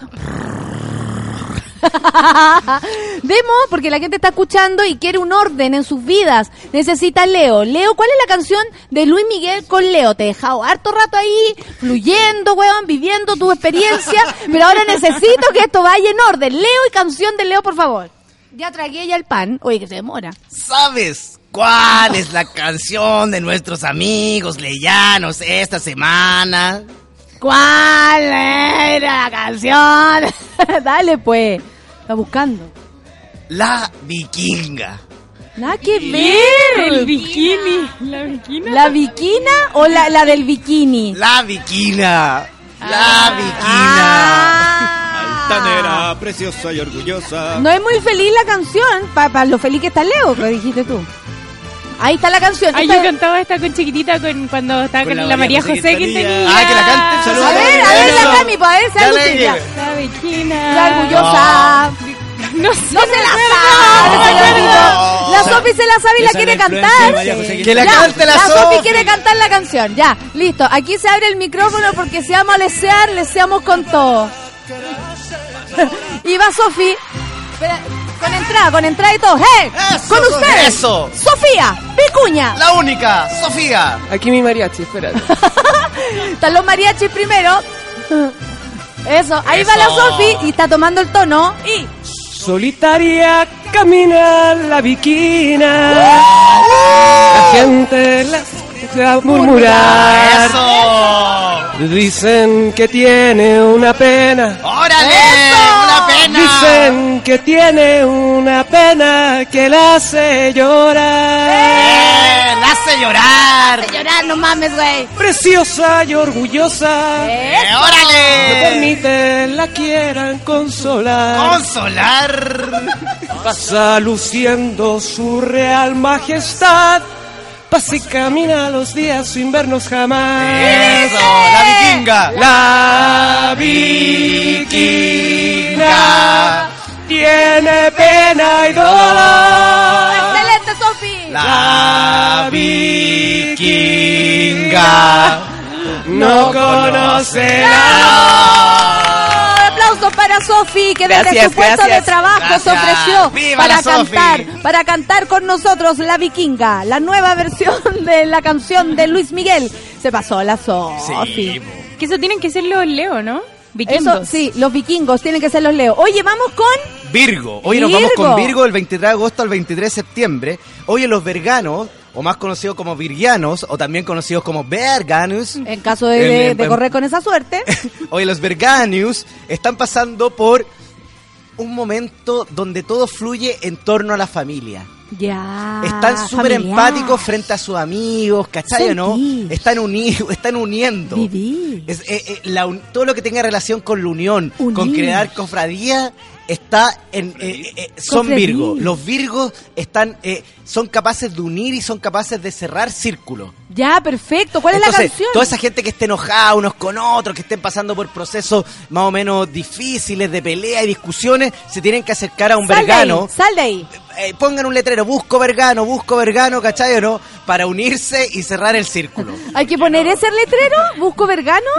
Demo, porque la gente está escuchando y quiere un orden en sus vidas. Necesita Leo. Leo, ¿cuál es la canción de Luis Miguel con Leo? Te he dejado harto rato ahí, fluyendo, weón, viviendo tu experiencia. pero ahora necesito que esto vaya en orden. Leo y canción de Leo, por favor. Ya tragué ya el pan. Oye, que se demora. ¿Sabes cuál es la canción de nuestros amigos leyanos esta semana? ¿Cuál era la canción? Dale, pues. Está buscando. La vikinga. Nada que ver. El bikini. La bikini. ¿La viquina o la, la del bikini? La. Ah. La viquina. Altanera, preciosa y orgullosa. No es muy feliz la canción, para lo feliz que está Leo, que dijiste tú. Ahí está la canción. Ay, yo cantaba esta con chiquitita con, cuando estaba con, Con la la, María José José que tenía. Ah, que la cante. Saludos. a ver, a ver, la Cami, para ver, llegué. La bikina. La orgullosa. No sé. No se la sabe, señorito. La Sofi se la sabe y la quiere la cantar. Que la cante la Sofi Sofi. quiere cantar la canción. Ya, listo. Aquí se abre el micrófono porque si vamos a lesear, leseamos con todo. y va Sofi. Con entrada, con entrada y todo. ¡Hey! Eso, con ustedes. eso. Sofía, Vicuña. La única, Sofía. Aquí mi mariachi, espérate. Están los mariachis primero. Eso, ahí va la Eso. Sofi y está tomando el tono. Y Solitaria camina la viquina. La gente la escucha murmurar. Dicen que tiene una pena. ¡Órale! ¡Una pena! Dicen que tiene una pena que la hace llorar. ¡Eh! ¡La hace llorar! hace llorar, no mames, güey. Preciosa y orgullosa. ¡Eh, órale! No permite la quieran consolar. ¡Consolar! Pasa luciendo su real majestad. Pasa y camina los días sin vernos jamás. ¡Eso! ¡La vikinga! La vikinga tiene pena y dolor. ¡Excelente, Sofi! La vikinga no conoce ¡Ah! Aplauso para Sofi, que desde Gracias, su puesto gracias. de trabajo se Gracias. ofreció ¡Viva para cantar, para cantar con nosotros La Vikinga, la nueva versión de la canción de Luis Miguel. Se pasó la Sofi. Que eso tienen que ser los Leo, ¿no? Vikingos. Eso, sí, los vikingos tienen que ser los Leo. Oye, vamos con Virgo. Hoy nos vamos Virgo. con Virgo del 23 de agosto al 23 de septiembre. Hoy los verganos, o más conocidos como virgianos, o también conocidos como verganus. En caso de, En- de- en- de correr con esa suerte. Hoy los verganius están pasando por un momento donde todo fluye en torno a la familia. Ya. Están súper empáticos frente a sus amigos, ¿cachai o no? Están unidos, están uniendo. Es, eh, eh, la un- todo lo que tenga relación con la unión, Unir. con crear cofradía, está en eh, eh, son. Virgos. Los Virgos están eh, son capaces de unir y son capaces de cerrar círculos. Ya, perfecto. ¿Cuál es la canción? toda esa gente que esté enojada unos con otros, que estén pasando por procesos más o menos difíciles de pelea y discusiones, se tienen que acercar a un Sal de vergano. ahí, sal de ahí. Eh, pongan un letrero, busco vergano, busco vergano, ¿cachai o no? Para unirse y cerrar el círculo. Hay que poner ese letrero. Busco vergano.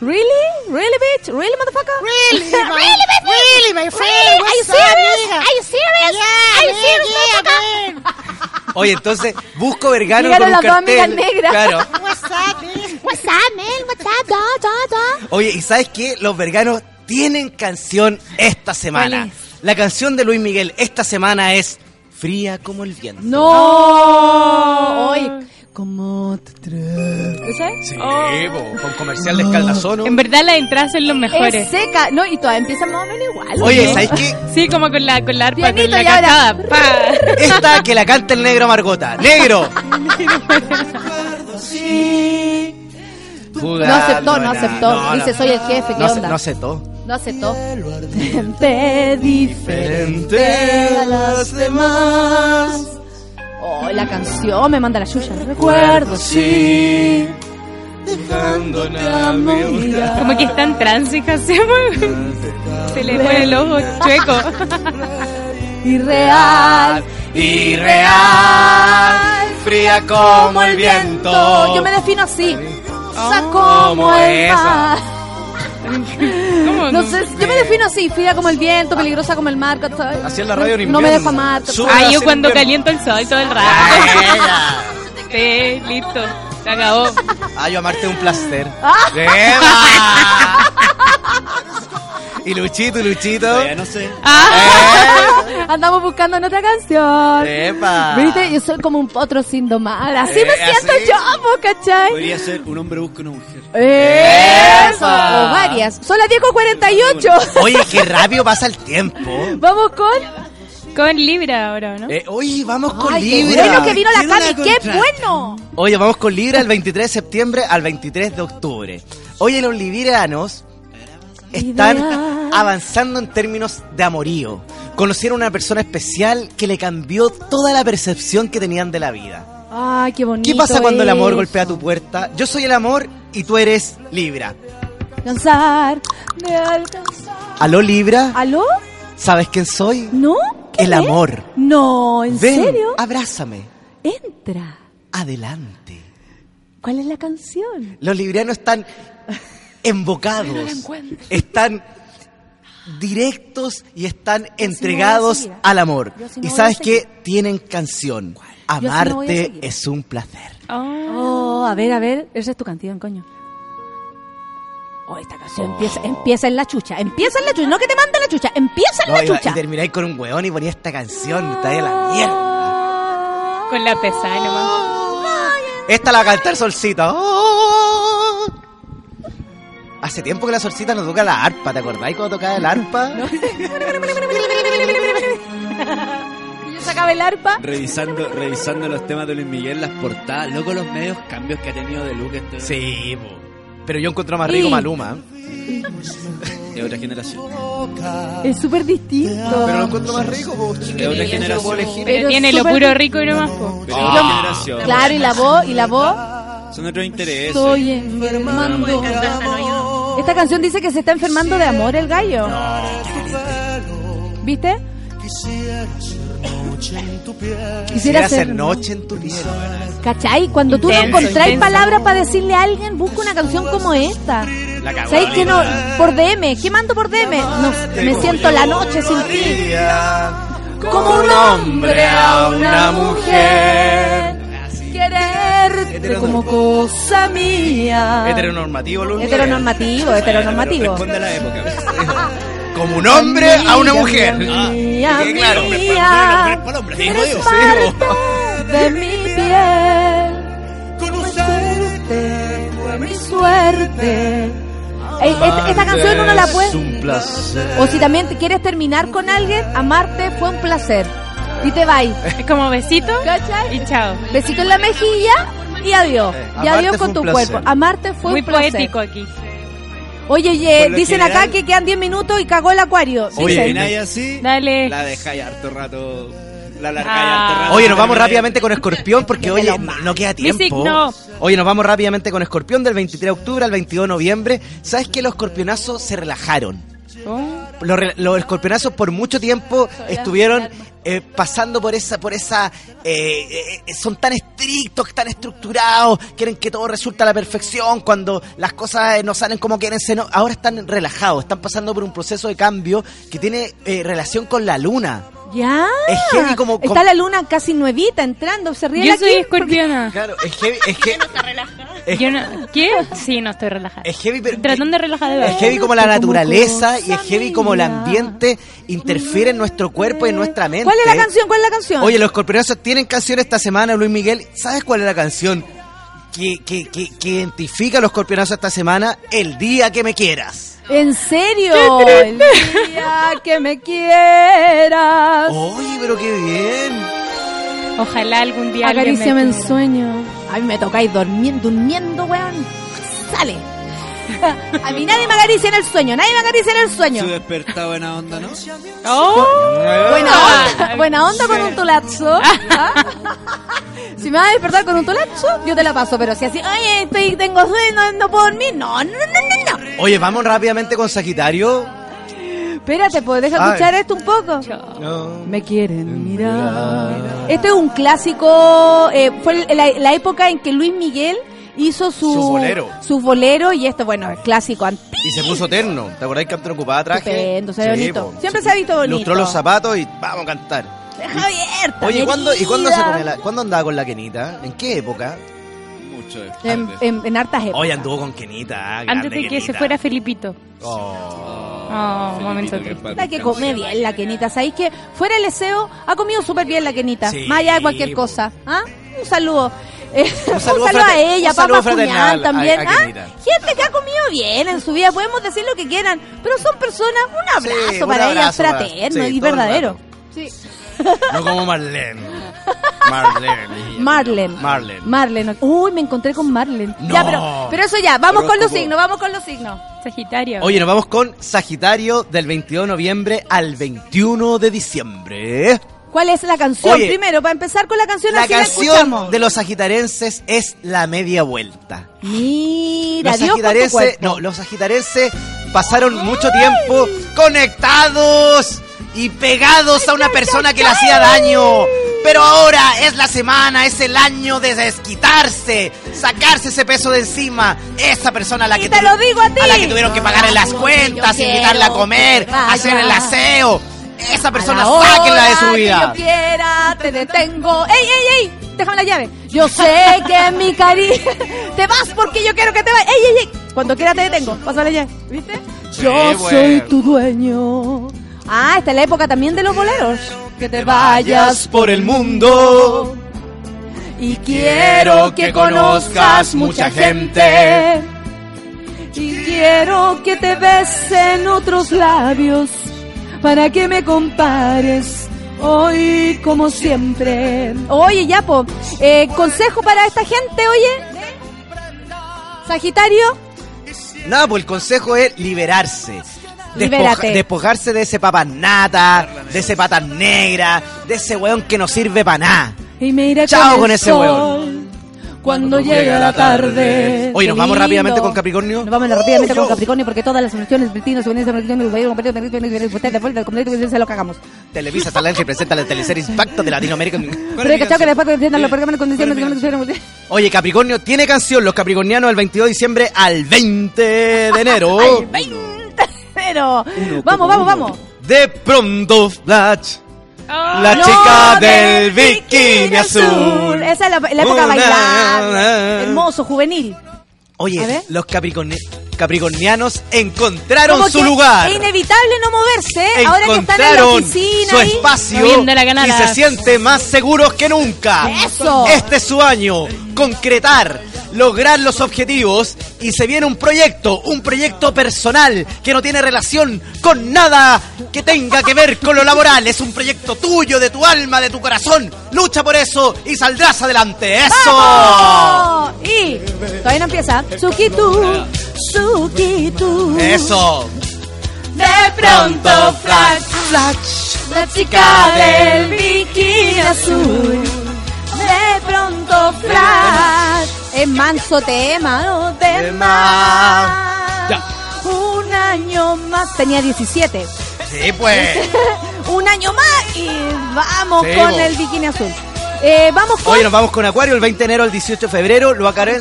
Really? Really, bitch? Really, motherfucker? Really, my- really, bitch? really, my friend, Really? Are you up, serious? Are you serious? Yeah, Are you man, serious, yeah, motherfucker? Oye, entonces, busco vergano Llegaron con un las dos cartel. amigas negras. Claro. What's up, man? What's up, man? What's up, da, da, da? Oye, ¿y sabes qué? Los verganos tienen canción esta semana. La canción de Luis Miguel esta semana es Fría como el viento. No. Oye, ¿cómo te traes? ¿Esa es? Sí, po, con comercial de escaldazono. En verdad las entradas son los mejores. Es seca. No, y todas empiezan más o menos igual. Oye, ¿no? ¿sabes qué? Sí, como con la, con la arpa, Pianito con la cascada. Pa. Esta que la canta el negro Margota. ¡Negro! No aceptó, no aceptó. Dice, soy el jefe, ¿qué no, onda? No aceptó. No aceptó. Gente diferente a las demás. Oh, la canción me manda la yuya. Recuerdo, sí. Como que está en trance, se le pone el ojo chueco. Irreal. Irreal. Fría como el viento. Yo me defino así. Oh, como el esa. ¿Cómo? No sé, yo me defino así, fría como el viento, peligrosa como el mar, ¿sabes? Así en la radio en No me dejo amar. Ah, yo cuando invierno. caliento el sol todo el rato. Sí, listo. Se acabó. Ah, yo amarte un placer. Y Luchito, y Luchito. Todavía no sé. Ah. Andamos buscando en otra canción. ¡Epa! ¿Viste? Yo soy como un potro sin domar. Así Eh, me siento así. yo, po, ¿cachai? Podría ser un hombre busca una mujer. Eso. O varias. Son las 10.48. Oye, qué rápido pasa el tiempo. Vamos con. Con Libra ahora, ¿no? Eh, oye, vamos con Ay, qué Libra. bueno que vino la Cami. ¡Qué contrata. bueno! Oye, vamos con Libra el 23 de septiembre al 23 de octubre. Oye, los librianos están avanzando en términos de amorío. Conocieron a una persona especial que le cambió toda la percepción que tenían de la vida. Ay, qué bonito. ¿Qué pasa cuando el amor eso. golpea tu puerta? Yo soy el amor y tú eres Libra. Cansar de alcanzar. ¿Aló, Libra? ¿Aló? ¿Sabes quién soy? ¿No? ¿Qué El es? amor. No, ¿en Ven, serio? abrázame. Entra. Adelante. ¿Cuál es la canción? Los librianos están embocados, están directos y están entregados al amor. No y sabes qué? Tienen canción. No Amarte es un placer. Oh, a ver, a ver, esa es tu canción, coño. Oh, esta canción empieza, empieza en la chucha, empieza en la chucha, no que te mande la chucha, empieza en No, la y, chucha. y termináis con un weón y ponía esta canción, está de la mierda. Con la pesada nomás. Esta la va a cantar Solcita. Hace tiempo que la Solcita nos toca la arpa, ¿te acordáis cuando tocaba el arpa? Yo sacaba el arpa. Revisando, revisando los temas de Luis Miguel, las portadas, loco los medios cambios que ha tenido de look este Sí, pero yo encuentro más rico Sí. Maluma. de otra generación. Es súper distinto. Pero lo encuentro más rico, po, De otra no generación. Pero tiene lo puro rico y po. Pero de otra generación. Claro, y la voz, y la voz. Son otros intereses. Estoy enfermando. Esta canción dice que se está enfermando de amor el gallo. ¿Viste? Quisiera hacer noche en tu piel. ¿Cachai? Cuando tú no encontráis palabras para decirle a alguien, busca una canción como esta. ¿Sabéis que no? Por DM. ¿Qué mando por DM? No, me siento la noche sin ti. Como un hombre a una mujer. Como cosa mía. Heteronormativo, Luis. Heteronormativo, heteronormativo. Responde a la época. Como un hombre a una mujer. Mía, Ah, claro. de mi piel. Conocerte fue mi suerte. Ey, esta, esta canción uno la puede... un placer. O si también te quieres terminar con alguien, amarte fue un placer. Y te vais. Es como besito ¿Cachai? y chao. Besito en la mejilla y adiós. Eh, y adiós con tu placer. cuerpo. Amarte fue Muy un placer. poético aquí. Oye, oye, dicen general- acá que quedan 10 minutos y cagó el acuario. Oye, Dicen. Así, Dale. la dejáis harto rato. La Ah. harto rato. Oye, nos vamos rápidamente con Escorpión porque, oye, mando. no queda tiempo. signo. Oye, nos vamos rápidamente con Escorpión del 23 de octubre al 22 de noviembre. ¿Sabes que los escorpionazos se relajaron? Oh. Los, re- los escorpionazos por mucho tiempo estuvieron eh, pasando por esa, por esa, eh, eh, son tan estrictos, tan estructurados, quieren que todo resulte a la perfección, cuando las cosas eh, no salen como quieren, se no- ahora están relajados, están pasando por un proceso de cambio que tiene eh, relación con la luna. Ya. Es heavy como- Está la luna casi nuevita entrando. Se ríe Yo la soy escorpiona. Claro, es heavy, es que, Yo no- ¿Qué? Sí, no estoy relajada. es heavy, pero- Tratando de relajar de Es verdad. heavy como la Como naturaleza y es heavy como el ambiente interfiere en nuestro cuerpo y en nuestra mente. ¿Cuál es la canción? ¿Cuál es la canción? Oye, los escorpionazos tienen canción esta semana, Luis Miguel. ¿Sabes cuál es la canción que, que, que, que identifica a los escorpionazos esta semana? El día que me quieras. ¿En serio? El día que me quieras. Oye, pero qué bien. Ojalá algún día alguien Acaríciame me en sueño. A mí me tocáis durmiendo, durmiendo, weón. Sale. A mí nadie me acaricia en el sueño, nadie me acaricia en el sueño. Su despertado buena onda, ¿no? ¡Oh! Buena onda, buena onda con un tulazo. ¿Ah? Si me vas a despertar con un tulazo, yo te la paso, pero si así, oye, estoy, tengo sueño, no puedo dormir, no, no, no, no, no. Oye, vamos rápidamente con Sagitario. Espérate, pues deja Ay. escuchar esto un poco. No. Me quieren mirar. Este es un clásico, eh, fue la, la época en que Luis Miguel hizo su, Su bolero. su bolero y esto, bueno, es clásico. Y se puso terno. ¿Te acordás que antes ocupaba traje? Estupendo, se ve bonito. po. Siempre se ha visto bonito. Lustró los zapatos y vamos a cantar. Deja abierta, Oye, ¿cuándo, ¿y cuándo se la, ¿cuándo andaba con la Kenita? ¿En qué época? Mucho En, después. en, en hartas épocas. Hoy anduvo con Kenita. Antes grande de que Kenita. se fuera Felipito. Oh. Oh, momento Felipito, triste. que La que come bien la Kenita. ¿Sabéis que fuera el deseo ha comido súper bien la Kenita? Sí, Más allá de cualquier cosa. ¿Ah? Un saludo. Eh, un saludo saludo, a ella, un papá Cuñán también. a- a ¿ah? Gente que ha comido bien en su vida. Podemos decir lo que quieran. Pero son personas. Un abrazo Sí, un para ellas, fraterno sí, y verdadero. Sí. No como Marlene. Marlene. Marlene. Marlene. Marlene. Uy, me encontré con Marlene. No. Ya, pero, pero eso ya. Vamos con los signos, vamos con los signos. Sagitario. Oye, nos vamos con Sagitario del 22 de noviembre al 21 de diciembre. ¿Cuál es la canción? Oye, Primero, para empezar con la canción, La así la canción escuchamos. de los sagitarenses es La Media Vuelta. Mira, Los Dios sagitarenses, no, los sagitarenses pasaron mucho tiempo conectados y pegados a una persona que le hacía daño. Pero ahora es la semana, es el año de desquitarse, sacarse ese peso de encima. Esa persona a la que te lo digo a ti. a la que tuvieron que pagarle las cuentas, invitarla a comer, hacer el aseo. Esa persona, sáquenla de su que vida. yo quiera, te detengo. ¡Ey, ey, ey! Déjame la llave. Yo sé que mi cariño. Te vas porque yo quiero que te vayas. ¡Ey, ey, ey! Cuando quiera te detengo. La llave. ¿Viste? Yo soy tu dueño. Ah, esta es la época también de los boleros. Que te vayas por el mundo. y quiero que conozcas mucha gente. Y quiero que te besen otros labios para que me compares hoy como siempre. Oye, Yapo, eh, consejo para esta gente, oye. Sagitario, Nada, pues el consejo es liberarse. Libérate. despojarse de ese papas nata, de ese patas negra, de ese weón que no sirve para nada. y Chao con ese sol weón. Cuando llega la tarde. Oye, nos vamos rápidamente con Capricornio. Nos vamos rápidamente Uh, con. Capricornio porque todas las emociones, vecinos, se lo cagamos. Televisa Talange presenta la teleserie Impacto de Latinoamérica. Pero hay que después entiendan los programas de condiciones. Oye, Capricornio tiene canción. Los capricornianos el 22 de diciembre al 20 de enero. Vamos, vamos, vamos. De pronto, Flash. Oh, La No, chica del del bikini azul. Esa es la, la época Una- bailar. Hermoso, juvenil. Oye, los capricorni- capricornianos encontraron Como su que lugar. Es inevitable no moverse. ¿eh? Ahora que están en la Encontraron oficina. su ahí. espacio y se sienten más seguros que nunca. Eso. Este es su año. Concretar, lograr los objetivos y se viene un proyecto, un proyecto personal que no tiene relación con nada que tenga que ver con lo laboral. Es un proyecto tuyo, de tu alma, de tu corazón. Lucha por eso y saldrás adelante. ¡Eso! ¡Vamos! Y todavía no empieza. Sukitu, Sukitu. ¡Eso! De pronto, flash, la chica del bikini azul. De pronto, flash. Es manso tema, ¿no? Más. Ya. Un año más. Tenía 17. Sí, pues. Un año más y vamos Sí, con el bikini azul. Eh, vamos con. Oye, nos vamos con Acuario el 20 de enero al 18 de febrero. Lo acaré.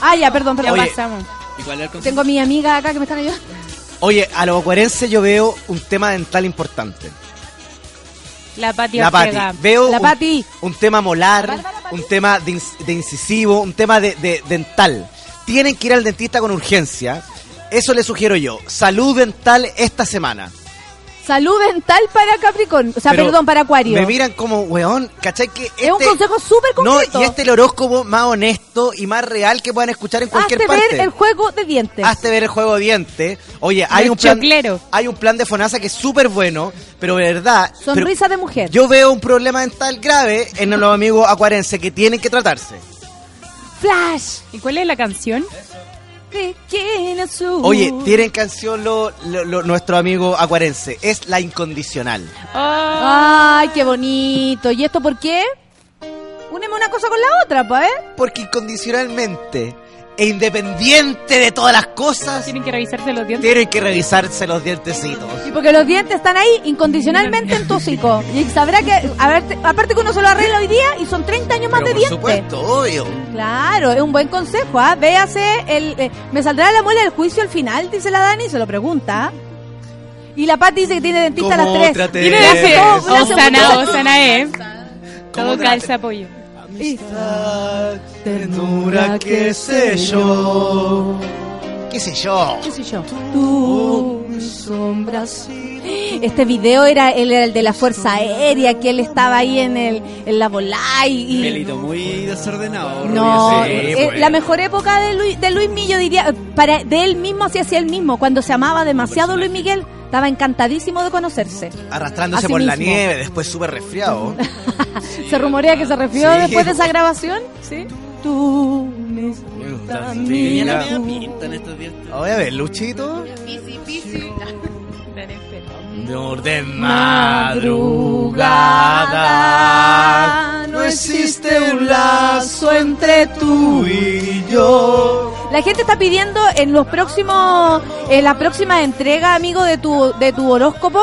Ah, ya, perdón, perdón. Oye. pasamos. ¿Y cuál era el consejo? Tengo a mi amiga acá que me están ayudando. Oye, a los acuarenses yo veo un tema dental importante. La Pati La Pati. Veo La un, Pati. un tema molar, un tema de, de incisivo, un tema de, de dental. Tienen que ir al dentista con urgencia. Eso le sugiero yo. Salud dental esta semana. Salud dental para Capricornio. O sea, Pero perdón, para Acuario. Me miran como, weón, ¿cachai? Que Es un este- consejo súper No, concreto. y este es el horóscopo más honesto y más real que puedan escuchar en cualquier Hazte parte. ver el juego de dientes. Hazte ver el juego de dientes. Oye, hay un plan, chocleros. hay un plan de Fonasa que es súper bueno, pero de verdad, pero Sonrisa de mujer. yo veo un problema dental grave en los amigos acuarenses que tienen que tratarse. Flash. ¿Y cuál es la canción? Azul. Oye, tienen canción lo, lo- lo- nuestro amigo acuarense, es la incondicional. Ay, qué bonito. ¿Y esto por qué? Úneme una cosa con la otra, pa' ver. Porque incondicionalmente e independiente de todas las cosas, Tienen que revisarse los dientes. tienen que revisarse los dientecitos. Y porque los dientes están ahí incondicionalmente en tu hocico. Y sabrá que, a ver, te- aparte que uno se lo arregla hoy día y son 30 años más Pero de por dientes. supuesto, obvio. Claro, es un buen consejo, ¿ah? Véase el... eh, me saldrá la muela del juicio al final, dice la Dani, se lo pregunta. Y la Pati dice que tiene dentista a las ¿Cómo 3. trate Tiene Osana, Osana, eh. Todo ¿Cómo calza apoyo. Ternura, qué sé yo. ¿Qué sé yo? ¿Qué sé yo? Tu sombra. Este video era el, era el de la Fuerza Aérea, que él estaba ahí en el en la volá y... Pelito muy desordenado. no, sí, eh, pues. la mejor época de Luis, de Luis Miguel, diría, eh, para, de él mismo hacia hacia él mismo, cuando se amaba demasiado Luis Miguel, estaba encantadísimo de conocerse. Arrastrándose Así por la mismo. nieve, después súper resfriado. Se rumorea que se refirió Sí. después de esa grabación. Sí. Tú me Tenía la media pinta en estos días. Voy a ver, Luchito. Pisi, pisi. De madrugada no existe un lazo entre tú y yo. La gente está pidiendo en los próximos, en la próxima entrega, amigo, de tu, de tu horóscopo,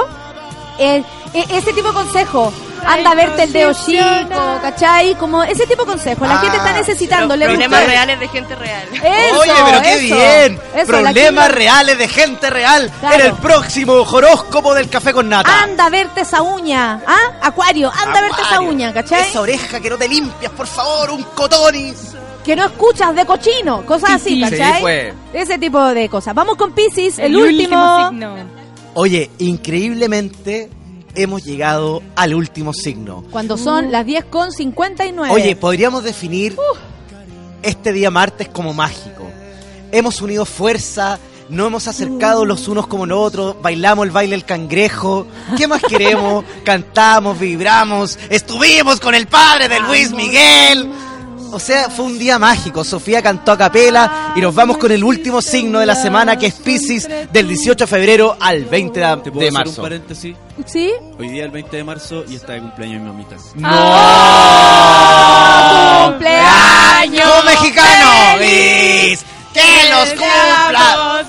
eh, e- ese tipo de consejo. Anda a verte el dedo chico, ¿cachai? Como ese tipo de consejos. La Ah, gente está necesitando. le Problemas gusta. reales de gente real. Eso, Oye, pero qué eso, bien. eso, Problemas reales de gente real Claro. en el próximo horóscopo del café con nata. Anda a verte esa uña, ¿ah? Acuario, anda a verte esa Acuario. uña, ¿cachai? Esa oreja que no te limpias, por favor, un cotonis. Que no escuchas de cochino, cosas así, Sí, ¿cachai? pues. Ese tipo de cosas. Vamos con Pisces, el, El último. último signo. Oye, increíblemente hemos llegado al último signo. Cuando son las 10 con 59. Oye, podríamos definir este día martes como mágico. Hemos unido fuerza, no hemos acercado los unos como los otros, bailamos el baile del cangrejo. ¿Qué más queremos? Cantamos, vibramos, estuvimos con el padre de Luis Miguel. O sea, fue un día mágico. Sofía cantó a capela y nos vamos con el último signo de la semana que es Pisces del 18 de febrero al 20 de, ¿Te puedo de hacer marzo. un paréntesis? ¿Sí? Hoy día el 20 de marzo y está de cumpleaños mi mamita. ¡Cumpleaños! ¡Tú mexicano! ¡Feliz! ¡Que los cumpla!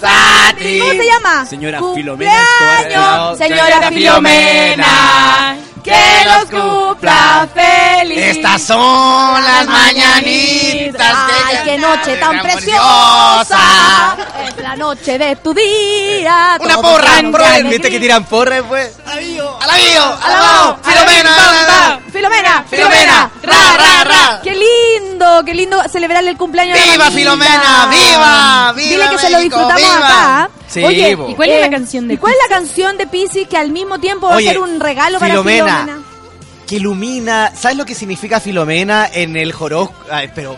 ¿Cómo se llama? Señora Filomena Escobar. Señora Filomena, que los cumpla feliz. Estas son las mañanitas. Ay, de qué noche tan preciosa. Es la noche de tu día. Una porra, porra. ¿Viste que tiran porra, pues? ¡Alavío! ¡Alavío! ¡Alabao! ¡Filomena! Filomena, Filomena, ra, ra, ra. Qué lindo, qué lindo celebrar el cumpleaños de la ¡Viva mamita. Filomena! ¡Viva! ¡Viva Dile que se lo disfrutamos ¡Viva! acá. Sí, Oye. ¿Y cuál es la canción de ¿Y cuál es la canción de Pisces que al mismo tiempo va Oye, a ser un regalo para Filomena. Filomena? Que ilumina. ¿Sabes lo que significa Filomena en el horóscopo? Pero.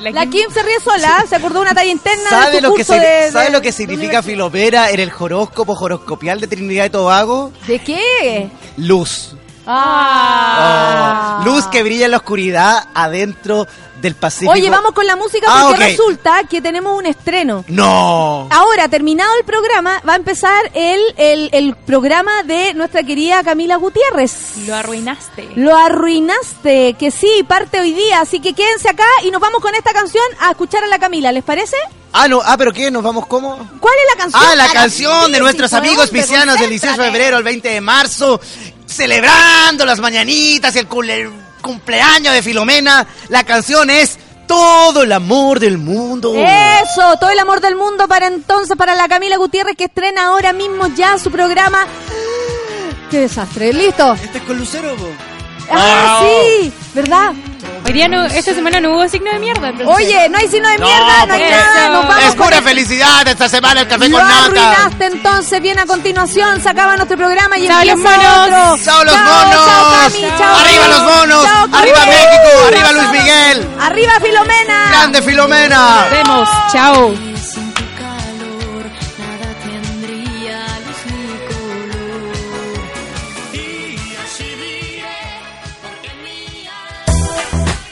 La Kim se ríe sola, se acordó una talla interna de ¿Sabe su lo, que se- de, ¿sabe lo que significa Filomena en el horóscopo horoscopial de Trinidad y Tobago? ¿De qué? Luz. Ah. Oh, luz que brilla en la oscuridad adentro del Pacífico. Oye, vamos con la música Ah, porque ok. resulta que tenemos un estreno. No. Ahora, terminado el programa, va a empezar el, el, el programa de nuestra querida Camila Gutiérrez. Lo arruinaste. Lo arruinaste, que sí, parte hoy día, así que quédense acá y nos vamos con esta canción a escuchar a la Camila, ¿les parece? Ah, no, ah, pero ¿qué? ¿Nos vamos cómo? ¿Cuál es la canción? Ah, la Para canción de nuestros amigos piscianos del 18 de febrero al 20 de marzo, celebrando las mañanitas y el cumpleaños de Filomena. La canción es Todo el amor del mundo. Eso, todo el amor del mundo para entonces, para la Camila Gutiérrez que estrena ahora mismo ya su programa. ¡Qué desastre! ¿Listo? Este es con Lucero, po. ¡Ah, sí! ¿Verdad? Hoy día no, esta semana no hubo signo de mierda. entonces. Oye, no hay signo de mierda, no hay porque nada, nos vamos Es con pura el- felicidad esta semana el café Lo con nata. arruinaste entonces, bien a continuación, se acaba nuestro programa y Chao, empieza los monos. otro. ¡Chao los Chao, monos! chao, Cami, chao, ¡Arriba los monos! Chao, ¡Arriba. México! ¡Arriba Luis. Miguel! ¡Arriba Filomena! ¡Grande Filomena! Nos vemos. Chao.